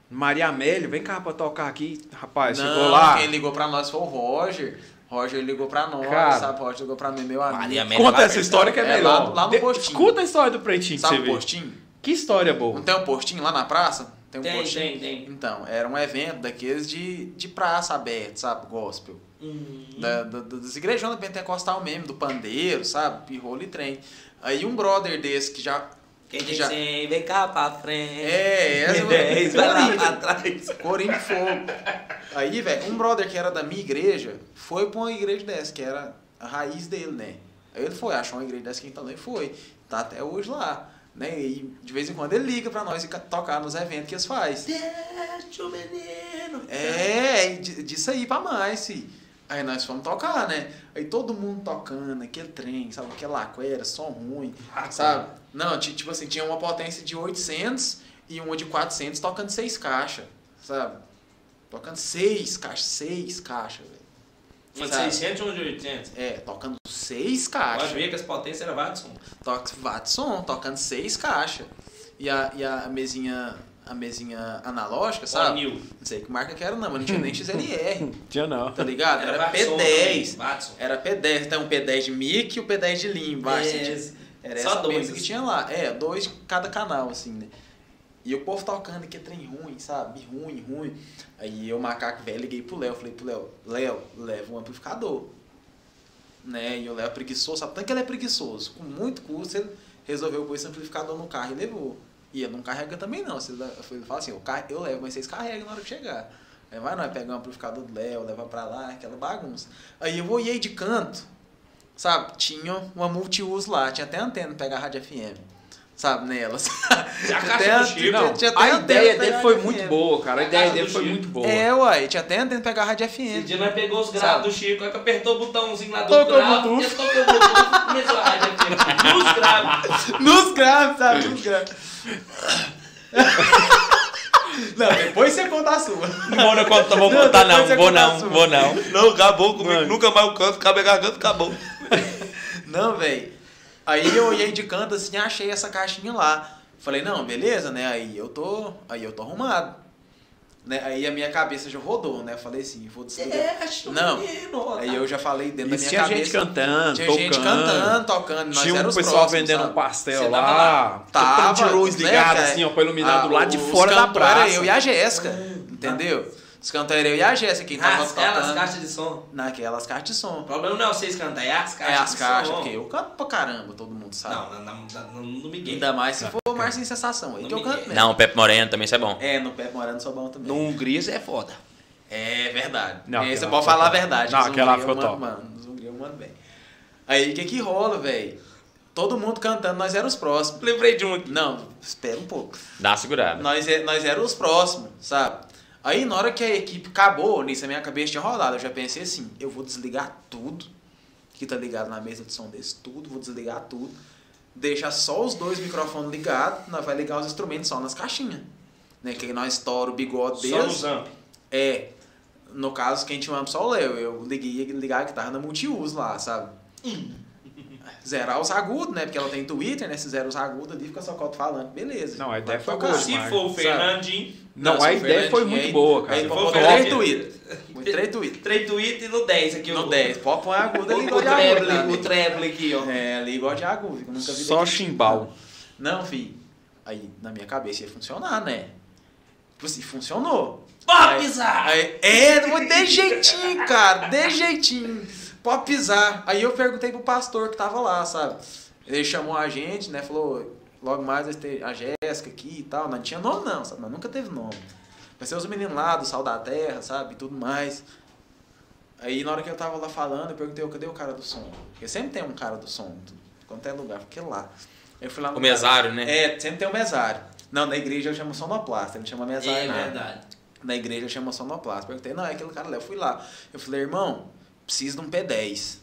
Maria Amélia, vem cá pra tocar aqui. Rapaz, não, chegou lá. quem ligou pra nós foi o Roger. Roger ligou pra nós, Cara. sabe? Roger ligou pra mim, meu amigo. Maria Amélia Conta essa história que é, É, melhor. lá- lá no De- postinho. Escuta a história do Pretinho Sabe o postinho? Que história boa. Não tem um postinho lá na praça? Tem um Tem, postinho. tem, tem. Então, era um evento daqueles de, de praça aberta, sabe? Gospel. Hum. Da, da- das igrejões da Pentecostal mesmo, do pandeiro, sabe? Pirrolo e trem. Aí um brother desse que já. Quem que já assim, vem cá pra frente. é, essa [laughs] Dez, vai lá pra trás. Corinho de fogo. Aí, velho, um brother que era da minha igreja foi pra uma igreja dessa, que era a raiz dele, né? Aí ele foi, achou uma igreja dessa que também foi. Tá até hoje lá. Né? E de vez em quando ele liga pra nós e ca- tocar nos eventos que eles fazem. Deixa o menino. É, di- disso aí pra mais, fi. Aí nós fomos tocar, né? Aí todo mundo tocando, aquele trem, sabe? Aquela laquera, som ruim, sabe? Não, ti- tipo assim, tinha uma potência de 800 e uma de 400 tocando seis caixas, sabe? Tocando seis caixas, seis caixas, velho. Uma de Sabe? 600 e uma de 800. É, tocando seis Pode caixas. ver que as potências eram Watson. Toca Watson, tocando seis caixas. E a, e a mesinha, a mesinha analógica, sabe? Não sei que marca que era não, mas não tinha nem XLR. [laughs] Tinha não. Tá ligado? Era, Watson P10. também, Watson. Era P10. Então o P10 de mic e o P10 de lim embaixo. É, assim, Era só essa dois, mesa que assim. tinha lá. É, dois de cada canal, assim, né? E o povo tocando que é trem ruim, sabe? Ruim, ruim. Aí eu, macaco velho, liguei pro Léo. Falei pro Léo, Léo, leva um amplificador. Né? E o Léo é preguiçoso, sabe? Tanto que ele é preguiçoso. Com muito custo, ele resolveu pôr esse amplificador no carro e levou. E ele não carrega também, não. Você fala assim, eu, eu levo, mas vocês carregam na hora que chegar. Aí vai nós pegar um amplificador do Léo, levar pra lá, aquela bagunça. Aí eu olhei de canto, sabe? Tinha uma multiuso lá, tinha até antena pra pegar a rádio FM. Sabe, nelas. E [laughs] a Tinha caixa do Chico. Não, tinha até a ideia dele foi muito boa, cara. A A ideia dele foi Chico. muito boa. É, uai, tinha até pra pegar a rádio Esse FM. dia nós pegou os graves do Chico, aí que apertou o botãozinho lá do Tocou o grave, Bluetooth. e tocou o Bluetooth, começou a rádio FM. Nos graves. Nos graves, sabe? Nos graves. Não, depois você conta a sua. Não vou, não, conta- vou contar, não. Vou não, vou não. Não, acabou comigo. Mano. Nunca mais eu canto, cabe a garganta, acabou. Não, velho. Aí eu olhei de canto assim, achei essa caixinha lá. Falei, não, beleza, né? Aí eu tô. Aí eu tô arrumado. Né? Aí a minha cabeça já rodou, né? Eu falei assim, vou desligar. O Não. menino. Aí eu já falei dentro E da minha tinha cabeça. gente cantando, Tinha tocando. gente cantando, tocando. Nós Tinha um pessoal próximos, vendendo sabe? um pastel Você lá. tava lá? Tava, Tinha luz né, ligada cara? assim, ó, pra iluminar do Ah, lado de os fora da praça. Era eu e a Jéssica, entendeu? Os cantores eu e a Jéssica, quem tava As, elas tocando caixas de som. naquelas caixas de som. O problema não é vocês cantar, é as caixas É as de caixas, som. porque eu canto pra caramba, todo mundo sabe. Não, não, não, não, não, me Ainda mais se for o Márcio em Sensação, aí que eu canto mesmo. Não, Pepe Moreno também, isso é bom. É, no Pé Morando sou bom também. No Hungria você é foda. É verdade. Não, É, você aquela pode falar a verdade. Não, os aquela ficou eu mando, top. Mano, os húngricos eu mando bem. Aí o que que rola, velho? Todo mundo cantando, nós éramos os próximos. Lembrei de um aqui. Não, espera um pouco. Dá uma segurada. Nós, é- nós éramos os próximos, sabe? Aí na hora que a equipe acabou, nisso a minha cabeça tinha rolado. Eu já pensei assim, eu vou desligar tudo que tá ligado na mesa de som desse, tudo, vou desligar tudo. Deixa só os dois microfones ligados, nós vai ligar os instrumentos só nas caixinhas. Né? Que aí nós estoura o bigode Só deles. nos amp. É. No caso, quem tinha um amp só o Léo. Eu liguei ligar a guitarra na multiuso lá, sabe? Zerar os agudos, né? Porque ela tem Twitter, né? Se zera os agudos ali, fica só o falando. Beleza. Não, a ideia foi boa Se for o? Fernandinho, Não, a ideia foi muito aí- boa, cara. Aí Fernandinho- três. Põe três Twitter. três tweets e no 10 aqui. No o- 10. Pode pôr agudo ali, O, igual de agudo. treble, né? o treble aqui, ó. É, ali igual de agudo. que eu nunca vi Só chimbal. Não, fi. Aí, na minha cabeça ia funcionar, né? Tipo assim, funcionou. Pode pisar! Aí, é, de jeitinho, cara, de jeitinho. Pode pisar. Aí eu perguntei pro pastor que tava lá, sabe? Ele chamou a gente, né? Falou, logo mais vai ter a Jéssica aqui e tal. Não tinha nome não, sabe? Mas nunca teve nome. Vai ser os meninos lá do Sal da Terra, sabe? E tudo mais. Aí na hora que eu tava lá falando, eu perguntei, cadê o cara do som? Porque sempre tem um cara do som, quando é lugar, porque lá. Eu fui lá no O mesário, né? É, sempre tem um mesário. Não, na igreja eu chamo sonoplasta, ele chama mesário. É não. verdade. Na igreja eu chamo sonoplasta. Perguntei, não, é aquele cara lá. Eu fui lá. Eu falei, irmão, preciso de um P10.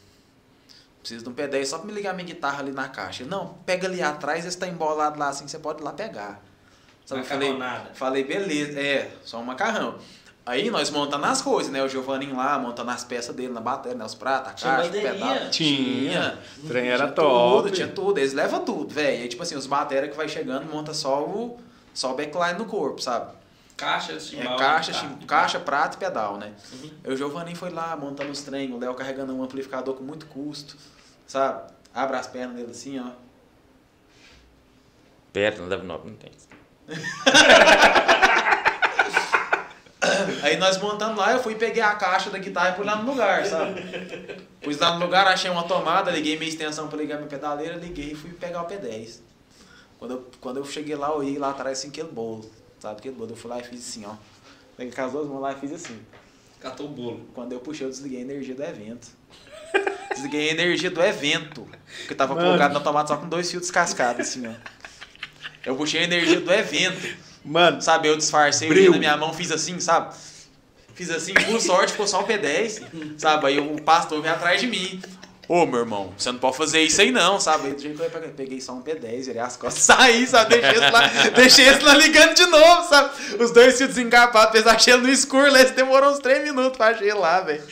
Preciso de um P10 só pra me ligar minha guitarra ali na caixa. Ele, Não, pega ali atrás, esse tá embolado lá assim, você pode ir lá pegar. Sabe, falei, Macarronada. falei, beleza, é, só um macarrão. Aí nós montando as coisas, né? O Giovanninho lá, montando as peças dele na bateria, né? Os pratos, a Tinha caixa, o bateria? pedal. Tinha. O trem era Tinha top. Tudo, tinha tudo. Eles levam tudo, velho. Aí, tipo assim, os bateria que vai chegando, monta só o, só o backline no corpo, sabe? Caixa, É, chimbal. caixa, tá. chim- caixa, prato e pedal, né? Uhum. Aí o Giovanni foi lá montando os trem, o Léo carregando um amplificador com muito custo, sabe? Abre as pernas dele assim, ó. Pera, não deve não, não tem. [laughs] Aí nós montando lá, eu fui peguei a caixa da guitarra e pus lá no lugar, sabe? Pus lá no lugar, achei uma tomada, liguei minha extensão pra ligar minha pedaleira, liguei e fui pegar o P10. Quando eu, quando eu cheguei lá, eu olhei lá atrás assim, aquele bolo, sabe? Aquele bolo. Eu fui lá e fiz assim, ó. Peguei com as duas mãos lá e fiz assim. Catou o bolo. Quando eu puxei, eu desliguei a energia do evento. Desliguei a energia do evento. Que tava Mano. plugado na tomada só com dois fios descascados, assim, ó. Eu puxei a energia do evento. Mano, Sabe, eu disfarcei ele na minha mão, fiz assim, sabe? Fiz assim, por sorte, ficou só um P10, sabe? Aí o pastor veio atrás de mim. Ô, meu irmão, você não pode fazer isso aí não, sabe? Aí do jeito que eu peguei- peguei só um P10, virei as costas, [laughs] saí, sabe? Deixei esse lá, deixei esse lá ligando de novo, sabe? Os dois fios desencapados, fez achei ele no escuro, lá, esse demorou uns 3 minutos pra achei lá, velho.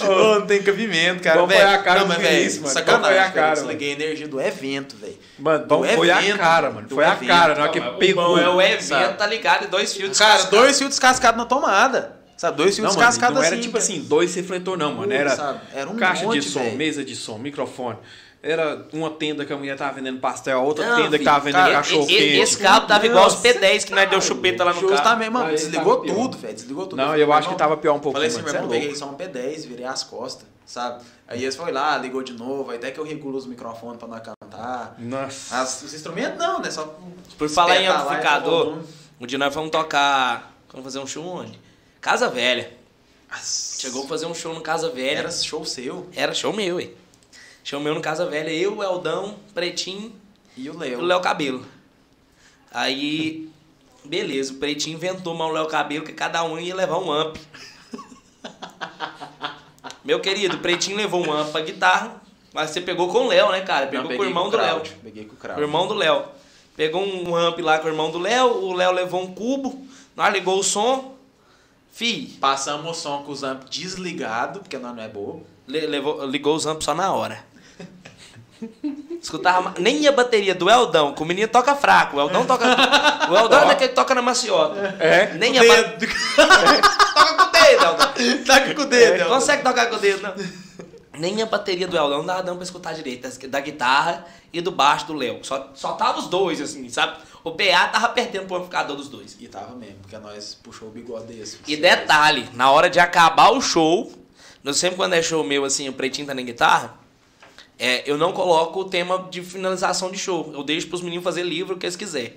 Ô, não tem cabimento, cara. Qual foi velho. a cara não, mas, que é velho, isso, mano? Sacanagem, foi a cara, cara, eu desliguei a energia do evento, velho. mano, bom, foi a cara, mano. Foi a cara, na hora que Não, pegou. O bom é o evento, sabe? tá ligado? E dois fios Cara, descascados. dois fios descascados na tomada. Sabe, dois fios Não, mano, descascados não era assim. tipo assim, dois refletor não, mano. Era, sabe, era um caixa monte, de som, velho. mesa de som, microfone. Era uma tenda que a mulher tava vendendo pastel, a outra Não, tenda que filho, tava vendendo cara, cachorro E- quente. Esse carro tava igual os Nossa. P10 que nós deu chupeta lá no carro. Justamente, mano, desligou tudo, velho. Desligou tudo. Não, eu acho que tava pior um pouco. Falei assim, mano, meu é irmão, louco. peguei só um P10, virei as costas, sabe? Aí eles foi lá, ligou de novo, aí até que eu regulo os microfones pra nós cantar. Nossa. As- os instrumentos não, né? Só Por falar em e amplificador, um dia nós fomos tocar. Vamos fazer um show onde? Casa Velha. Chegou a fazer um show no Casa Velha. Era show seu Era show meu, ué. Show meu no Casa Velha. Eu, o Eldão, Pretinho e o Léo. o Léo Cabelo. Aí, beleza, o Pretinho inventou mal o Léo Cabelo que cada um ia levar um amp. [laughs] Meu querido, o Pretinho levou um amp pra guitarra, mas você pegou com o Léo, né, cara? Não, Pegou com peguei o irmão com do Léo. Peguei com o O irmão do Léo. Pegou um amp lá com o irmão do Léo, o Léo levou um cubo, nós ligou o som. Fi, Passamos o som com os amp desligado, porque nós não é bobo. levou, ligou os amps só na hora. [laughs] Escutava nem a bateria do Eldão, que o menino toca fraco. O Eldão toca. O Eldão é daquele que toca na maciota. É? Nem a. [laughs] Toca com o dedo, Eldão. Taca com o dedo. Léo. Consegue tocar com o dedo, não. Nem a bateria do Eldão dava dando pra escutar direito. Da guitarra e do baixo do Léo. Só, só tava os dois, assim, sabe? O PA tava perdendo pro amplificador dos dois. E tava mesmo, porque nós puxou o bigode desse. E detalhe, na hora de acabar o show, eu sempre quando é show meu, assim, o pretinho tá na guitarra, é, eu não coloco o tema de finalização de show. Eu deixo pros meninos fazer livro o que eles quiserem.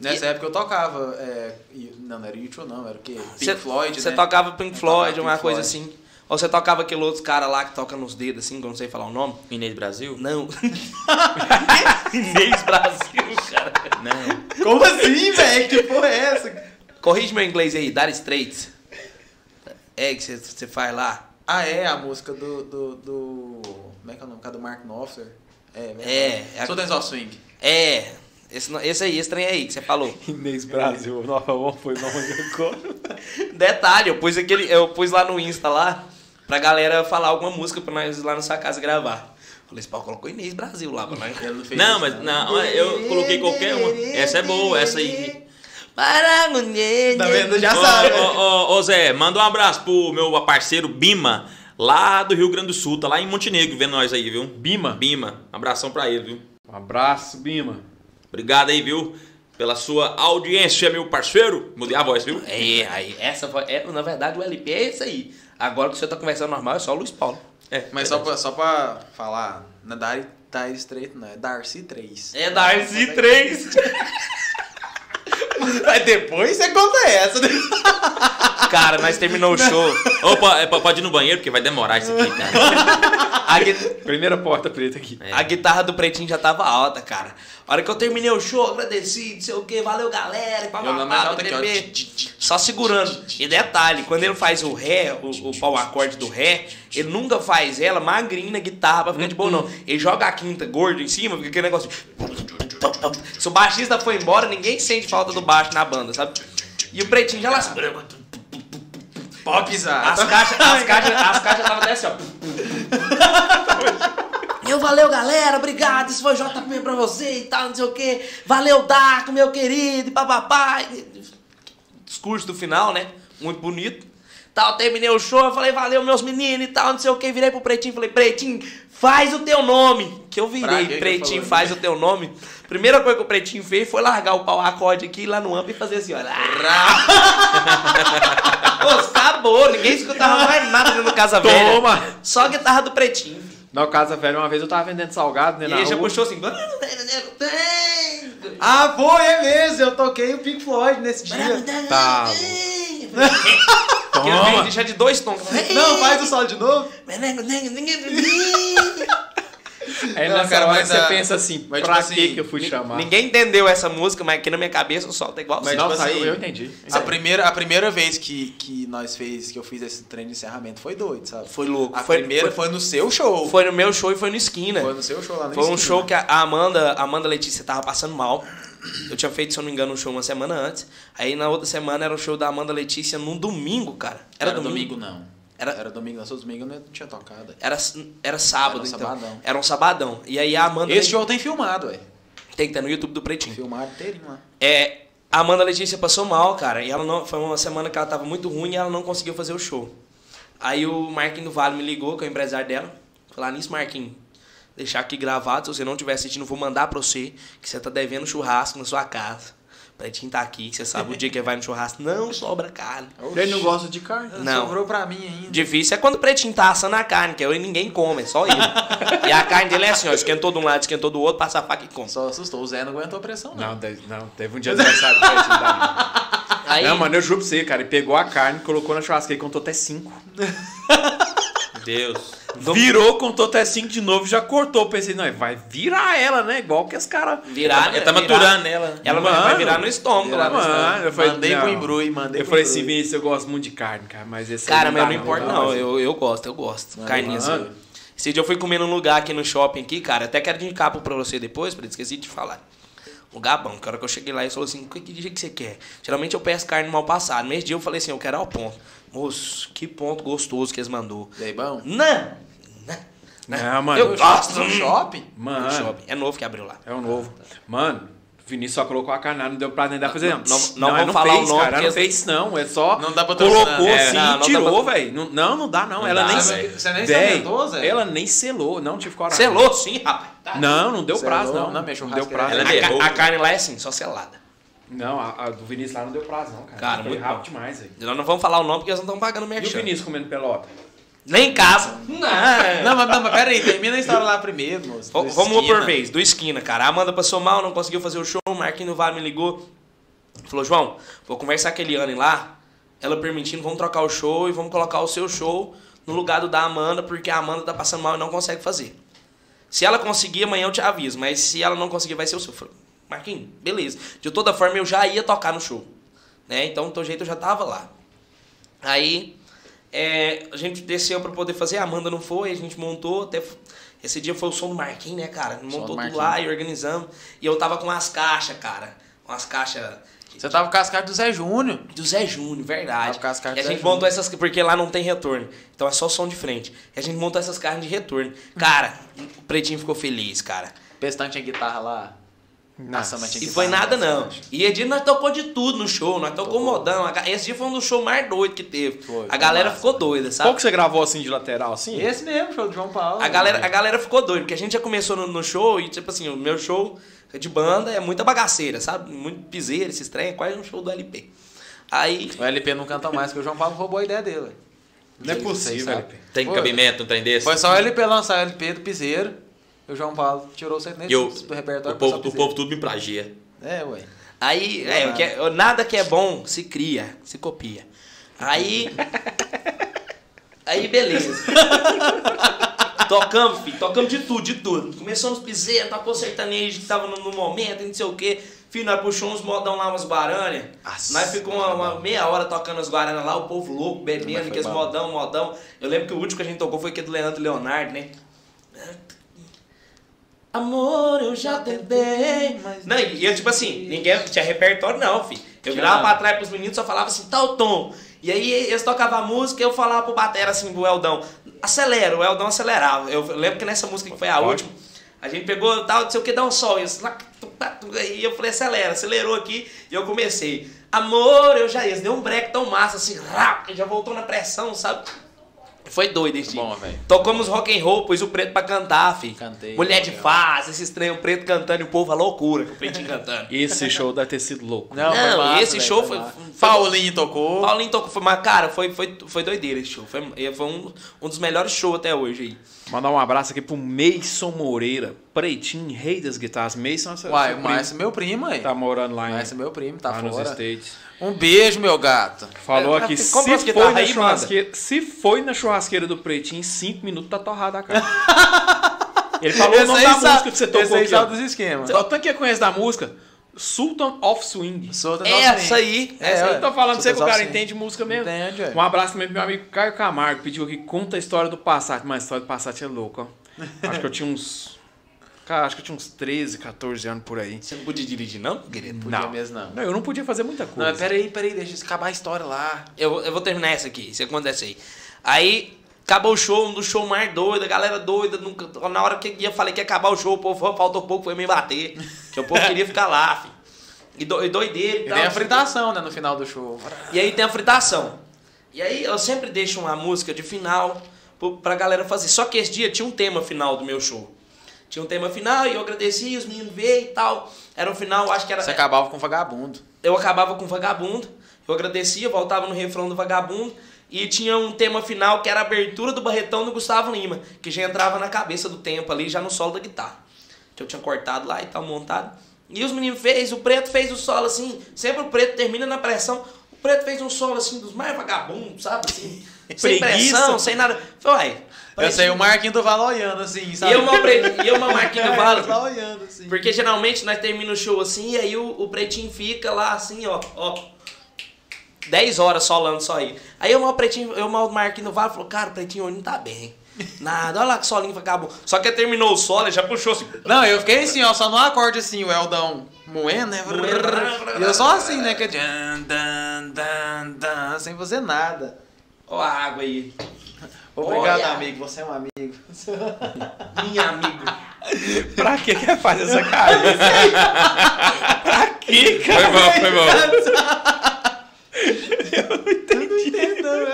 Nessa época eu tocava. É, e- não, não era YouTube, não, era o quê? Pink Cê- Floyd, Você né? tocava Pink Floyd, tocava uma Pink coisa Floyd. assim. Ou você tocava aquele outro cara lá que toca nos dedos, assim, que eu não sei falar o nome. Inês Brasil? Não. [laughs] Inês Brasil, cara. Não. Como assim, velho? Que porra é essa? Corrige meu inglês aí, Dar Straits. É que você- faz lá. Ah, é, a música do. do, do como é que é o nome? Cara do Mark Knopfler? É, É, é a- Sultans of Swing. É, esse, esse aí, esse trem aí que você falou. Inês Brasil, Nova One foi Nova Cor. [laughs] Detalhe, eu pus aquele. Eu pus lá no Insta lá pra galera falar alguma música pra nós ir lá na sua casa gravar. Falei, esse pau colocou Inês Brasil lá pra nós. Não mas não, eu coloquei qualquer uma. Essa é boa, essa aí. Tá vendo? Já Ô, sabe. né? ô, ô, ô, Zé, manda um abraço pro meu parceiro Bima, lá do Rio Grande do Sul, tá lá em Montenegro vendo nós aí, viu? Bima. Bima, abração pra ele, viu? Um abraço, Bima. Obrigado aí, viu? Pela sua audiência, meu parceiro. Mudei a voz, viu? É, aí, essa foi. É, na verdade, o LP é esse aí. Agora que você tá conversando normal, é só o Luiz Paulo. É, Mas só pra, só pra falar, não é Dari Dire Straits, não, é Darcy 3. É Darcy 3. [laughs] Mas depois você conta essa, né? [laughs] Cara, nós terminou o show. Opa, é, pode ir no banheiro, porque vai demorar isso aqui, cara. A, gui- Primeira porta preta aqui. É. a guitarra do Pretinho já tava alta, cara. A hora que eu terminei o show, agradeci, não sei o que, valeu galera, pá, Eu pá, pá. Só segurando. E detalhe, quando ele faz o ré, o, o pau acorde do ré, ele nunca faz ela magrinha na guitarra pra ficar de boa, não. Ele joga a quinta gordo em cima, fica aquele negócio. Se o baixista for embora, ninguém sente falta do baixo na banda, sabe? E o pretinho já lá. Pode pisar. As caixas, as caixas, as caixas tava até assim, ó. Eu valeu, galera, obrigado. Isso foi JP pra você e tal, não sei o quê. Valeu, Daco, meu querido, e papapá. discurso do final, né? Muito bonito. Tal, terminei o show, eu falei, valeu, meus meninos e tal, não sei o que. Virei pro Pretinho, falei, Pretinho, faz o teu nome. Que eu virei, que Pretinho, faz o teu nome. Primeira coisa que o Pretinho fez foi largar o pau acorde aqui lá no amp e fazer assim, olha. Pô, acabou, ninguém escutava mais nada dentro do Casa Velha. Toma! Só a guitarra do Pretinho. Na casa velha, uma vez eu tava vendendo salgado, né? E na ele já rua. puxou assim. Ah, foi, é mesmo. Eu toquei o Pink Floyd nesse dia. Tá. Ele Toma! vem já de dois tons. Não, faz o solo de novo. Aí Não, nessa cara, hora mas você a- pensa assim, mas, pra tipo assim, que que eu fui chamar? Ninguém entendeu essa música, mas aqui na minha cabeça o sol tá igual. Mas, Não, tipo saiu, assim, eu entendi. A primeira, a primeira vez que, que nós fez, que eu fiz esse treino de encerramento foi doido, sabe? Foi louco. A foi, primeira foi, foi, no seu show. foi no meu show e foi no Esquina. Foi no seu show lá no Foi um Esquina. show que a Amanda, a Amanda Letícia tava passando mal. Eu tinha feito, se eu não me engano, um show uma semana antes. Aí na outra semana era o show da Amanda Letícia num domingo, cara. Era, Era domingo? não. Era- Era domingo. Seu domingo não tinha tocado. Era, era sábado, Era um então. sabadão. Era um sabadão. E aí a Amanda. Esse show tem filmado, ué. Tem que estar no YouTube do Pretinho. Filmado inteirinho lá. É, a Amanda Letícia passou mal, cara. E ela não. Foi uma semana que ela tava muito ruim e ela não conseguiu fazer o show. Aí o Marquinhos do Vale me ligou, que é o empresário dela. Falar nisso, Marquinhos. Deixar aqui gravado, se você não estiver assistindo, eu vou mandar pra você que você tá devendo churrasco na sua casa. Pretinho tá aqui, você sabe o dia que vai no churrasco, não sobra carne. Ele não gosta de carne. Não. Sobrou pra mim ainda. Difícil é quando o pretinho tá assando a carne, que aí ninguém come, é só ele. e a carne dele é assim, ó, esquentou de um lado, esquentou do outro, passa a faca e come. Só assustou. O Zé não aguentou a pressão, não. Não, teve, não, teve um dia de aniversário ele dar. Aí, Não, mano, eu juro pra você, cara. Ele pegou a carne, colocou na churrasqueira e contou até cinco. Deus. Virou, contou até cinco de novo, já cortou. Pensei, não, vai virar ela, né? Igual que os caras. virar, Ele tá virar- maturando ela. Ela vai- vai Mano, virar no estômago virar lá. no Mano, eu falei, Mandei não. pro embrulho, mandei Eu pro falei assim. Vinícius, eu gosto muito de carne, cara, mas esse Cara, mas não importa não, mas- eu, eu gosto, eu gosto. Mano, Carninha assim. mano. Esse dia eu fui comer num lugar aqui no shopping aqui, cara, até quero indicar pra você depois, pra esqueci de falar. Lugar bom, que a hora que eu cheguei lá, ele falou assim, que dia que você quer? Geralmente eu peço carne mal passada. Nesse dia eu falei assim, eu quero ao ponto. Moço, que ponto gostoso que eles mandou. E aí, bom? Não! Não, mano. Eu gosto. No shopping? Mano, No shopping. É novo que abriu lá. é o novo. Mano, o Vinícius só colocou a carne, não deu pra nem dar pra fazer. Não, Não, não- não vamos falar fez, o nome, cara, não fez não, é só Não dá patrocinar. colocou É, assim não, não e dá tirou, pra- velho. Não, não, não dá não, Não ela dá, nem... velho. Você nem experimentou, Zé? Ela nem selou, não tive coragem. Selou sim, rapaz. Tá. Não, não deu Selou, prazo não. não, minha deu churrasqueira prazo. Ela A, é ca- derruba. a carne lá é assim, só selada. Não, a, a do Vinícius lá não deu prazo não, cara. Cara, Foi muito rápido bom. demais, velho. Nós não vamos falar o nome porque eles não estão pagando E o merchan. Vinícius comendo pelota? Nem em casa. Não. Não, mas, não, mas pera aí, termina a história lá primeiro, moço. Do Vamos esquina. por vez, do esquina, cara. A Amanda passou mal, não conseguiu fazer o show. O Marquinhos no Vale me ligou. Falou, João, vou conversar com a Eliane lá. Ela permitindo, vamos trocar o show e vamos colocar o seu show no lugar do da Amanda, porque a Amanda tá passando mal e não consegue fazer. Se ela conseguir, amanhã eu te aviso. Mas se ela não conseguir, vai ser o seu. Eu falei, Marquinhos, beleza. De toda forma, eu já ia tocar no show. Né? Então, do jeito, eu já tava lá. Aí, é, a gente desceu pra poder fazer, a Amanda não foi, a gente montou, até esse dia foi o som do Marquinhos, né, cara? Montou tudo lá e organizamos. E eu tava com umas caixas, cara. Umas caixas Você tava com as cartas do Zé Júnior. do Zé Júnior, verdade. Tava com as E a do Zé gente montou Júnior. essas, porque lá não tem retorno. Então é só som de frente. E a gente montou essas carnes de retorno. Cara, o Pretinho ficou feliz, cara. Pestão tinha guitarra lá. Nossa, mas tinha E foi nada nessa não. E esse dia nós tocou de tudo no show, nós tocou Tocou. modão. Esse dia foi um dos shows mais doidos que teve. Foi, a galera massa, ficou né? doida, Qual sabe? que você gravou assim de lateral, assim? Esse mesmo, show do João Paulo. A galera, a galera ficou doida, porque a gente já começou no, no show e, tipo assim, o meu show de banda é muita bagaceira, sabe? Muito piseira, esse trem, é quase um show do LP. Aí, O LP não canta mais, porque o João Paulo roubou a ideia dele. Não é possível. LP. Tem cabimento um trem desse? Foi só o LP lançar o LP do Piseiro. O João Paulo tirou o sertanejo E eu, do repertório o, povo, o Piseiro. povo tudo me plagia. É, ué. aí, é, nada. que é- nada que é bom se cria, se copia. Aí, aí beleza. [laughs] tocamos, filho, tocamos de tudo, de tudo. Começou nos piseiros, tocou sertanejo que tava no, no momento, não sei o quê. Filho, nós puxamos uns modão lá, umas guaranhas. Nós ficou uma, uma meia hora tocando as guaranas lá, o povo louco, bebendo, que modão, modão. Eu lembro que o último que a gente tocou foi aquele do Leandro Leonardo, né? Amor, eu já tentei. mas Não, e eu, tipo assim, ninguém tinha repertório, não, filho. Eu virava pra trás pros meninos só falava assim, tal tom. E aí eles tocavam a música e eu falava pro batera assim, pro Eldão, acelera, o Eldão acelerava. Eu lembro que nessa música que foi a Pode. última, a gente pegou tal, não sei o que, dá um sol. E eles lá, tá, eu falei, acelera, acelerou aqui e eu comecei. Amor, eu já ia, deu um break tão massa assim, rápido, já voltou na pressão, sabe? Foi doido esse dia. Bom, velho. Tocamos rock and roll, pus o preto pra cantar, fi. Cantei. Mulher de face, esse estranho preto cantando e o povo a loucura com o pretinho cantando. [laughs] Esse show deve ter sido louco. Não, Não, massa, esse velho, show foi- foi- Paulinho tocou. Paulinho tocou, foi, mas cara, foi, foi, foi doideira esse show. Foi, foi um, um dos melhores shows até hoje aí. Mandar um abraço aqui pro Mason Moreira, pretinho, rei das guitarras. Mason, seu, Uai, o Márcio é meu primo, aí. tá morando lá, em, Márcio é meu primo, tá lá nos fora. States. Um beijo, meu gato. Falou É, aqui, se foi, guitarras na aí, churrasqueira, se foi na churrasqueira do Pretinho, em 5 minutos tá torrada a cara. [laughs] Ele falou o nome da música que você tocou esse aí aqui. sabe ó. dos esquemas. Ó, Tanto que conhece da música, Sultan of Swing. Solta Essa aí, É, Essa aí ué. eu tô falando você que o Sultan cara of Swing. entende música mesmo. Entende, ué. Um abraço também pro meu amigo Caio Camargo, pediu aqui, conta a história do Passat. Mas a história do Passat é louca, ó. Acho que eu tinha uns... Cara, acho que eu tinha uns 13, 14 anos por aí. Você não podia dirigir, não, querido? Podia Não. mesmo, não. Não, eu não podia fazer muita Não, coisa. mas peraí, peraí, deixa eu acabar a história lá. Eu, eu vou terminar essa aqui, isso acontece aí. Aí, acabou o show, um dos shows mais doidos, a galera doida. Nunca, na hora que eu falei que ia acabar o show, o povo faltou pouco, foi me bater. que o povo queria ficar lá, filho. E, do, e doideira e E tal. tem a fritação, né, no final do show. E aí tem a fritação. E aí eu sempre deixo uma música de final pra galera fazer. Só que esse dia tinha um tema final do meu show. Tinha um tema final e eu agradeci, os meninos veio e tal. Era um final, acho que era. Você acabava com vagabundo. eu acabava com Vagabundo, eu agradecia, voltava no refrão do Vagabundo, e tinha um tema final que era a abertura do Barretão do Gustavo Lima, que já entrava na cabeça do tempo ali, já no solo da guitarra. Que eu tinha cortado lá e tal, montado. E os meninos fez, o Preto fez o solo assim, sempre o Preto termina na pressão, o Preto fez um solo assim, dos mais vagabundos, sabe, assim, sem pressão, sem nada. Falei, uai... Eu sei o Marquinho do Valo olhando assim, E sabe? eu, mal pre- e eu, mal Marquinhos do Valo, olhando assim. porque geralmente nós terminamos o show assim, e aí o, o pretinho fica lá assim, ó, ó. 10 horas solando só aí. Aí eu mal pretinho, eu mal Marquinhos no vale falou, cara, o pretinho hoje não tá bem. Nada, olha lá que solinho acabou. Só que terminou o solo, ele já puxou assim. Não, eu fiquei assim, ó, só no acorde assim, o Eldão moendo, né? E eu só assim, né? Que é sem fazer nada. Ó a água aí. Obrigado, Olha. amigo, você é um amigo. [laughs] Minha amigo. Pra que que faz essa cara? pra que, cara? Foi bom, foi bom.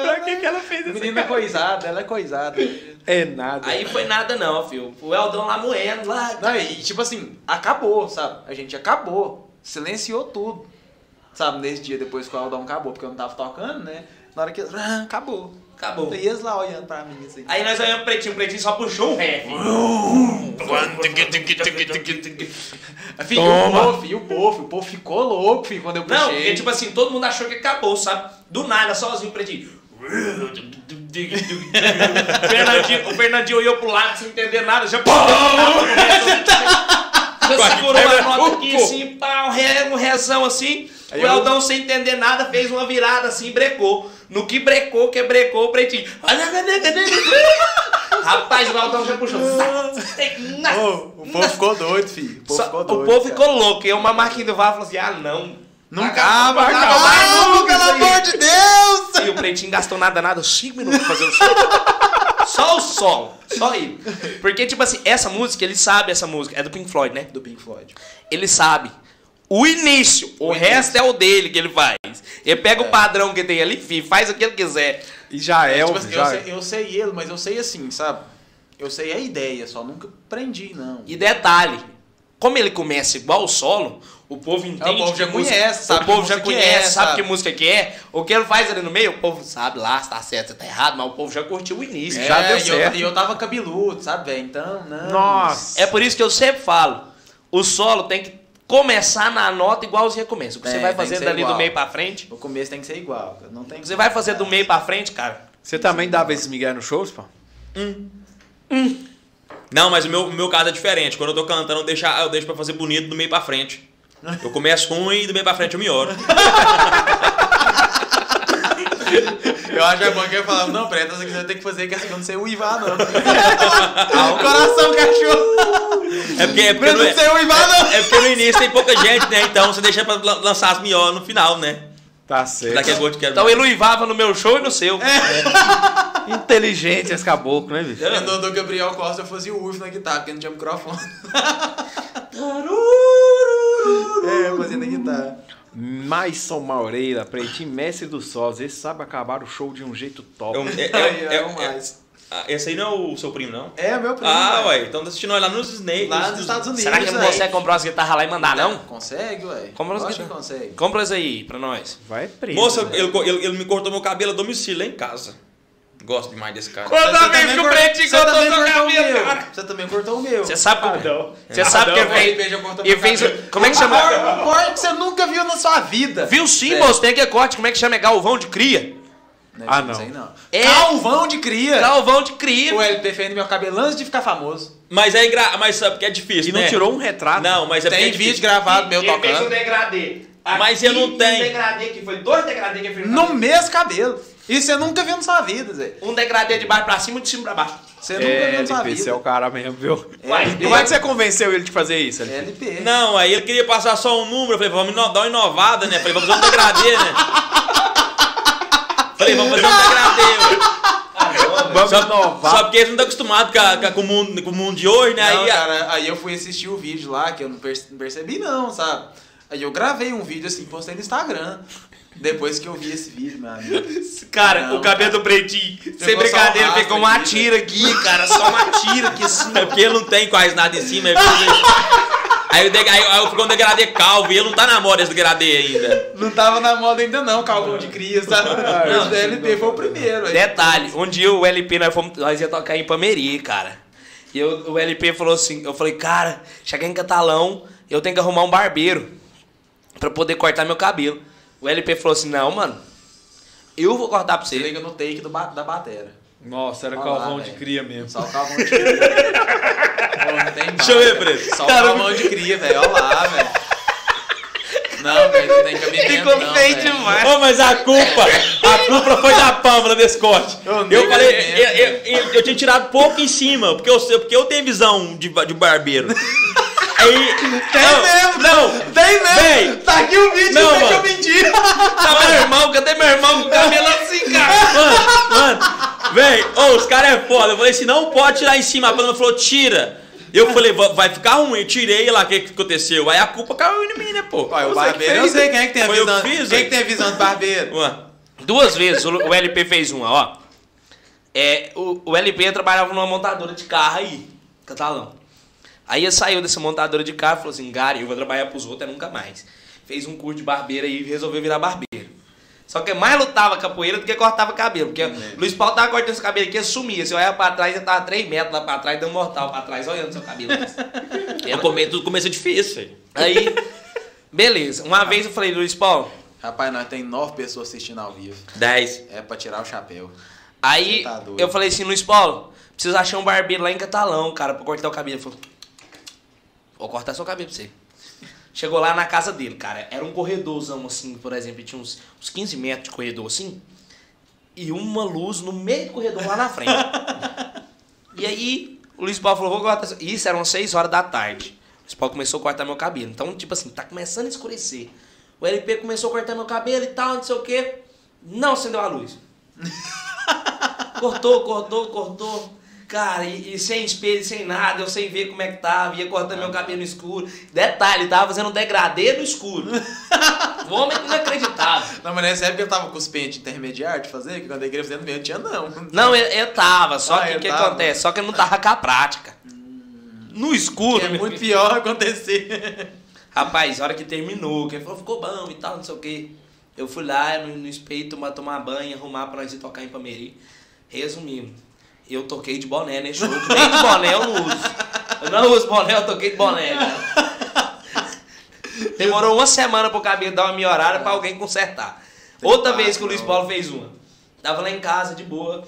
Pra que que ela fez essa Menina cara? coisada, ela é coisada. É nada. Aí foi nada não, filho. O Eldão lá moendo, lá. Não, e tipo assim, acabou, sabe? A gente acabou. Silenciou tudo. Sabe, nesse dia depois que o Aldão acabou, porque eu não tava tocando, né? Na hora que. Ah, acabou. Acabou. E eles lá olhando pra mim assim. Aí nós olhamos o pretinho, o pretinho só puxou um ré. Filho, o povo, o povo, o povo ficou louco, filho, quando eu puxei. Não, porque tipo assim, todo mundo achou que acabou, sabe? Do nada, sozinho, o pretinho. O Fernandinho, o Fernandinho olhou pro lado sem entender nada, já. [laughs] Já segurou uma nota aqui assim, pá, um, ré, um rezão assim. Aí o eu- Eldão, sem entender nada, fez uma virada assim e brecou. No que brecou, que brecou, o pretinho. Rapaz, o Eldão já puxou. Ô, o povo ficou doido, filho. O povo Só- ficou o doido. povo cara. ficou louco. E uma marquinha do VAR falou assim: ah, não. Não acaba, acaba, pelo amor de Deus! E o Pretinho gastou nada, nada, 5 minutos pra fazer o. Só o solo. Só ele. Porque, tipo assim, essa música, ele sabe essa música. É do Pink Floyd, né? Do Pink Floyd. Ele sabe. O início. O, O resto é o dele que ele faz. Ele pega o padrão que tem ali, faz o que ele quiser. E já é, tipo o assim, eu, já sei, eu sei ele, mas eu sei assim, sabe? Eu sei a ideia, só nunca aprendi, não. E detalhe. Como ele começa igual o solo, o povo entende. É, povo já que música- conhece, sabe O povo que já que conhece, é, sabe que música que é. O que ele faz ali no meio, o povo sabe lá se tá certo, se tá errado, mas o povo já curtiu o início. É, já deu e eu, certo. e eu tava cabeludo, sabe, velho? Então, não. Nossa. É por isso que eu sempre falo, o solo tem que começar na nota igualzinho começa. O que É, você vai fazendo ser dali do igual. meio pra frente, O começo tem que ser igual. Não tem o que você vai fazer do meio pra frente, cara. Você também dava esses migué nos shows, pô? Não, mas o meu, o meu caso é diferente. Quando eu tô cantando, eu deixo, eu deixo pra fazer bonito do meio pra frente. Eu começo com um e do meio pra frente eu me oro. [laughs] Eu acho que a banca ia falar, não, Preta, você vai ter que fazer que é quando você uivar, não. [laughs] Coração, cachorro. É porque, é porque, no, é, uivar, não. é porque no início tem pouca gente, né? Então você deixa pra lan- lançar as melhores no final, né? Tá certo. Daqui a pouco eu quero. Então ele uivava no meu show e no seu. Inteligente esse caboclo, né, bicho? No do Gabriel Costa eu fazia o uivo na guitarra, porque não tinha microfone. Taruru. tamborzinho da guitarra. Maison Maureira, Pretinho, mestre dos sós. Esse sabe acabar o show de um jeito top. É, um- é, é, é é, mais. ah, esse aí não é o seu primo, não? É, meu primo. Ah, velho. ué. Então tá assistindo nós lá nos Snake. Lá nos Estados Unidos. Será que não consegue comprar umas guitarras lá e mandar, não? Consegue, ué. Compra umas guitarras. consegue. Compra isso aí pra nós. Vai preso. Moça, co- ele, ele me cortou meu cabelo a domicílio lá em casa. Gosto demais desse cara. Toda Você vez também que o Pretinho cortou meu. cara. Você também cortou o meu. Você sabe Ah, que não. Você sabe que meu fez. cabelo. Como é que chama? Um corte que você nunca viu na sua vida. Viu sim, É. moço? Tem que corte. Como é que chama? É galvão de cria? Não, Ah, não. aí não. É. Calvão de cria. Galvão de cria. O LP fez no meu cabelo antes de ficar famoso. Mas é engra... Mas sabe que é difícil, E não né? tirou um retrato. Não, mas é porque Tem é difícil. vídeo gravado meu Ele fez um tocando. degradê. Mas eu não e tenho. Um degradê que foi dois degradê que ele fez no No mesmo cabelo. Isso você nunca viu na sua vida, Zé. Um degradê de baixo pra cima e de cima pra baixo. Você nunca É, viu na sua LP, você é o vida. cara mesmo, viu? Vai, LP. Como é que você convenceu ele de fazer isso, LP? LP. Não, aí ele queria passar só um número. Eu falei, vamos dar uma inovada, né? Falei, vamos fazer um degradê, né? Falei, vamos fazer um degradê, ué. Vamos Só, inovar. só porque eles não estão acostumados com, com com o mundo, com o mundo de hoje, né? Não, aí, cara, aí eu fui assistir o vídeo lá, que eu não percebi não, sabe? Aí eu gravei um vídeo assim, postei no Instagram. Depois que eu vi esse vídeo, meu amigo. [laughs] Cara, Não, o cabelo do pretinho, sem brincadeira, ficou uma aqui, tira aqui, cara. Só uma tira aqui assim. É porque ele não tem quase nada em cima. Aí, [laughs] aí, eu aí, aí eu ficou um degradê calvo e ele não tá na moda esse degradê ainda. Não tava na moda ainda não, calvão de cria, [laughs] sabe? Não, o LP foi o primeiro. aí. Detalhe, um dia o LP, nós, fomos, nós ia tocar em Pameri, cara. E eu, o LP falou assim, eu falei, cara, chegar em Catalão, eu tenho que arrumar um barbeiro pra poder cortar meu cabelo. O LP falou assim, não, mano, eu vou cortar pra Se você. liga no take do ba- da batera. Nossa, era Olha lá, calvão de velho. cria mesmo. Só o calvão de cria. [laughs] Pô, não tem Deixa eu ver, Preto. Só o calvão de cria, velho. Olha lá, velho. Não, velho, não tem cabimento Ficou não, feio velho. demais. Mas a culpa, a culpa foi da Pâmela desse corte. Eu Eu falei, eu, eu, eu- eu tinha tirado pouco em cima, porque eu, sei- porque eu tenho visão de, de barbeiro. Aí. Tem não, mesmo. Não, Tem mesmo. Véi. Tá aqui o vídeo, Não, que eu menti. Tá meu irmão, cadê meu irmão com o cabelo assim, cara? Mano, mano, véi, ô, os caras é foda. Eu falei assim, não pode tirar em cima. A Pâmela falou, tira. Eu falei, "Va- vai ficar ruim. Eu tirei lá, o que, que aconteceu? Aí a culpa caiu em mim, né, pô? Olha, o barbeiro, eu sei quem é que tem a Foi eu visão. que fiz, quem velho. que tem a visão de barbeiro? Ué, Duas vezes o, o LP fez uma, ó. É, o, o LP trabalhava numa montadora de carro aí, catalão. Aí ele saiu dessa montadora de carro e falou assim, Gary, eu vou trabalhar pros outros é nunca mais. Fez um curso de barbeiro aí e resolveu virar barbeiro. Só que mais lutava capoeira do que cortava cabelo. Porque o Luiz Paulo tava cortando esse cabelo aqui, sumia. Se eu olhava pra trás, ele tava 3 metros lá pra trás, dando mortal pra trás, olhando seu cabelo. [laughs] eu come, tudo começou difícil, velho. Aí, beleza. Uma vez eu falei, Luiz Paulo, Rapaz, nós tem nove pessoas assistindo ao vivo. 10. É pra tirar o chapéu. Aí tá eu falei assim, Luiz Paulo, preciso achar um barbeiro lá em Catalão, cara, pra cortar o cabelo. Ele falou, vou cortar seu cabelo pra você. Chegou lá na casa dele, cara. Era um corredorzão assim, por exemplo, tinha uns, uns 15 metros de corredor assim. E uma luz no meio do corredor lá na frente. e aí, o Luiz Paulo falou, vou cortar. seu-" Isso, eram 6 horas da tarde. O Luiz Paulo começou a cortar meu cabelo. Então, tipo assim, tá começando a escurecer. O LP começou a cortar meu cabelo e tal, não sei o quê. Não acendeu a luz. [laughs] Cortou, cortou, cortou. Cara, e, e sem espelho, sem nada, eu sem ver como é que tava, ia cortando meu cabelo no escuro. Detalhe, tava fazendo um degradê no escuro. [laughs] O homem inacreditável. Não, mas nessa época eu tava com os pentes intermediários de fazer, que quando a igreja fazendo mesmo, tinha não. Não, ele, ele tava, só Ah, que o que tava. acontece? Só que ele não tava com a prática. No escuro, Que é muito pior acontecer. Rapaz, a hora que terminou, que ele falou, ficou bom e tal, não sei o quê. Eu fui lá no, no espelho tomar, tomar banho, arrumar pra nós ir tocar em Pameri. Resumindo, eu toquei de boné nesse show, nem de boné eu não uso. Eu não uso boné, eu toquei de boné, cara. Demorou uma semana pro cabelo dar uma melhorada pra alguém consertar. Outra vez que o Luiz Paulo fez uma. Tava lá em casa, de boa.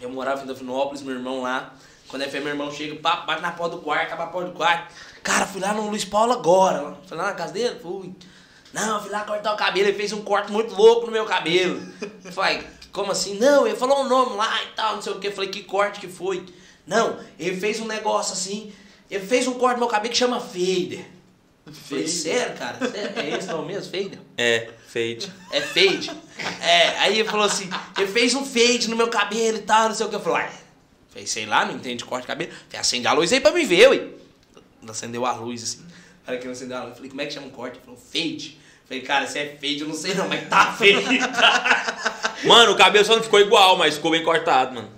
Eu morava em Dafinópolis, meu irmão lá. Quando foi meu irmão chega, pá, bate na porta do quarto, abre a porta do quarto. Cara, fui lá no Luiz Paulo agora. Fui lá na casa dele? Fui. Não, fui lá cortar o cabelo, ele fez um corte muito louco no meu cabelo. Falei, como assim? Não, ele falou um nome lá e tal, não sei o que. Eu falei, que corte que foi? Não, ele fez um negócio assim, ele fez um corte no meu cabelo que chama fader. Eu Falei, sério, cara? Sério? É esse o nome mesmo, fader? É, fade. É fade? É, aí ele falou assim, ele fez um fade no meu cabelo e tal, não sei o que. Eu falei, falei, sei lá, não entende de corte de cabelo. Falei, acende a luz aí pra me ver, ué. Acendeu a luz, assim. hora que eu acendeu a luz, eu falei, como é que chama um corte? Ele falou, fade. Eu Falei, cara, se é fade, eu não sei não, mas tá [laughs] feio. Mano, o cabelo só não ficou igual, mas ficou bem cortado, mano.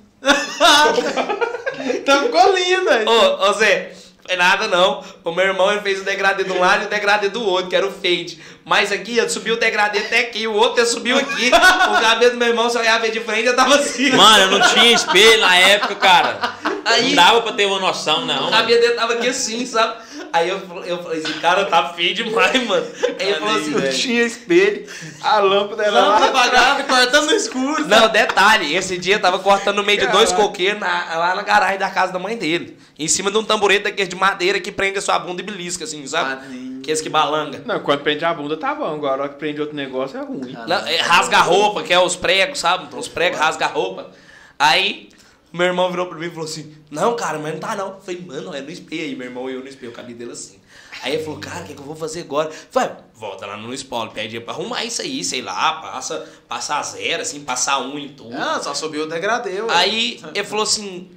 Então ficou lindo, aí. Ô, ô Zé, foi nada não. O meu irmão ele fez o degradê de um lado e o degradê do outro, que era o fade. Mas aqui, ele subiu o degradê até aqui, o outro ele subiu aqui. o cabelo do meu irmão, se eu olhava de frente, eu tava assim. Mano, eu não tinha espelho na época, cara. Aí- Não dava pra ter uma noção, não. O cabelo dele tava aqui assim, sabe? Aí eu, eu falei assim, cara, tá feio demais, mano. Aí ele falou assim, velho. Tinha espelho, a lâmpada era Lâmpada lá. apagada, cortando no escuro. Não, detalhe, esse dia eu tava cortando no meio de dois coqueiros na- lá na garagem da casa da mãe dele. Em cima de um tamborete daquele de madeira que prende a sua bunda e belisca, assim, sabe? Padrinho. Que esse que balanga. Não, quando prende a bunda tá bom, agora a hora que prende outro negócio é ruim. Não, é, rasga a roupa, que é os pregos, sabe? Os pregos rasga a roupa. Aí, meu irmão virou pra mim e falou assim: Não, cara, mas não tá não. Eu falei, mano, é no espelho aí. Meu irmão e eu no espelho, o cabelo dele assim. Aí ele falou, cara, o que, que eu vou fazer agora? Eu Falei, volta lá no espólio, pede pra arrumar isso aí, sei lá, passa, passa a zero, assim, passar um em tudo. Não, só subiu o degradê, ué. Aí ele falou assim: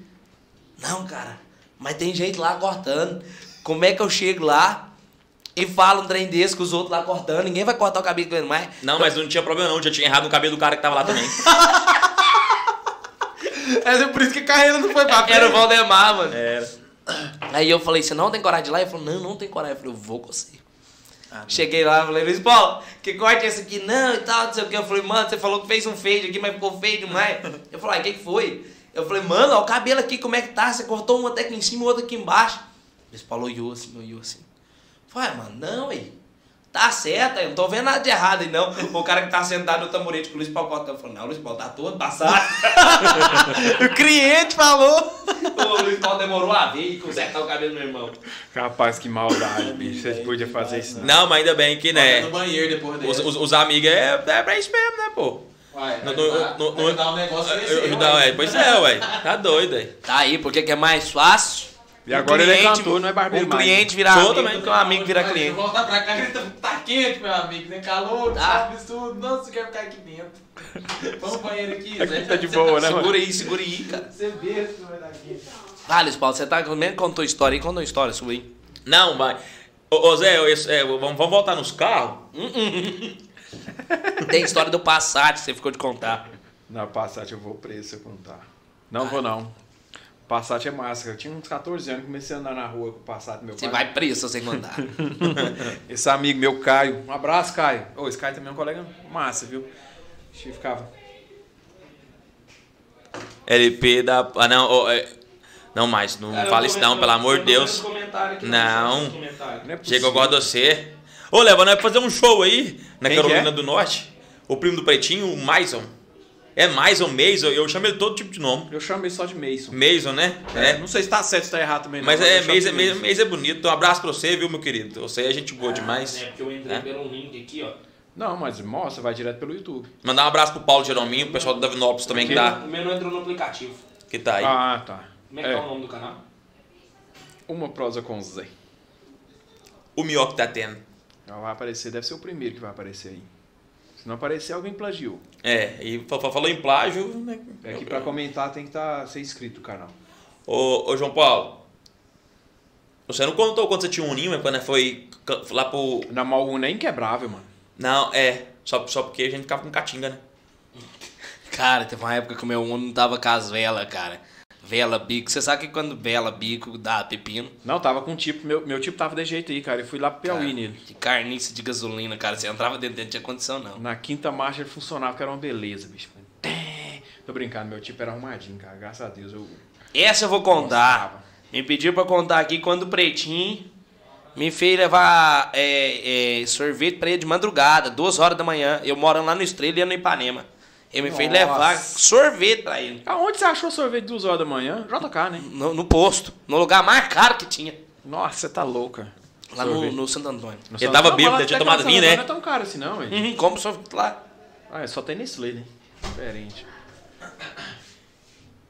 Não, cara, mas tem gente lá cortando. Como é que eu chego lá e falo um trem desse com os outros lá cortando? Ninguém vai cortar o cabelo com ele mais. Não, mas não tinha problema não, já tinha errado no cabelo do cara que tava lá também. [laughs] É por isso que a carreira não foi pra frente. Era o Valdemar, mano. Era. Aí eu falei, você não tem coragem de ir lá? Ele falou, não, não tem coragem. Eu falei, eu vou com você. Ah. Cheguei lá, falei, Luiz Paulo, que corte é esse aqui? Não, e tal, não sei o que. Eu falei, mano, você falou que fez um fade aqui, mas ficou feio demais. [laughs] Eu falei, ah, o que que foi? Eu falei, mano, ó, o cabelo aqui, como é que tá? Você cortou um até aqui em cima e outro aqui embaixo. Luiz Paulo olhou assim, olhou assim. Falei, ah, mano, não, aí. Tá certo, eu não tô vendo nada de errado aí, não. O cara que tá sentado no tamborete com o Luiz Paulo cortando, falou, não, Luiz Paulo tá todo passado. [laughs] O cliente falou. o Luiz Paulo demorou a ver e consertar o cabelo do meu irmão. Rapaz, que maldade, bicho. Vocês podiam fazer isso. não. Não, mas ainda bem que, né? No banheiro depois Os, dele. os, os amigos é, é pra isso mesmo, né, pô? Uai, No- no- ajudar- no- no- ajudar o negócio uai. ué, Pois é, ué. Tá doido aí. Tá aí, porque que é mais fácil. E agora ele é cliente- cantor, não é barbeiro Um mais. cliente virar amigo um amigo virar Vai, cliente. eu voltar pra cá, que tá, tá quente, meu amigo. Tem calor, Tá. tudo. Nossa, eu quero ficar aqui dentro. Vamos pro banheiro aqui. Aqui Zé. tá de boa, né, mano? Segura aí, segura aí, cara. Você vê se vai dar quente. Ah, Luiz Paulo, você tá comendo, contou história aí, contou história sua aí. Não, mas. Ô, ô Zé, eu- esse- é, vamos, vamos voltar nos carros? Tem história do Passat que você ficou de contar. Na Passat eu vou preso se eu contar. Não vou não. Passat é massa. Eu tinha uns 14 anos, comecei a andar na rua com o Passat do meu Você pai. vai preso se você mandar. [laughs] Esse amigo meu, Caio. Um abraço, Caio. Ô, esse Caio também é um colega massa, viu? A gente ficava. LP da. Ah, não, ô, é, não mais, não fala isso não, pelo amor de Deus. Não. Não é Chega, gosto de você. Ô, Leva, nós vamos fazer um show aí na Quem que Carolina é? do Norte. O primo do Pretinho, o Maison. É Maison, Maison, eu chamo ele todo tipo de nome. Eu chamo ele só de Mason. Maison, né? É, não sei se tá certo ou se tá errado também. não, Mas eu é, de Maison, Maison é bonito. Um abraço pra você, viu, meu querido? Você é gente boa demais. É, porque eu entrei É? pelo ringue aqui, ó. Não, mas mostra, vai direto pelo YouTube. Mandar um abraço pro Paulo Jerominho, o pessoal do Davinópolis também que tá, O meu não entrou no aplicativo. que tá aí. Ah, tá. Como é que é, É. o nome do canal? Uma prosa com Zé. O melhor que tá tendo. Ela vai aparecer, deve ser o primeiro que vai aparecer aí. Se não aparecer, alguém plagiou. É, e fa- fa- falou em plágio, né? É que pra comentar tem que tá, ser inscrito no canal. Ô, ô, João Paulo, você não contou quando você tinha um ninho, mas quando foi ca- lá pro... Na Maluna é inquebrável, mano. Não, é, só, só porque a gente ficava com catinga, né? Cara, teve uma época que o meu Uno não tava com as velas, cara. Vela, bico. Você sabe que quando vela, bico, dá pepino? Não, tava com um tipo, meu, meu tipo tava desse jeito aí, cara. Eu fui lá pro Piauí Cara, nele. De carniça de gasolina, cara. Você entrava dentro, dentro não tinha condição, não. Na quinta marcha ele funcionava, que era uma beleza, bicho. Tô brincando, meu tipo era arrumadinho, cara. Graças a Deus eu. Essa eu vou contar. Me pediu pra contar aqui quando o Pretinho me fez levar é, é, sorvete pra ele de madrugada, duas horas da manhã. Eu morando lá no Estrela e no Ipanema. Ele me fez Nossa. levar sorvete pra ele. Aonde você achou sorvete duas horas da manhã? JK, né? No, no posto. No lugar mais caro que tinha. Nossa, você tá louca. Lá no, Sorvete. no Santo Antônio. No Ele Santo- tava bêbado, ele tinha tomado vinho, né? Não é tão caro assim, não, hein? Uhum, como sorvete lá. Ah, é só tem Nestlé, né? Diferente.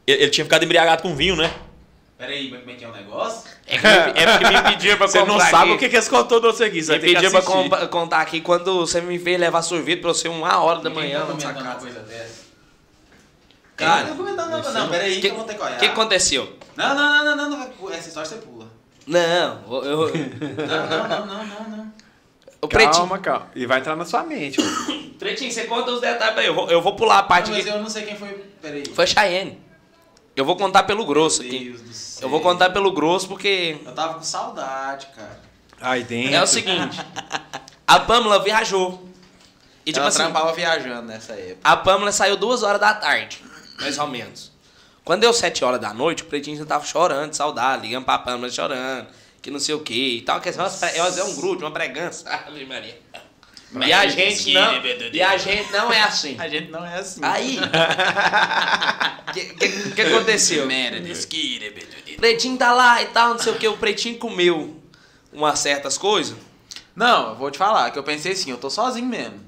Ele, ele tinha ficado embriagado com vinho, né? Peraí, mas como é que é o negócio? É, que me- é porque me [laughs] pediram pra Você não comprar sabe aqui. o que, que eles contou do você aqui, você Me que pediu pra contar aqui quando você me fez levar sorvete pra você uma hora da Ninguém manhã tá na sua comentando uma coisa dessa. Cara, não tô comentando nada, não. Peraí, que eu vou ter que O olhar. que aconteceu? Não, não, não, não, não, não. Essa história você pula. Não, eu, eu- [laughs] Não, não, não, não, não, não. o Pretinho. Calma, calma. E vai entrar na sua mente. [coughs] Pretinho, você conta os detalhes pra eu. Eu vou, eu vou pular a parte Não, mas que. eu não sei quem foi. Peraí. Foi Cheyenne. Eu vou contar pelo grosso Meu aqui. Deus do céu. Eu vou contar pelo grosso porque. Eu tava com saudade, cara. Aí dentro. É o seguinte. A Pamela viajou. E tipo Ela assim, trampava viajando nessa época. a Pamela saiu duas horas da tarde, mais ou menos. Quando deu sete horas da noite, o Pretinho já tava chorando, de saudade, ligando pra Pamela chorando, que não sei o que e tal. Quer dizer, umas pre- é um grude, uma pregança. [laughs] Ave Maria. E a gente não, e a gente não é assim. A gente não é assim. Aí, o [laughs] que, que, que aconteceu? [laughs] O Pretinho tá lá e tal, não sei o que. O Pretinho comeu umas certas coisas. Não, eu vou te falar que eu pensei assim, eu tô sozinho mesmo.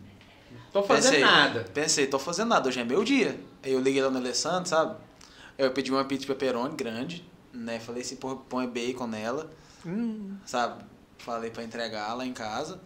Tô pensei, Pensei, tô fazendo nada, hoje é meu dia. Aí eu liguei lá no Alessandro, sabe? Eu pedi uma pizza de pepperoni grande, né? Falei assim, pô, põe bacon nela, sabe? Falei pra entregar lá em casa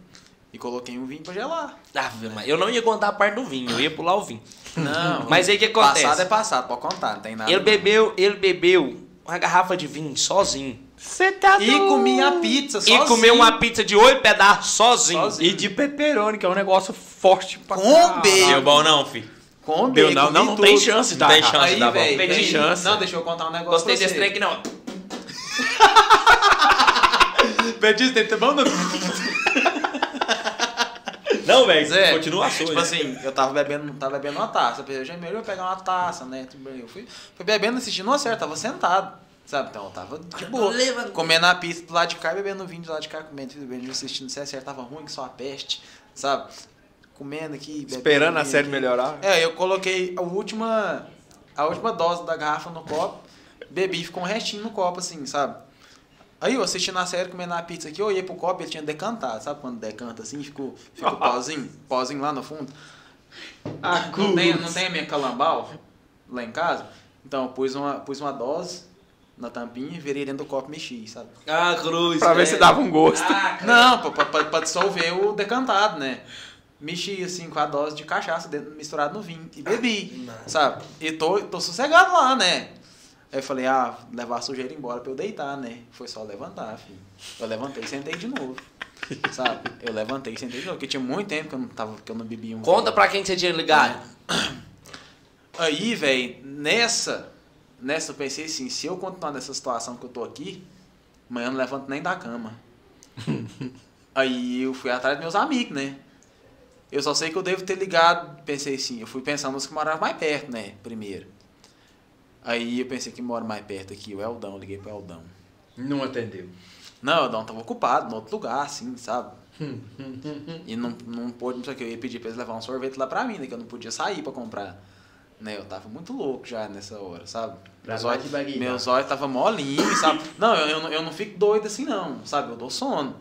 e coloquei um vinho pra gelar. Ave Maria, eu não ia contar a parte do vinho, eu ia pular o vinho. Não, [laughs] Mas aí o que acontece? Passado é passado, pode contar, não tem nada. Ele bebeu, ele bebeu uma garrafa de vinho sozinho. Você tá E comi a pizza sozinho. E comeu uma pizza de oito pedaços sozinho. Sozinho. E de pepperoni, que é um negócio forte pra Com. Deu bom não, fi. Com Deu, não, não, não tem chance, tá? Não tem chance. Aí, dá bom. velho, Tem chance. Não, deixa eu contar um negócio Gostei desse trem aqui não. [laughs] Petista, tem que ter bom não. [laughs] Não, velho, Zé, continua a sua. Tipo assim, eu tava bebendo, tava bebendo uma taça. Eu pensei, eu ia pegar uma taça, né? Tudo bem. Eu fui, fui bebendo, assistindo uma série, tava sentado. Sabe? Então eu tava de boa. leva- Comendo a pizza do lado de cá, bebendo vinho do lado de cá, comendo, bebendo, assistindo se a série tava ruim, que só a peste, sabe? Comendo aqui, bebendo. Esperando a série aqui. melhorar. É, eu coloquei a última, a última dose da garrafa no copo, bebi, ficou um restinho no copo, assim, sabe? Aí eu assistindo a série, comendo a pizza aqui, eu olhei pro copo e ele tinha decantado, sabe quando decanta assim, ficou, ficou [laughs] pozinho, pozinho lá no fundo. Ah, Não tem, não tem a minha calambal lá em casa? Então eu pus uma, pus uma dose na tampinha, virei dentro do copo e mexi, sabe? Ah, cruz. Pra ver se dava um gosto. Ah, Não, pra, pra- pra, pra dissolver o decantado, né? Mexi assim com a dose de cachaça dentro, misturado no vinho e bebi, sabe? E tô, tô sossegado lá, né? Aí eu falei, ah, levar a sujeira embora pra eu deitar, né? Foi só levantar, filho. Eu levantei e sentei de novo. Sabe? Eu levantei e sentei de novo, porque tinha muito tempo que eu não, tava, que eu não bebia um. Conta pra quem você tinha ligado. [coughs] Aí, velho, nessa, nessa eu pensei assim, se eu continuar nessa situação que eu tô aqui, amanhã eu não levanto nem da cama. [laughs] Aí eu fui atrás dos meus amigos, né? Eu só sei que eu devo ter ligado, pensei assim, eu fui pensando nos que moravam mais perto, né? Primeiro. Aí eu pensei que mora mais perto aqui, o Eldão, eu liguei pro Eldão. Não atendeu. Não, o Eldão tava ocupado, em outro lugar, assim, sabe? e não, não pôde, não sei o que, eu ia pedir pra eles levar um sorvete lá pra mim, né? Que eu não podia sair pra comprar. Né, eu tava muito louco já nessa hora, sabe? Pra Meus olhos, meus olhos tava molinho, sabe? Não, eu, eu, não- eu não fico doido assim não, sabe? Eu dou sono,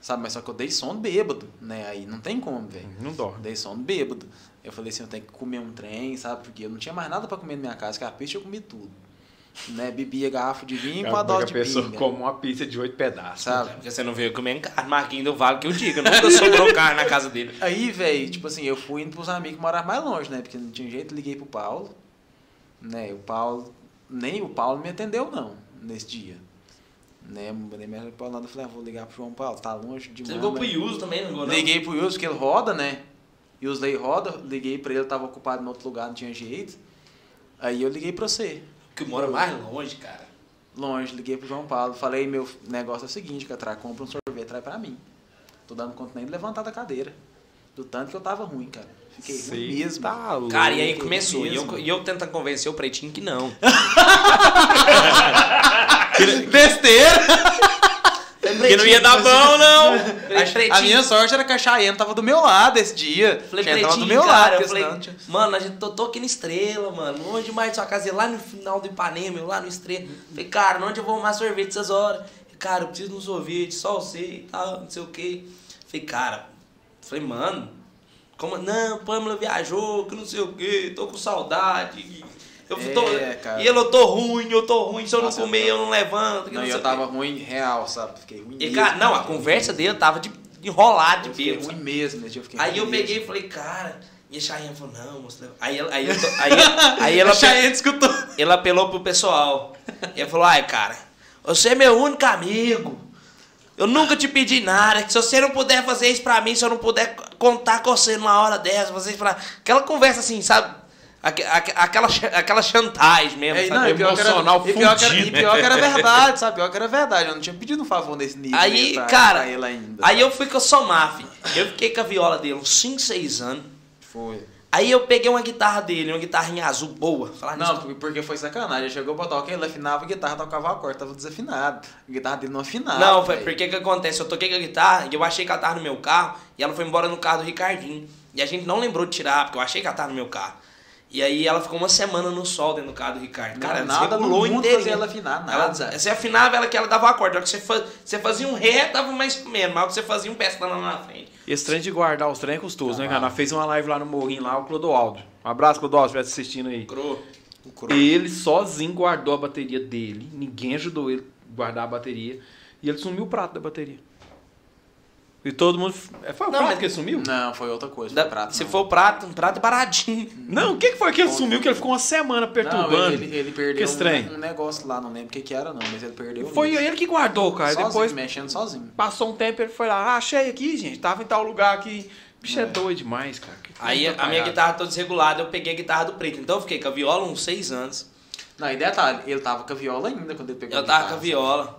sabe? Mas só que eu dei sono bêbado, né? Aí não tem como, velho. Não dorme. Dei sono bêbado. Eu falei assim, eu tenho que comer um trem, sabe? Porque eu não tinha mais nada pra comer na minha casa, que a peixe eu comi tudo. Né? Bebia garrafa de vinho com a dose a de pessoa pinga, come uma pizza de oito pedaços. sabe? Porque você não veio comendo carne, Marquinhos do Vale que eu digo. Nunca [laughs] sobrou carne na casa dele. Aí, velho, tipo assim, eu fui indo pros amigos que moravam mais longe, né? Porque não tinha jeito, liguei pro Paulo. Né? O Paulo, nem o Paulo me atendeu, não, nesse dia. Né? Eu mandei mensagem pro Paulo, eu falei, ah, vou ligar pro João Paulo, tá longe demais. Você ligou pro Yuso também, não ligou não? Liguei pro Yus, que ele roda, né? Yus daí roda, liguei pra ele, tava ocupado em outro lugar, não tinha jeito. Aí eu liguei pra você. Que mora mais longe, cara. Longe, liguei pro João Paulo, falei, meu negócio é o seguinte, Catrá, compra um sorvete, traz pra mim. Tô dando conta nem de levantar da cadeira. Do tanto que eu tava ruim, cara. Fiquei ruim Cê mesmo. Tá louco. Cara, e aí que começou. E eu, e eu tentando convencer o Pretinho que não. [laughs] [laughs] Besteira! Que não ia dar bom, não. A, Pretinho, minha sorte era que a Cheyenne tava do meu lado esse dia. Falei, Cheyenne tava do meu cara, lado, eu falei, tinha- mano, a gente tô, tô aqui no Estrela, mano, longe demais de sua casa, lá no final do Ipanema, eu lá no Estrela. Falei, cara, onde eu vou arrumar sorvete essas horas? Cara, eu preciso de um sorvete, só você e tal, não sei o quê. Falei, cara, falei, mano, como, não, Pamela viajou, que não sei o quê, tô com saudade. Eu tô, É, cara. E ele, eu tô ruim, eu tô ruim, se eu Nossa, não comer, eu eu não levanto. Não, não eu tava ruim real, sabe? Fiquei ruim E, mesmo. cara, não, a conversa dele tava de enrolado de Eu fiquei ruim mesmo, né? Eu fiquei Aí eu mesmo. peguei e falei, cara, e a Cheyenne falou, não, moço. Aí, ela- aí, eu tô- aí, [laughs] aí ela, A Cheyenne escutou. ela apelou pro pessoal. E ela falou, ai, cara, Você é meu único amigo. Eu nunca te pedi nada. Que se você não puder fazer isso pra mim, se eu não puder contar com você numa hora dessa, vocês pra. Aquela conversa assim, sabe? Aque- aque- Aquela, aquela chantagem mesmo. É, sabe? não, e pior que era, emocional e pior que era, e pior que era [laughs] verdade, sabe? Pior que era verdade. Eu não tinha pedido um favor nesse nível Aí, pra, cara, pra ele ainda. Aí eu fui com o Somar, filho. Eu fiquei com a viola dele uns 5, 6 anos. Foi. Aí eu peguei uma guitarra dele, uma guitarrinha azul boa. Falar nisso. Não, porque- porque foi sacanagem. Ele chegou pra tocar, ele afinava a guitarra, tocava a corda, tava desafinado. A guitarra dele não afinava. Não, foi porque que acontece? Eu toquei com a guitarra e eu achei que ela tava no meu carro e ela foi embora no carro do Ricardinho. E a gente não lembrou de tirar, porque eu achei que ela tava no meu carro. E aí ela ficou uma semana no sol dentro do carro do Ricardo. Cara, Não, ela nada no mundo inteirinho. fazia ela afinar, Ela- nada. você afinava ela que ela dava acorde. Na hora que você, fa- você fazia um ré, dava mais comendo. Mas que você fazia um pestana lá na frente. Esse trem de guardar os trem é custoso, né, cara? Nós fez uma live lá no Morrinho, lá, o Clodoaldo. Um abraço, Clodoaldo, se estiver assistindo aí. Cro- Ele sozinho guardou a bateria dele. Ninguém ajudou ele a guardar a bateria. E ele sumiu o prato da bateria. E todo mundo. É, Foi o Não, prato mas- que ele sumiu? Não, foi outra coisa. Da- Foi prato, se não. for o prato, um prato é baratinho. Não, o que, que foi que ele sumiu? Que ele ficou uma semana perturbando. Não, ele, ele perdeu Que estranho. um, um negócio lá, não lembro o que, que era, não, mas ele perdeu. o Foi ele que guardou, cara. sozinho, Depois mexendo sozinho. passou um tempo ele foi lá. Ah, achei aqui, gente. Tava em tal lugar aqui. Bicho é, doido demais, cara. Que Aí a minha guitarra toda desregulada, eu peguei a guitarra do preto. Então eu fiquei com a viola uns seis anos. Não, e detalhe, ele tava com a viola ainda quando ele pegou Eu a tava com a guitarra, viola.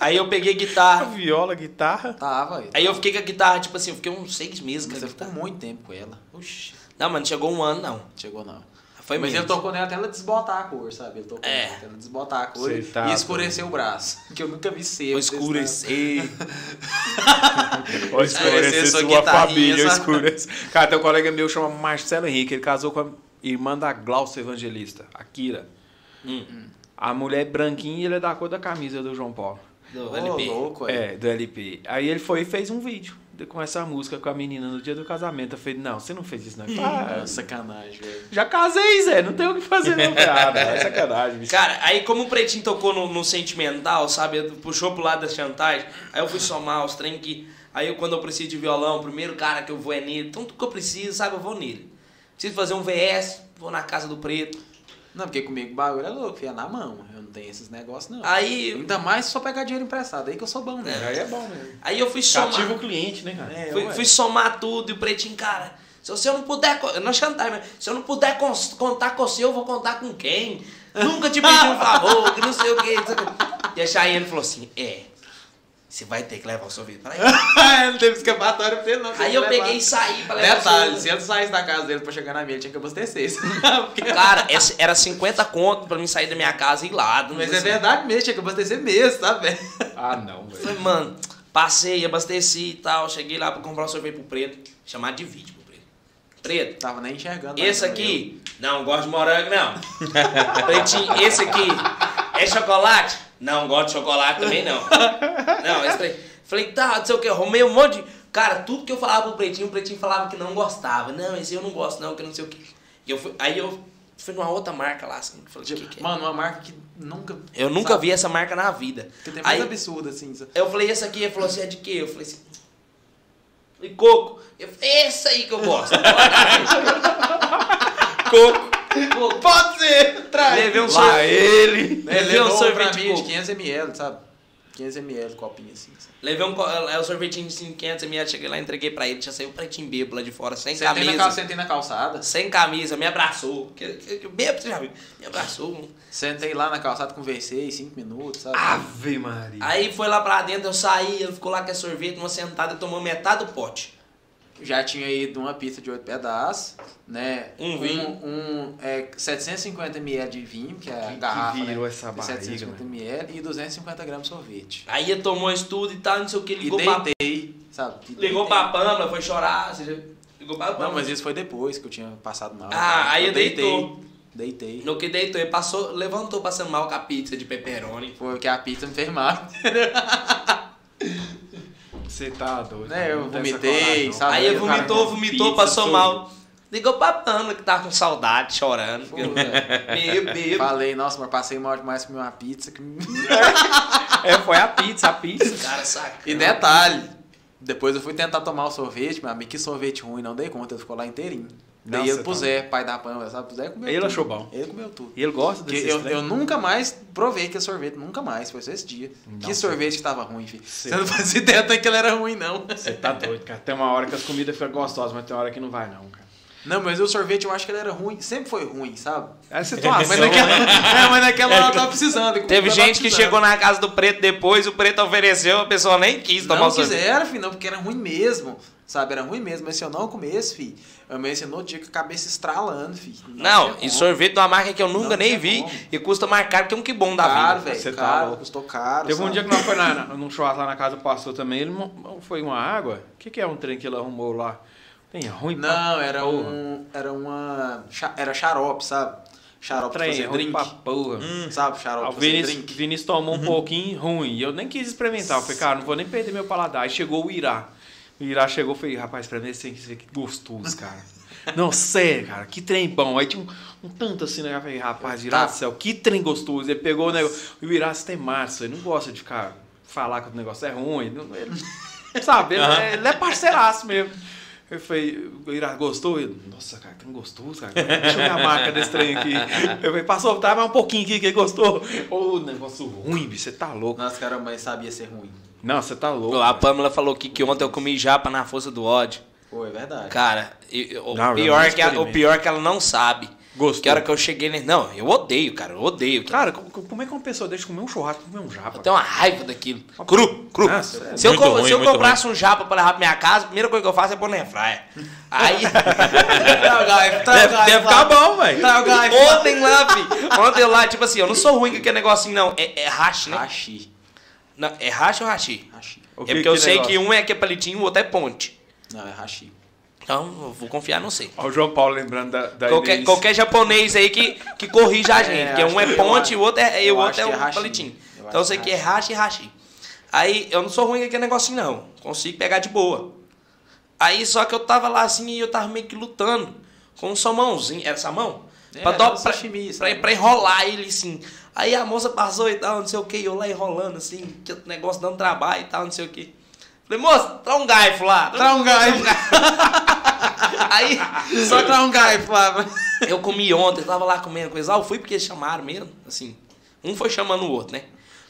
Aí eu peguei A guitarra. [laughs] viola, guitarra. Tava, aí. Aí eu fiquei com a guitarra, tipo assim, eu fiquei uns seis meses com Você ficou guitarra. muito tempo com ela. Oxi, Não, mas não chegou um ano, não. chegou não. Foi mas ele tocou nela até ela desbotar a cor, sabe? Ele tocou É. nela até ela desbotar a cor e tá escureceu o braço. [laughs] Que eu nunca vi ser. Escurecer. [laughs] Olha, Escurecer sua família, sabe? escurece. Cara, tem um colega meu chama Marcelo Henrique, ele casou com a irmã da Glaucia Evangelista, a Kira. Hum. A mulher é branquinha e ele é da cor da camisa do João Paulo. Do Ô, LP. louco, é. É, do LP. Aí ele foi e fez um vídeo de- com essa música com a menina no dia do casamento. Eu falei, não, você não fez isso, não. Ah, sacanagem, velho. já casei, Zé, não tem o que fazer, não. Ah, é sacanagem, bicho. Cara, aí como o Pretinho tocou no, no sentimental, sabe? Puxou pro lado da chantagem. Aí eu fui somar os trem que. Aí eu, quando eu preciso de violão, o primeiro cara que eu vou é nele. Então tudo que eu preciso, sabe? Eu vou nele. Preciso fazer um VS, vou na casa do preto. Não, porque comigo o bagulho é louco, fia na mão. Eu não tenho esses negócios, não. Aí. Ainda mais se só pegar dinheiro emprestado, aí que eu sou bom, né? Aí é bom mesmo. Aí eu fui somar. Cativa o cliente, né, cara? É, Fui, ué. fui somar tudo e o pretinho, cara. Se você não puder. co- Não chantagem, mas se eu não puder contar com você, eu vou contar com quem? Nunca te pedi um favor, que não sei o que. E a Cheyenne falou assim: é. Você vai ter que levar o sorvete [laughs] pra ele. não teve escapatória pra ele, não. Aí eu peguei e saí pra levar o Detalhe, sorvete. se ele saísse da casa dele pra chegar na minha, ele tinha que abastecer. [laughs] Porque- Cara, esse- era 50 conto pra mim sair da minha casa e ir lá. Mas é se- verdade mesmo, tinha que abastecer mesmo, tá, velho? Ah, não, velho. Falei, mano, passei, abasteci e tal. Cheguei lá pra comprar o sorvete pro preto. Chamar de vídeo pro preto. Preto, Tava nem enxergando. esse mais aqui, não gosto de morango, não. Pretinho, esse aqui, é chocolate? Não gosto de chocolate também, não. [laughs] Não, esse preto. Falei, tá, não sei o que, arrumei um monte de. Cara, tudo que eu falava pro pretinho, o pretinho falava que não gostava. Não, esse eu não gosto, não, que não sei o que. E eu fui, aí eu fui numa outra marca lá, assim, falei, Tipo, que que é? Mano, uma marca que nunca. Eu nunca sabe? vi essa marca na vida. Que tem mais Aí- absurdo, assim. Eu falei, esse aqui, ele falou assim, é de quê? Eu falei assim, falei, coco. Eu falei, esse aí que eu gosto. [laughs] coco. Pode ser! Traz! Levei um Lá sorvete. ele. Levei um sorvete pra de mim de coco. 500ml, sabe? 500ml, copinho assim. sabe? Levei um, é, o sorvetinho de 500ml, cheguei lá, entreguei pra ele, já saiu pretinho bêbado lá de fora, sem Sentei na, cal- camisa. sentei na calçada. Sem camisa, me abraçou. Que, que, que, bêbado, você já viu? Me abraçou. Sentei lá na calçada, conversei 5 minutos, sabe? Ave Maria. Aí foi lá pra dentro, eu saí, ele ficou lá com a sorvete, numa sentada, tomou metade do pote. Já tinha ido uma pizza de 8 pedaços, né? Um vinho. Um, é, 750ml de vinho, que é a Que- que garrafa, virou né? essa de barriga, 750ml e 250 gramas de sorvete. Aí ele tomou isso tudo e tal, não sei o que, E ligou pra deitei, sabe? E Ligou deitei. pra Pamela, foi chorar, você já ligou pra Pamela. Não, mas isso foi depois que eu tinha passado mal. Ah, aí eu eu deitou. Deitei. No que deitou, ele passou, levantou passando mal com a pizza de pepperoni. Foi que a pizza me fez mal. [laughs] Você tá doido. Né, cara, eu vomitei, sabe? Aí ele cara vomitou, vomitou, pizza, passou tudo. mal. Ligou pra Pamela, que tava com saudade, chorando. Meio [laughs] bêbado. Falei, nossa, mas passei mal demais comer uma pizza. que- [laughs] É, foi a pizza, a pizza. Cara, saca. E detalhe, depois eu fui tentar tomar o sorvete, meu amigo, que sorvete ruim, não dei conta, ele ficou lá inteirinho. Não, Dei ele pro Zé, pai da Pamela, sabe? O Zé comeu Ele tudo. achou bom. Ele comeu tudo. E ele gosta desse eu, eu nunca mais provei aquele sorvete, nunca mais. Foi só esse dia. que Não, sorvete que tava ruim, filho. Cê- Você não fazia ideia até que ele era ruim, não. Você tá doido, cara. Tem uma hora que as comidas ficam gostosas, mas tem uma hora que não vai, não, cara. Não, mas o sorvete eu acho que ele era ruim. Sempre foi ruim, sabe? É a situação, Mas naquela, né? [laughs] é, mas naquela hora eu tava precisando. Teve gente que precisando. chegou na casa do preto depois, o preto ofereceu, a pessoa nem quis tomar Não o sorvete. quiseram, filho, não, porque era ruim mesmo. Sabe, era ruim mesmo. Mas se eu não comesse, filho, eu amanheci no outro dia com a cabeça estralando, filho. Não, tinha e como. sorvete de uma marca que eu nunca Não nem tinha vi como. e custa mais caro que um que bom da Caro, vida. Você velho, tá caro, louco. custou caro. Teve um sabe? dia que nós foi na, [laughs] na- num churrasco lá na casa do pastor também, ele foi uma água. O que, que é um trem que ele arrumou lá? Tem ruim pra Não, era porra. um. Era uma. Era xarope, sabe? Xarope pra Trem fazer drink. pra porra. Sabe, Ah, xarope O pra fazer Vinícius, drink. Vinícius tomou um pouquinho ruim. E eu nem quis experimentar. Eu falei, cara, não vou nem perder meu paladar. Aí chegou o Irá. O Irá chegou e falei, rapaz, pra mim tem que ser gostoso, cara. não, sério, cara, que trem bom. Aí tinha um, um tanto assim, né? Eu falei, rapaz, Irá do céu, que trem gostoso. Ele pegou o negócio. E o Irá, tem massa, ele não gosta de ficar falar que o negócio é ruim. Ele- [laughs] sabe, ele, é, ele é parceiraço mesmo. Eu falei, o Irá gostou? Ele, nossa, cara, trem gostoso, cara. Deixa eu ver a marca desse trem aqui. Eu falei, passou, tá mais um pouquinho aqui que ele gostou. Ô, negócio ruim, bicho, você tá louco. Nossa, cara, mas sabia ser ruim. Não, você tá louco. A Pamela falou que, que ontem eu comi japa na força do ódio. Pô, é verdade. Cara, e- o, Não, eu pior não é que a- o pior é que ela não sabe. Gostou. Que hora que eu cheguei nele. Não, eu odeio, cara. Eu odeio. Cara, Cara, co- como é que uma pessoa deixa de comer um churrasco comer um japa? eu tenho uma raiva daquilo. Cru, cru. Nossa, se eu, ruim, se eu comprasse um japa pra levar pra minha casa, a primeira coisa que eu faço é pôr na fraia. [laughs] Aí. Tá o gaif, tá o Deve, deve lá. ficar bom, velho. Tá [laughs] ontem lá, fi. Ontem lá, tipo assim, eu não sou ruim com aquele negocinho, não. É, é hash, né? Hashi. Não, é hash ou hashi? Hashi. O é que porque que eu sei negócio? que um é que é palitinho e o outro é ponte. Não, é hashi. Então, eu vou confiar, não sei. Ó, o João Paulo lembrando da, da Qualquer, Inês. qualquer japonês aí que, que corrija a [laughs] É, gente, porque acho um é que eu ponte e o outro é, e eu o acho outro é que é um hashi. palitinho. Eu Então eu acho sei que que é é hashi e hashi. Aí eu não sou ruim com aquele negocinho, não. Consigo pegar de boa. Aí só que eu tava lá assim e eu tava meio que lutando com um salmãozinho. Era salmão? É, pra, era pra, sashimi, pra, sabe? pra enrolar ele assim. Aí a moça passou e tal, não sei o que, eu lá enrolando assim, que o negócio dando trabalho e tal, não sei o que. Falei, moça, traz um gaifo lá. Traz um gaifo. [laughs] Aí, Só pra um gaif lá. eu comi ontem, tava lá comendo coisa. Ah, eu fui porque eles chamaram mesmo. Assim, um foi chamando o outro, né?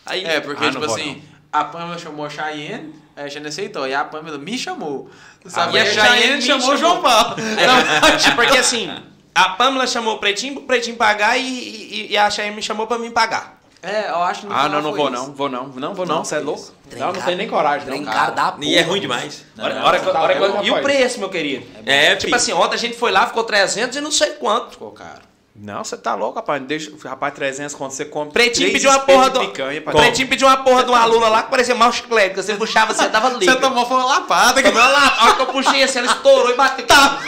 Aí, É, porque, Ah, tipo não assim, a Pamela chamou a Cheyenne, a gente aceitou. E a Pamela me chamou. Ah, Sabe? e a E a Cheyenne Cheyenne chamou chamou. o João Paulo. É, porque assim, a Pamela chamou o Pretinho pro Pretinho pagar e, e, e a Cheyenne me chamou pra mim pagar. É, eu acho que no Ah, não, não vou isso. não, vou não, não vou não, Não, você é louco? Não, não tem nem coragem, não. caro da porra. E é ruim demais. Hora, Não, hora não, e o preço, meu querido? É, Tipo fi. assim, ontem a gente foi lá, ficou 300 e não sei quanto. Ficou caro. Não, você tá louco, rapaz. Deixa, rapaz, 300 quando você compra. Pretinho pediu uma porra de do. picanha pra Pretinho pediu uma porra de uma lula lá que parecia mal chiclete. que Você puxava, você dava liga. Você tomou foi uma lapada. Tomou lá, a hora que eu puxei assim, ela estourou e bateu. Tá.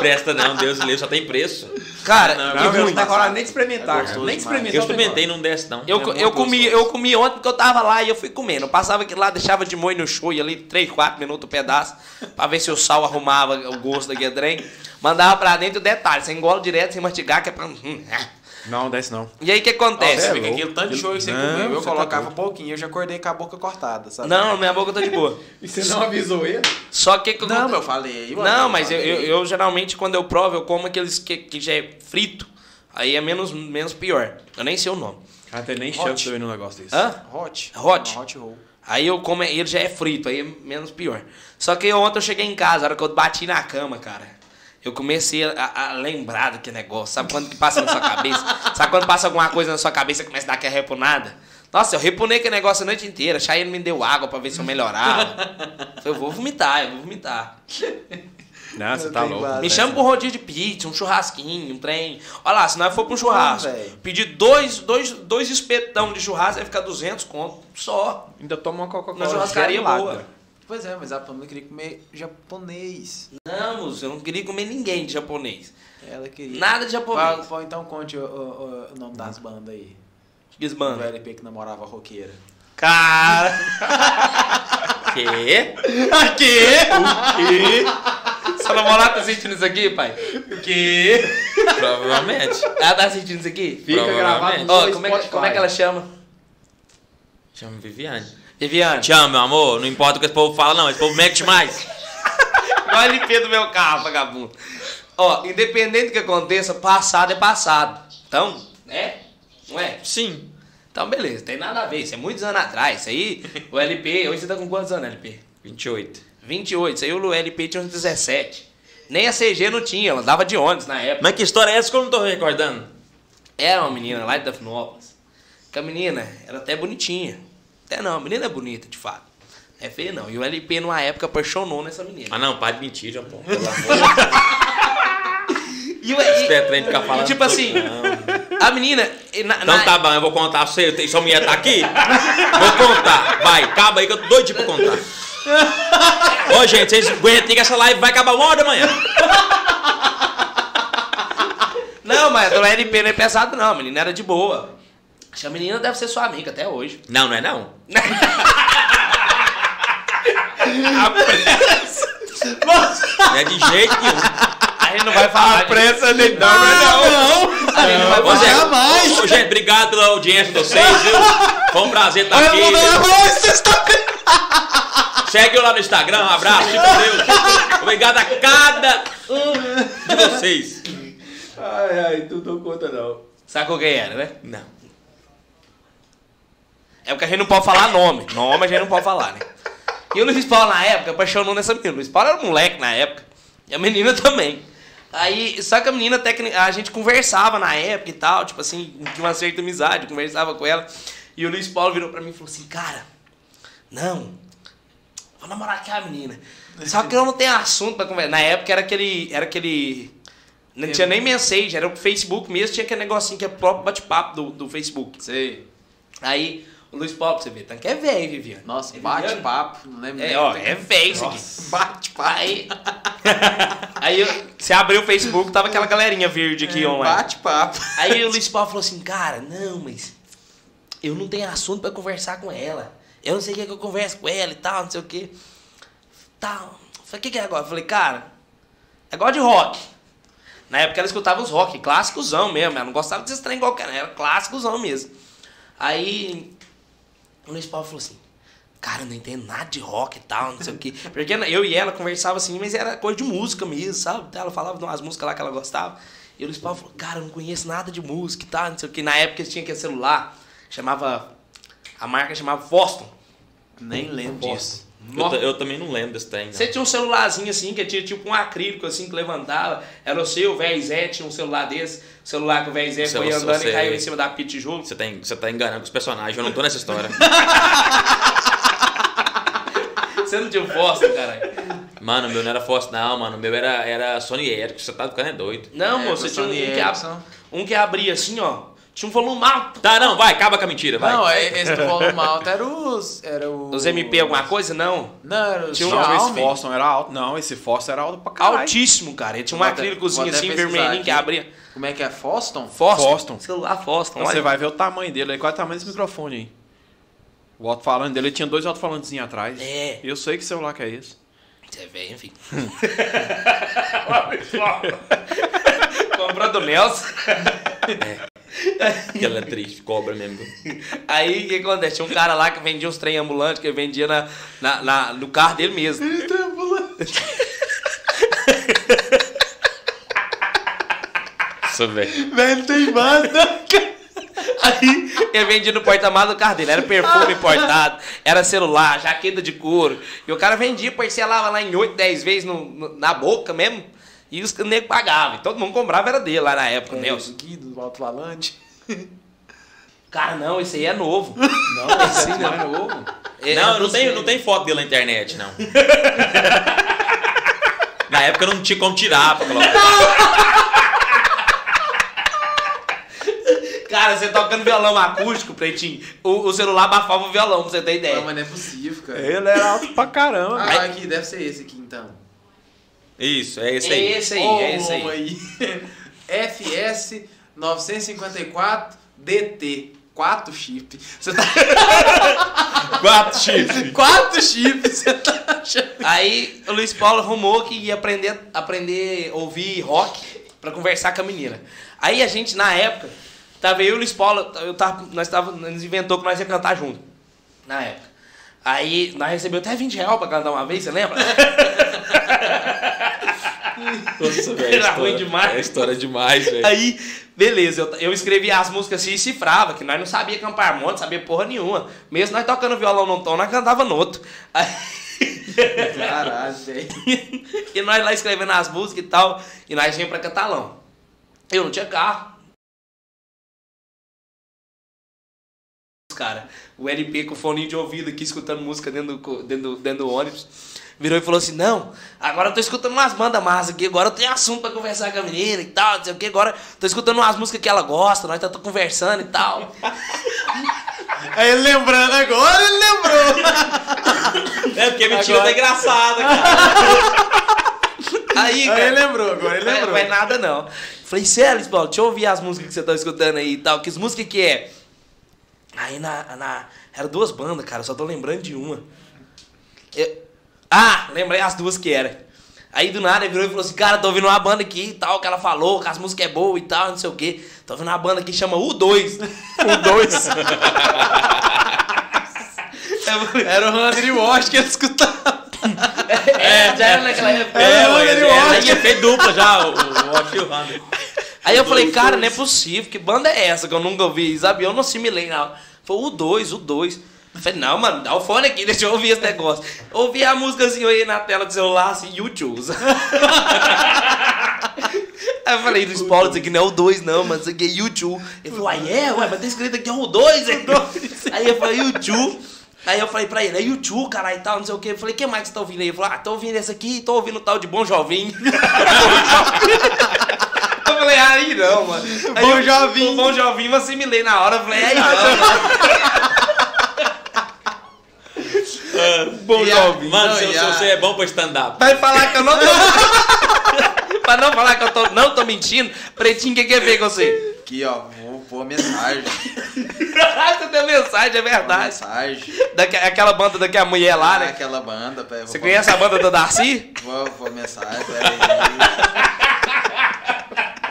Presta não, Deus livre, só tem preço. Cara, Não, Não, não tá nem de experimentar, É gostoso Nem experimentar. Eu experimentei, não desce não. Eu, É eu, comi, eu comi ontem porque eu tava lá e eu fui comendo. Eu passava aqui lá, deixava de molho no show e ali 3, 4 minutos o pedaço, pra ver se o sal arrumava o gosto daquele trem. Mandava pra dentro o detalhe, você engola direto sem mastigar, que é pra. hum, é. Não, desce não. E aí o que acontece? É aquele tanto de show que você Não, comeu, eu você tá colocava doido. pouquinho, eu já acordei com a boca cortada, sabe? Não, minha boca tá de boa. [laughs] E você não avisou ele? Só que. que Não, eu falei. eu Não, mas eu, eu, eu, geralmente quando eu provo, eu como aqueles que, que já é frito. Aí é menos, menos pior. Eu nem sei o nome. Cara, tem nem chance de ir num negócio desse. Hã? Hot. Hot. Hot roll. Aí eu como, ele já é frito, aí é menos pior. Só que ontem eu cheguei em casa, a hora que eu bati na cama, cara. Eu comecei a, a lembrar daquele negócio. Sabe quando que passa na sua cabeça? Sabe quando passa alguma coisa na sua cabeça e começa a dar aquela repunada? Nossa, eu repunei aquele negócio a noite inteira. Chayenne me deu água pra ver se eu melhorava. Eu vou vomitar, eu vou vomitar. Não, você tá louco. base. Me chama pro rodízio de pizza, um churrasquinho, um trem. Olha lá, se nós for pro churrasco, velho. pedir dois, dois, dois espetão de churrasco, vai ficar 200 conto. Só. Ainda toma uma Coca-Cola. Na churrascaria gelada. boa. Pois é, mas a Pamela queria comer japonês. Não, moço, eu não queria comer ninguém de japonês. Ela queria. Nada de japonês. Fala, então conte o, o- o nome das bandas aí. Diz, O. LP que namorava roqueira. Cara. [laughs] Quê? Aqui. Sua namorada tá sentindo isso aqui, pai? O quê? Provavelmente. Ela tá sentindo isso aqui? Fica gravado no seu como, é que, como é que ela chama? Chama Viviane. Viviane. Te amo, meu amor. Não importa o que esse povo fala, não. Esse povo mete mais. [laughs] A LP do meu carro, vagabundo. Ó, independente do que aconteça, passado é passado. Então, né? Não é? Sim. Então, beleza, tem nada a ver. Isso é muitos anos atrás. Isso aí, o LP, hoje você tá com quantos anos, LP? 28. 28. Isso aí o LP tinha uns 17. Nem a CG não tinha, ela dava de ônibus na época. Mas que história é essa que eu não tô recordando? Era uma menina lá de Dafinópolis. Que a menina era até bonitinha. Até não, a menina é bonita, de fato. É feia não. E o LP, numa época, apaixonou nessa menina. Ah não, para de mentira, pô. Pelo amor [laughs] E, o- ficar falando. tipo assim, Não. a menina. na- Então na- tá bom, eu vou contar pra você. Sua mulher tá aqui? Vou contar. Vai, acaba aí que eu tô doidinho pra contar. Ô, gente, vocês aguentem que essa live vai acabar uma hora da manhã. Não, mas o LP não é pesado, não. A menina era de boa. Acho que a menina deve ser sua amiga até hoje. [laughs] Não, não é não. Não [laughs] é de jeito nenhum. A gente não vai falar. A pressa dele não, não, não. A gente não vai falar. Zé, jamais. ô, gente, obrigado pela audiência de vocês, viu? Foi um prazer estar aqui. Segue eu lá no Instagram, um abraço, fica com Deus. Obrigado a cada um de vocês. Ai, ai, tu não conta não. Sabe qual que era, né? Não. É porque a gente não pode falar nome. Nome a gente não pode falar, né? E o Luiz Paulo, na época, apaixonou nessa menina. O Luiz Paulo era um moleque na época. E a menina [laughs] também. Aí, só que a menina, a gente conversava na época e tal, tipo assim, tinha uma certa amizade, conversava com ela. E o Luiz Paulo virou pra mim e falou assim, cara, não, vou namorar com a menina. Só que eu não tenho assunto pra conversar. Na época era aquele. Era aquele. Não tinha nem mensagem, era o Facebook mesmo, tinha aquele negocinho que é o próprio bate-papo do, do Facebook. Sei. Aí, Luiz Paulo, pra você ver, tanto que é velho, Viviane. Nossa, É bate-papo. Não lembro É, ó, é velho isso aqui. Bate-papo. Aí, [laughs] aí eu- você abriu o Facebook, tava aquela galerinha verde aqui online. Bate-papo. Aí o Luiz Paulo falou assim, cara, não, mas eu não tenho assunto pra conversar com ela. Eu não sei o que, é que eu converso com ela e tal, não sei o que. Tal. Eu Falei, o que, que é agora? Eu falei, cara, é igual de rock. Na época ela escutava os rock, clássicosão mesmo. Ela não gostava desses trem qualquer? Era clássicosão mesmo. Aí o Luiz Paulo falou assim, cara, eu não entendo nada de rock e tal, não sei o quê. Porque eu e ela conversava assim, mas era coisa de música mesmo, sabe? Ela falava de umas músicas lá que ela gostava. E o Luiz Paulo falou, cara, eu não conheço nada de música e tal, não sei o quê. Na época eles tinham aquele celular, chamava. A marca chamava Foston. Nem lembro disso. Eu, eu também não lembro desse trem. não. Você tinha um celularzinho assim, que tinha tipo um acrílico assim que levantava. Era o seu, o velho Zé tinha um celular desse. O celular que o velho Zé foi você- andando você- e caiu em cima da pit jogo. Você tá, você tá enganando com os personagens, eu não tô nessa história. [laughs] Você não tinha Foston, caralho. Mano, o meu não era Fox, não, mano. O meu era, era Sony Ericsson. Você tá ficando é doido. Não, É, moço, você tinha um, um que, ab- um que abria assim, ó. Tinha um volume alto. Tá, não, vai, acaba com a mentira, vai. Não, é- esse do volume alto era os. Era o. Os MP alguma coisa? Não. Não, era o Tinha um- Não, esse. Foston era alto. Não, esse Foston era alto pra caralho. Altíssimo, cara. Ele tinha um acrílicozinho assim, vermelhinho, que aqui. abria. Como é que é? Foston? Foston. Foston. Celular Foston. Então, Você vai ver o tamanho dele aí. Qual é o tamanho desse microfone aí? O alto-falante dele ele tinha dois alto-falantezinhos atrás. É. Eu sei que celular que é esse. Você é velho, enfim. [laughs] [laughs] Comprou do Nelson. [laughs] [laughs] Aquela atriz cobra mesmo. Aí o que acontece? Tinha um cara lá que vendia uns trem ambulantes que ele vendia na, na, na- no carro dele mesmo. Nossa, velho. Velho, tem banda. Aí ele vendia no porta-malas do carro dele. Era perfume importado, era celular, jaqueta de couro. E o cara vendia, parcelava lá em 8, 10 vezes no- no- na boca mesmo. E os negros pagavam. E todo mundo comprava, era dele lá na época, Nelson. Guido do alto-falante. [laughs] Cara, não, esse aí é novo. Não, esse é mais novo. É- Não, é não tem, não tem foto dele na internet, não. [laughs] Na época não tinha como tirar pra colocar. [laughs] Cara, você tocando violão acústico, Pretinho, o, o celular abafava o violão, pra você ter ideia. Não, mas não é possível, cara. Ele era alto pra caramba. Ah, aqui, deve ser esse aqui então. Isso, é esse É aí. esse aí, é esse aí. FS 954 DT. 4 chips. Você tá. [laughs] Quatro chifres. 4 chips, você tá achando. Aí o Luiz Paulo arrumou que ia aprender, aprender a ouvir rock pra conversar com a menina. Aí a gente, na época, tava eu e o Luiz Paulo, eu tava, nós, tava, nós inventou que nós ia cantar junto. Na época. Aí nós recebemos até 20 reais pra cantar uma vez, você lembra? [laughs] Nossa, velho. Era a ruim demais. A história é demais, velho. Aí, beleza, eu, eu escrevi as músicas assim e cifrava, que nós não sabia cantar harmônico, não sabia porra nenhuma. Mesmo nós tocando violão num tom, nós cantava no outro. Aí, [laughs] Caralho, velho. e nós lá escrevendo as músicas e tal, e nós vinha pra Catalão. Eu não tinha carro. Cara, o LP com fone de ouvido aqui, escutando música dentro do, dentro dentro do ônibus, virou e falou assim, não, agora eu tô escutando umas bandas massas aqui, agora eu tenho assunto pra conversar com a menina e tal, não sei o que, agora tô escutando umas músicas que ela gosta, nós tá conversando e tal. [laughs] Aí ele lembrando agora, ele lembrou. [laughs] É porque mentira Agora- tá engraçada, cara. Aí, Aí cara, ele lembrou, agora ele é- lembrou. Não é nada, não. Falei, Célis, Paulo, deixa eu ouvir as músicas que você tá escutando aí e tal. Que música que é? Aí na, na. Era duas bandas, cara, só tô lembrando de uma. Eu- Ah, lembrei as duas que era. Aí do nada ele virou e falou assim, cara, tô ouvindo uma banda aqui e tal, que ela falou, que as músicas é boa e tal, não sei o quê. Tô ouvindo uma banda que chama U2. [laughs] U2. [laughs] Era o Randy Wash que ele escutava. É, já era naquela época. É, É, ué, ele ele gosta. tinha feito dupla já, o, o Watch You Hunter. Aí eu falei, cara, não é possível, que banda é essa que eu nunca ouvi, sabe? Eu não assimilei, não. Foi o 2, o 2. Falei, não, mano, dá o fone aqui, [laughs] deixa eu ouvir esse negócio. Ouvi a música assim, eu ia na tela do celular, assim, YouTube. [laughs] Aí eu falei, Luiz Paulo, isso aqui não é o 2, não, mas isso aqui é YouTube. Ele falou, ai, é, ué, mas tá escrito aqui é o 2, é [laughs] Aí eu falei, YouTube. Aí eu falei pra ele, é YouTube, caralho, e tal, não sei o quê. Eu falei, o que mais que você tá ouvindo aí? Ele falou, ah, tô ouvindo esse aqui, tô ouvindo o tal de Bom Jovem. Eu falei, aí não, mano. Aí Bom eu- Jovem. Bom Jovem eu assimilei na hora. Eu falei, aí não. Bom [laughs] A- Jovem. Mano, Não, se, e se a- você é bom pra stand-up. Vai falar que eu não tô... [laughs] pra não falar que eu tô, não tô mentindo, Pretinho, o que quer ver com você? Aqui, ó, vou pôr mensagem. [laughs] você tem mensagem, é verdade. Mensagem. Daque, aquela banda daqui a mulher lá, Ah, né? Aquela banda, pera, Você conhece a banda da Darcy? Vou pôr mensagem, peraí.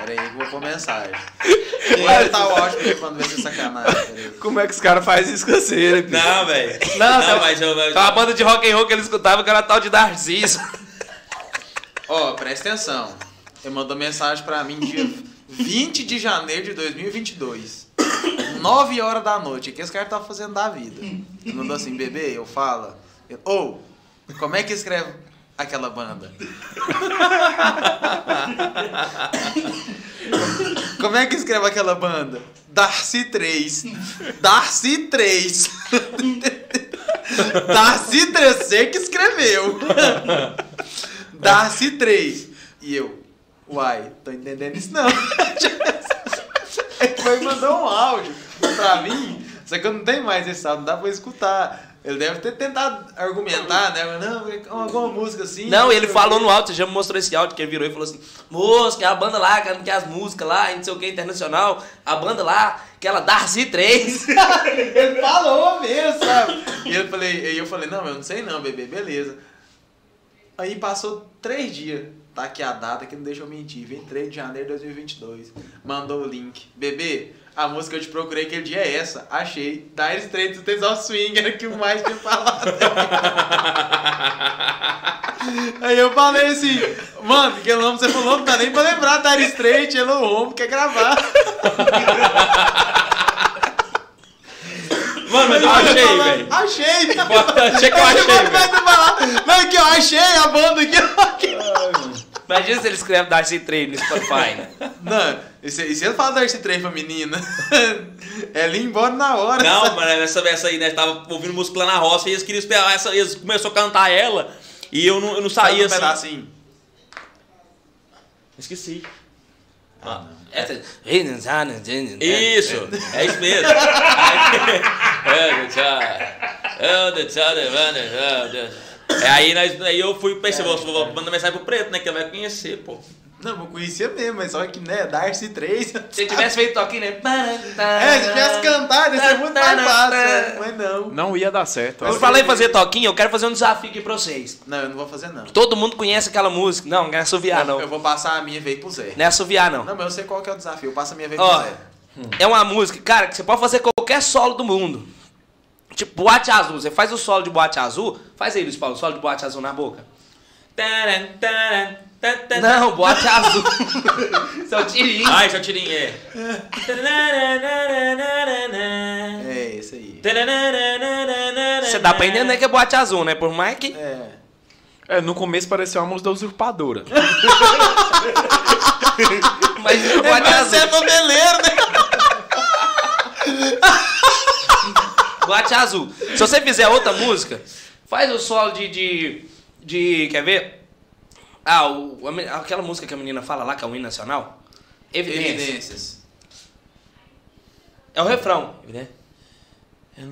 Peraí que eu vou pôr mensagem. Vou editar o áudio porque quando vai ser sacanagem, peraí. Como é que os caras fazem isso com você, né? Não, velho. Não, Não, tá- mas eu. É uma banda de rock and roll que ele escutava que era tal de Darcy. Ó, presta atenção. Ele mandou mensagem pra mim dia 20 de janeiro de 2022. 9 horas da noite. O que esse cara tá fazendo da vida? Ele mandou assim, bebê, eu falo. Eu, Ô, como é que escreve aquela banda? Como é que escreve aquela banda? Darcy 3. Darcy 3. Darcy 3, você que escreveu. Darcy 3. E eu, uai, tô entendendo isso não. Ele foi e mandou um áudio pra mim, só que eu não tenho mais esse áudio, não dá pra escutar. Ele deve ter tentado argumentar, né? Mas Não, é alguma música assim. Não, ele falou no áudio, você já me mostrou esse áudio, que ele virou e falou assim, moço, que é a banda lá, que que é as músicas lá, não sei o que, internacional, a banda lá, aquela Darcy 3. ele falou mesmo, sabe? E eu falei, eu falei, não, eu não sei não, bebê, beleza. Aí passou três dias. Tá aqui a data que não deixa eu mentir. 23 de janeiro de 2022. Mandou o link. Bebê, a música que eu te procurei aquele dia é essa. Achei. Dire Straits, o Tesão Swing, era o que o mais tinha falado. [laughs] Aí eu falei assim, mano, que nome você falou, não dá nem pra lembrar. Dire Straits, Hello Home, quer gravar. [laughs] Mano, mas eu achei, velho. Achei. Achei que eu achei, velho. Não, que eu achei a banda aqui. Imagina se ele escreve Darcy 3 no Spotify, né? [laughs] Não, e se, e ele fala Darcy 3 pra menina? [laughs] Ela ia embora na hora. Não, sabe? mano, essa, essa aí, né? Tava ouvindo música lá na roça e eles queriam esperar. Essa, eles começou a cantar ela e eu não, eu não saía Sabe um assim. pedacinho. Esqueci. Essa... Isso, é isso mesmo. É, aí, nós, aí eu fui pensei, vou, vou mandar mensagem pro preto, né? Que ele vai conhecer, pô. Não, eu conhecia mesmo, mas só que, né, Darcy 3. Se tivesse feito toquinho, né? É, se tivesse cantado, ia ser muito mais fácil. né? Mas não. Não ia dar certo. Eu falei em fazer toquinho, eu quero fazer um desafio aqui pra vocês. Não, eu não vou fazer, não. Todo mundo conhece aquela música. Não, não é assoviar, não. Eu vou passar a minha vez pro Zé. Não é assoviar, não. Não, mas eu sei qual que é o desafio. Eu passo a minha vez Ó, pro Zé. é uma música, cara, que você pode fazer qualquer solo do mundo. Tipo, boate azul. Você faz o solo de boate azul. Faz aí, Luiz Paulo, o solo de boate azul na boca. Taran, taran. Não, boate azul. [laughs] Isso é o tirinho. Ai, seu tirinho, é. É, esse aí. Você dá pra entender que é boate azul, né? Por mais que. É. É, no começo parecia uma música da usurpadora. [laughs] Mas é boate Você é noveleiro, né? [laughs] Boate azul. Se você fizer outra música, faz o solo de. de, de- quer ver? Ah, o, aquela música que a menina fala lá, que é o hino nacional. Evidência. Evidências. É o refrão. Evidência.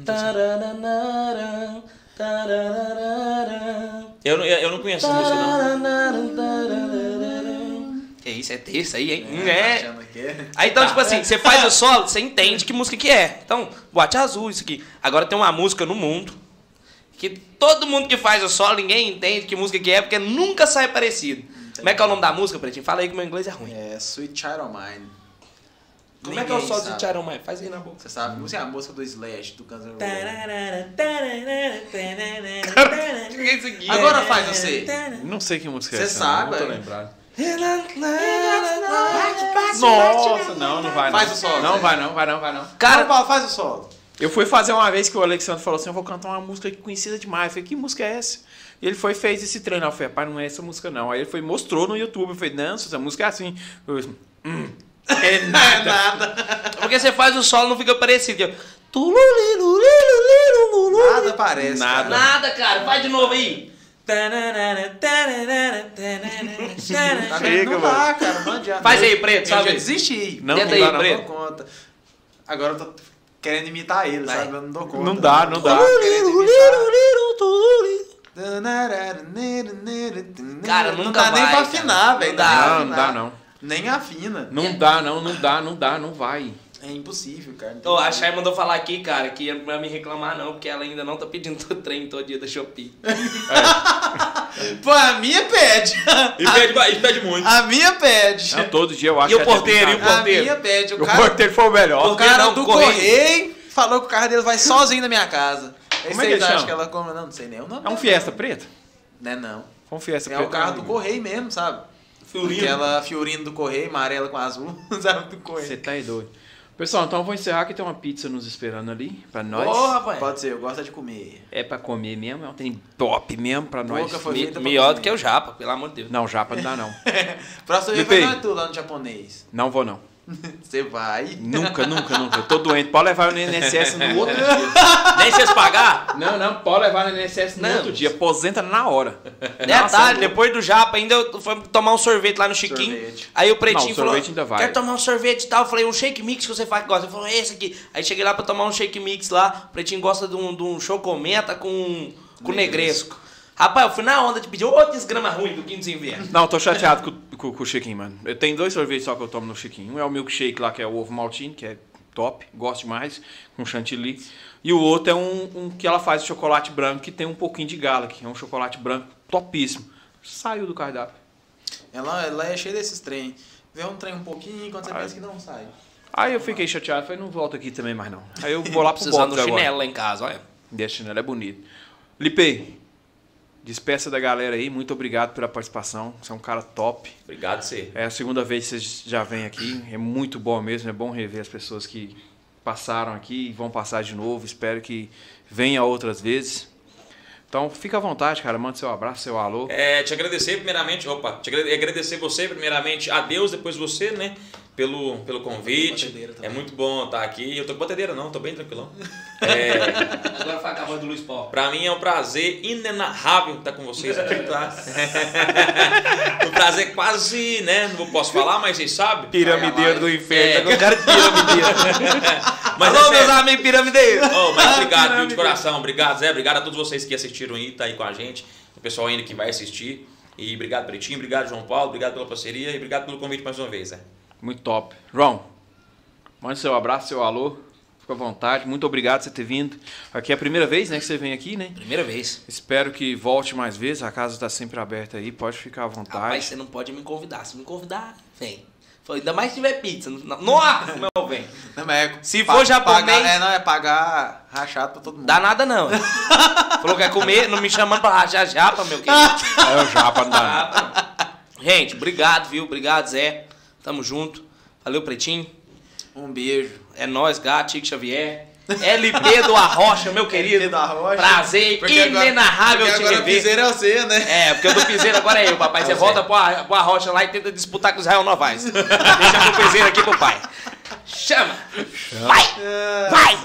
Tarararara, tarararara. Eu, não- eu não conheço essa música, não. Que isso, é terça aí, hein? tá É. é? Aí então, tipo assim, você faz o solo, você entende que música que é. Então, boate azul, isso aqui. Agora tem uma música no mundo que todo mundo que faz o solo, ninguém entende que música que é, porque nunca sai parecido. Como é que é o nome da música, Pretinho? Fala aí que meu inglês é ruim. É Sweet Child of Mine. Como é que é o Ninguém solo de Charon Mike? Faz aí na boca. Você sabe? Música é a música do Slash, do Guns N' Roses. [laughs] O que é isso aqui? Agora faz você. Não sei que música é Você essa. sabe, Não tô é? lembrado. Nossa, não, não vai não. Faz o solo, Não vai não, vai não, vai não. Cara, Paulo, faz o solo. Eu fui fazer uma vez que o Alexandre falou assim: eu vou cantar uma música aqui conhecida demais. Eu falei: que música é essa? E ele foi fez esse treino. Eu falei: pai, não é essa música não. Aí ele foi mostrou no YouTube. Eu falei: não, essa música é assim. Eu falei, hum, é Não [laughs] é nada. nada. porque você faz o solo não fica parecido. Eu-. Nada parece. Nada. cara. Nada, cara. Faz de novo aí. Tá? Chega, não dá, cara. Não adianta. Faz aí, preto, Eu sabe? já desisti. Não, Tenta não aí, dá, não. preto. Não dou conta. Agora eu tô querendo imitar ele, Vai. sabe? Eu não dou conta. Não dá, não dá. Cara, não nunca dá nem vai, pra cara. afinar, velho. Não dá. pra Não, não dá não. Nem afina. Não dá, não, não dá, não dá, não vai. É impossível, cara. Ô, a. Chay mandou falar aqui, cara, que não vai me reclamar não, porque ela ainda não tá pedindo [laughs] todo trem todo dia da Shopee. [laughs] Pô, a minha pede. E pede, ba- e pede muito. A minha pede. Não, todo dia eu acho E o que é até porteiro, e o brincadeira. A porteiro? minha pede. O O cara, porteiro foi o melhor. o cara não, do correio. correio falou que o carro dele vai sozinho na minha casa. Como é que chama? que ela come? Não, não sei nem o nome. É um Fiesta preto? Não é não. Foi um Fiesta É preto. o carro do correio mesmo, sabe? Fiorino. Aquela fiorino do correio, amarela com azul, [laughs] sabe? Do correio. Você tá aí doido. Pessoal, então eu vou encerrar que tem uma pizza nos esperando ali pra nós. Ô, rapaz. Pode ser, eu gosto de comer. É pra comer mesmo, é um trem top mesmo pra nós. Foi Me- feita pra Melhor comer. do que o Japa, pelo amor de Deus. Não, japa não dá não. Próxima vez Lipe. vai tudo lá no japonês. Não vou não. [laughs] Você vai. Nunca, nunca, nunca. Eu tô doente. Pode levar eu no INSS no outro dia. Nem vocês pagar? Não, não, pode levar no INSS no Não. outro dia. Aposenta na hora. Detalhe, depois do Japa, ainda eu fui tomar um sorvete lá no Chiquinho. Sorvete. Aí o Pretinho Não, o falou, ainda vai. quero tomar um sorvete e tal. Eu falei, um shake mix que você faz que gosta. Ele falou, é esse aqui. Aí cheguei lá pra tomar um shake mix lá. O Pretinho gosta de um, de um chocomenta com, com negresco. Rapaz, eu fui na onda de pedir outro desgrama ruim do Quinto Inverno. Não, tô chateado com, com, com o Chiquinho, mano. Eu tenho dois sorvetes só que eu tomo no Chiquinho. Um é o milkshake lá, que é o ovo maltine, que é top, gosto demais, com chantilly. E o outro é um, um que ela faz de chocolate branco, que tem um pouquinho de gala, que é um chocolate branco topíssimo. Saiu do cardápio. Ela, ela é cheia desses trem. Vê um trem um pouquinho quando você pensa que não sai. Aí eu fiquei chateado, falei, não volto aqui também mais não. Aí eu vou lá pro Precisando do agora. chinelo lá em casa, olha. Desse chinelo é bonito. Lipe, despeça da galera aí, muito obrigado pela participação. Você é um cara top. Obrigado, você. É a segunda vez que vocês já vêm aqui. É muito bom mesmo. É bom rever as pessoas que passaram aqui e vão passar de novo. Espero que venha outras vezes. Então, fica à vontade, cara. Manda seu abraço, seu alô. É, te agradecer primeiramente, opa, te agrade- agradecer você primeiramente, a Deus, depois você, né, pelo, pelo convite. É muito bom estar aqui. Eu tô com batedeira não, tô bem tranquilão. [laughs] É, Agora faz a voz do Luiz Paulo. pra mim é um prazer inenarrável estar com vocês aqui, tá? [laughs] um prazer quase, né, não posso falar, mas vocês sabem. Piramideiro do É. inferno. Tá com cara de piramideiro. [laughs] Mas Alô, é meus amigos piramideiros. Oh, mas obrigado, viu, de coração. Obrigado, Zé. Obrigado a todos vocês que assistiram aí, tá aí com a gente. O pessoal ainda que vai assistir. E obrigado, Pretinho. Obrigado, João Paulo. Obrigado pela parceria. E obrigado pelo convite mais uma vez, Zé. Muito top. João, manda seu abraço, seu alô. Fica à vontade. Muito obrigado por você ter vindo. Aqui é a primeira vez né, que você vem aqui, né? Primeira vez. Espero que volte mais vezes. A casa está sempre aberta aí. Pode ficar à vontade. Rapaz, você não pode me convidar. Se me convidar, vem. Ainda mais se tiver pizza. Nossa, meu bem. Não, mas é Se pa- for japonês- pagar- É, não, é pagar rachado pra todo mundo. Dá nada não. Falou que quer comer, não me chamando pra rachar japa, meu querido. É o japa, não dá. Gente, obrigado, viu? Obrigado, Zé. Tamo junto. Valeu, Pretinho. Um beijo. É nóis, gato, Chico Xavier. LP do Arrocha, meu querido. LP do Arrocha. Prazer Porque agora- inenarrável porque te agora o rever. piseiro é você, né? É, porque o do Piseiro agora é eu, papai. Você É volta pro, Ar- pro Arrocha lá e tenta disputar com o Israel Novaes. Deixa pro Piseiro aqui pro pai. Chama! Vai! Vai!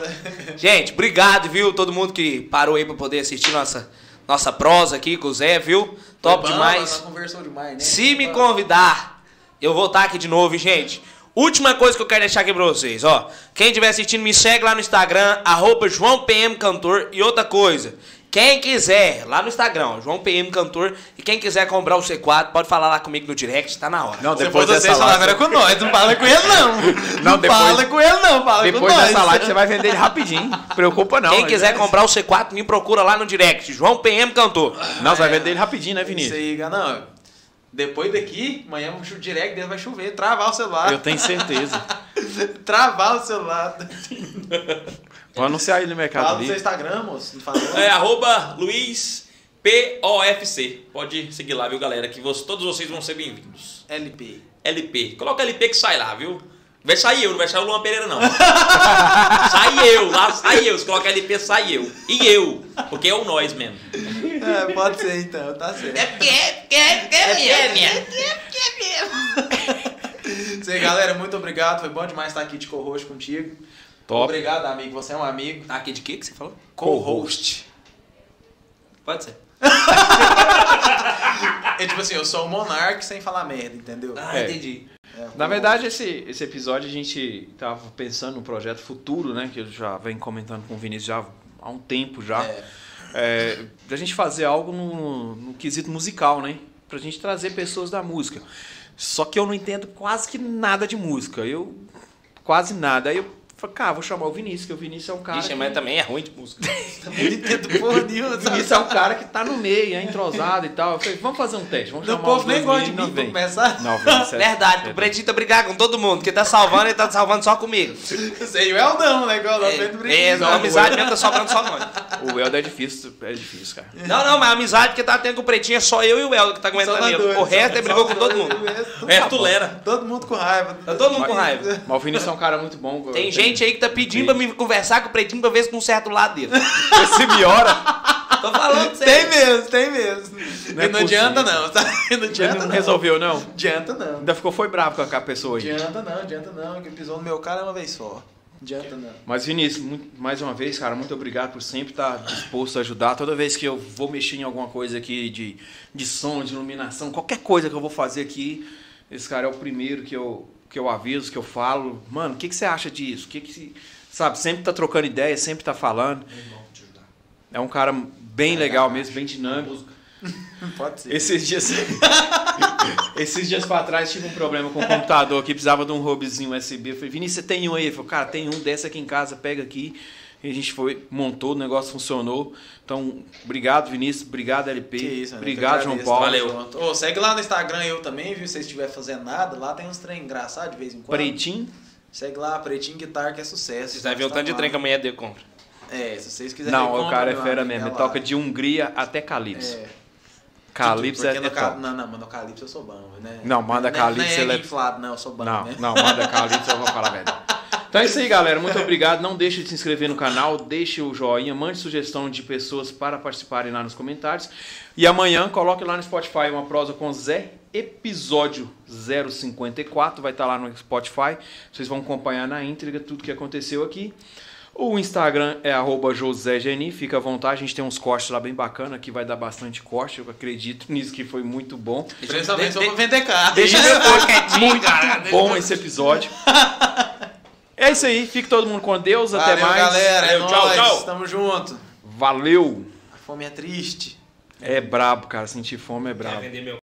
Gente, obrigado, viu? Todo mundo que parou aí pra poder assistir nossa, nossa prosa aqui com o Zé, viu? Top Foi demais. nós demais, né? Se me convidar, eu vou estar aqui de novo, gente. Última coisa que eu quero deixar aqui pra vocês, ó. Quem estiver assistindo, me segue lá no Instagram, arroba João PM Cantor. E outra coisa, quem quiser, lá no Instagram, ó, João PM Cantor. E quem quiser comprar o C4, pode falar lá comigo no direct, tá na hora. Não, depois for dessa vocês live. com nós. Não fala com ele, [laughs] não. Não, depois- fala com ele, não. Fala Depois dessa live você vai vender ele rapidinho. Preocupa não. quem né? quiser comprar o C4, me procura lá no direct, João PM Cantor. Não, você vai vender ele rapidinho, né, Isso Vinícius? aí, não. Depois daqui, amanhã o direct dele vai chover, travar o celular. Eu tenho certeza. [laughs] Travar o celular. Vou anunciar ele no Mercado Fala no seu. Instagram, moço. É arroba Luiz POFC. Pode seguir lá, viu, galera? Que você- todos vocês vão ser bem-vindos. LP. LP. Coloca LP que sai lá, viu? Vai sair eu, não vai sair o Luan Pereira, não. [laughs] sai eu, lá sai eu. Se coloca LP, sai eu. E eu. Porque é o nós mesmo. É, pode ser então, tá certo. É porque é, porque é, porque é mesmo. Isso aí, galera, muito obrigado. Foi bom demais estar aqui de co-host contigo. Top. Obrigado, amigo. Você é um amigo. Tá aqui de quê que você falou? Co-host. Pode ser. [laughs] É tipo assim, eu sou o monarca sem falar merda, entendeu? Ah, É. entendi. É, Na verdade, esse, esse episódio a gente tava pensando no projeto futuro, né? Que eu já venho comentando com o Vinícius já há um tempo já. É. É, da gente fazer algo no, no quesito musical, né? Pra gente trazer pessoas da música. Só que eu não entendo quase que nada de música. Eu. Quase nada. Aí eu falei, cara, vou chamar o Vinícius, que o Vinícius é um cara. Ixi, que- mas também é ruim de música. [laughs] Não entendo [laughs] porra nenhuma. O Vinícius é um cara que tá no meio, é entrosado e tal. Eu falei, vamos fazer um teste, vamos O chamar povo os nem gosta de mim vem. começar. Não, Vinícius, [laughs] é- Verdade, é- o Pretinho tá brigando com todo mundo. Quem tá salvando, ele tá salvando só comigo. Sei, o Eldão, né? Igual É, dentro do é, a amizade mesmo tá sobrando só nós. O Helder é difícil, é difícil, cara. Não, não, mas a amizade que tá tendo com o Pretinho é só eu e o Helder que tá aguentando ele. O resto ele brigou com todo mundo. dois, tudo É, tá tu bom. lera. Todo mundo com raiva. Todo mundo com raiva. Mas o Vinícius é um cara muito bom. Tem gente aí que tá pedindo pra me conversar com o Pretinho pra ver se conserta o lado dele. [laughs] Se melhora. Tô falando você. Tem mesmo, tem mesmo. Não é E não adianta não, tá? Não adianta não não. resolveu, não. Adianta não. Ainda ficou, foi bravo com aquela pessoa aí. Adianta não, adianta não. Quem pisou no meu cara é uma vez só. Adianta não. Mas, Vinícius, muito- mais uma vez, cara, muito obrigado por sempre estar disposto a ajudar. Toda vez que eu vou mexer em alguma coisa aqui de, de som, de iluminação, qualquer coisa que eu vou fazer aqui, esse cara é o primeiro que eu, que eu aviso, que eu falo. Mano, o que, que você acha disso? O que que Sabe, sempre tá trocando ideia, sempre tá falando. É um cara bem legal mesmo, bem dinâmico. [laughs] Pode ser. Esses dias. [laughs] Esses dias pra trás tive um problema com o computador aqui, precisava de um hubzinho USB. Eu falei, Vinícius, você tem um aí? Ele falou, cara, tem um, desce aqui em casa, pega aqui. E a gente foi, montou, o negócio funcionou. Então, obrigado, Vinícius. Obrigado, LP. Que isso, obrigado, João Paulo. Valeu. Ô, segue lá no Instagram eu também, viu? Se vocês estiverem fazendo nada, lá tem uns trem engraçados de vez em quando. Pretinho. Segue lá, Pretinho Guitar, que é sucesso. Vocês devem ver o tanto de trem que a mulher dele compra. É, se vocês quiserem. Não, o cara é fera mesmo. é Ele lá. toca de Hungria até Calypso. É. Calypso é, é no Ca- top. Não, não, mas no Calypso eu sou bom, né? Não, manda é- Calypso, Não é, ele é- é inflado, não, eu sou bom, Não, né? não, manda Calypso, eu vou falar velho. [laughs] Então é isso aí, galera. Muito obrigado. Não deixe de se inscrever no canal, deixe o joinha, mande sugestão de pessoas para participarem lá nos comentários. E amanhã coloque lá no Spotify uma prosa com Zé, episódio 054, vai estar lá no Spotify. Vocês vão acompanhar na íntegra tudo que aconteceu aqui. O Instagram é arroba josegeni, fica à vontade, a gente tem uns cortes lá bem bacana, que vai dar bastante corte, eu acredito [laughs] nisso que foi muito bom. Principalmente de- for vender carro. Deixa quietinho, muito bom esse episódio. [laughs] É isso aí, fique todo mundo com Deus, até Valeu, mais. galera. É Valeu, tchau, nóis. tchau. Tamo junto. Valeu. A fome é triste. É brabo, cara, sentir fome é brabo. vender meu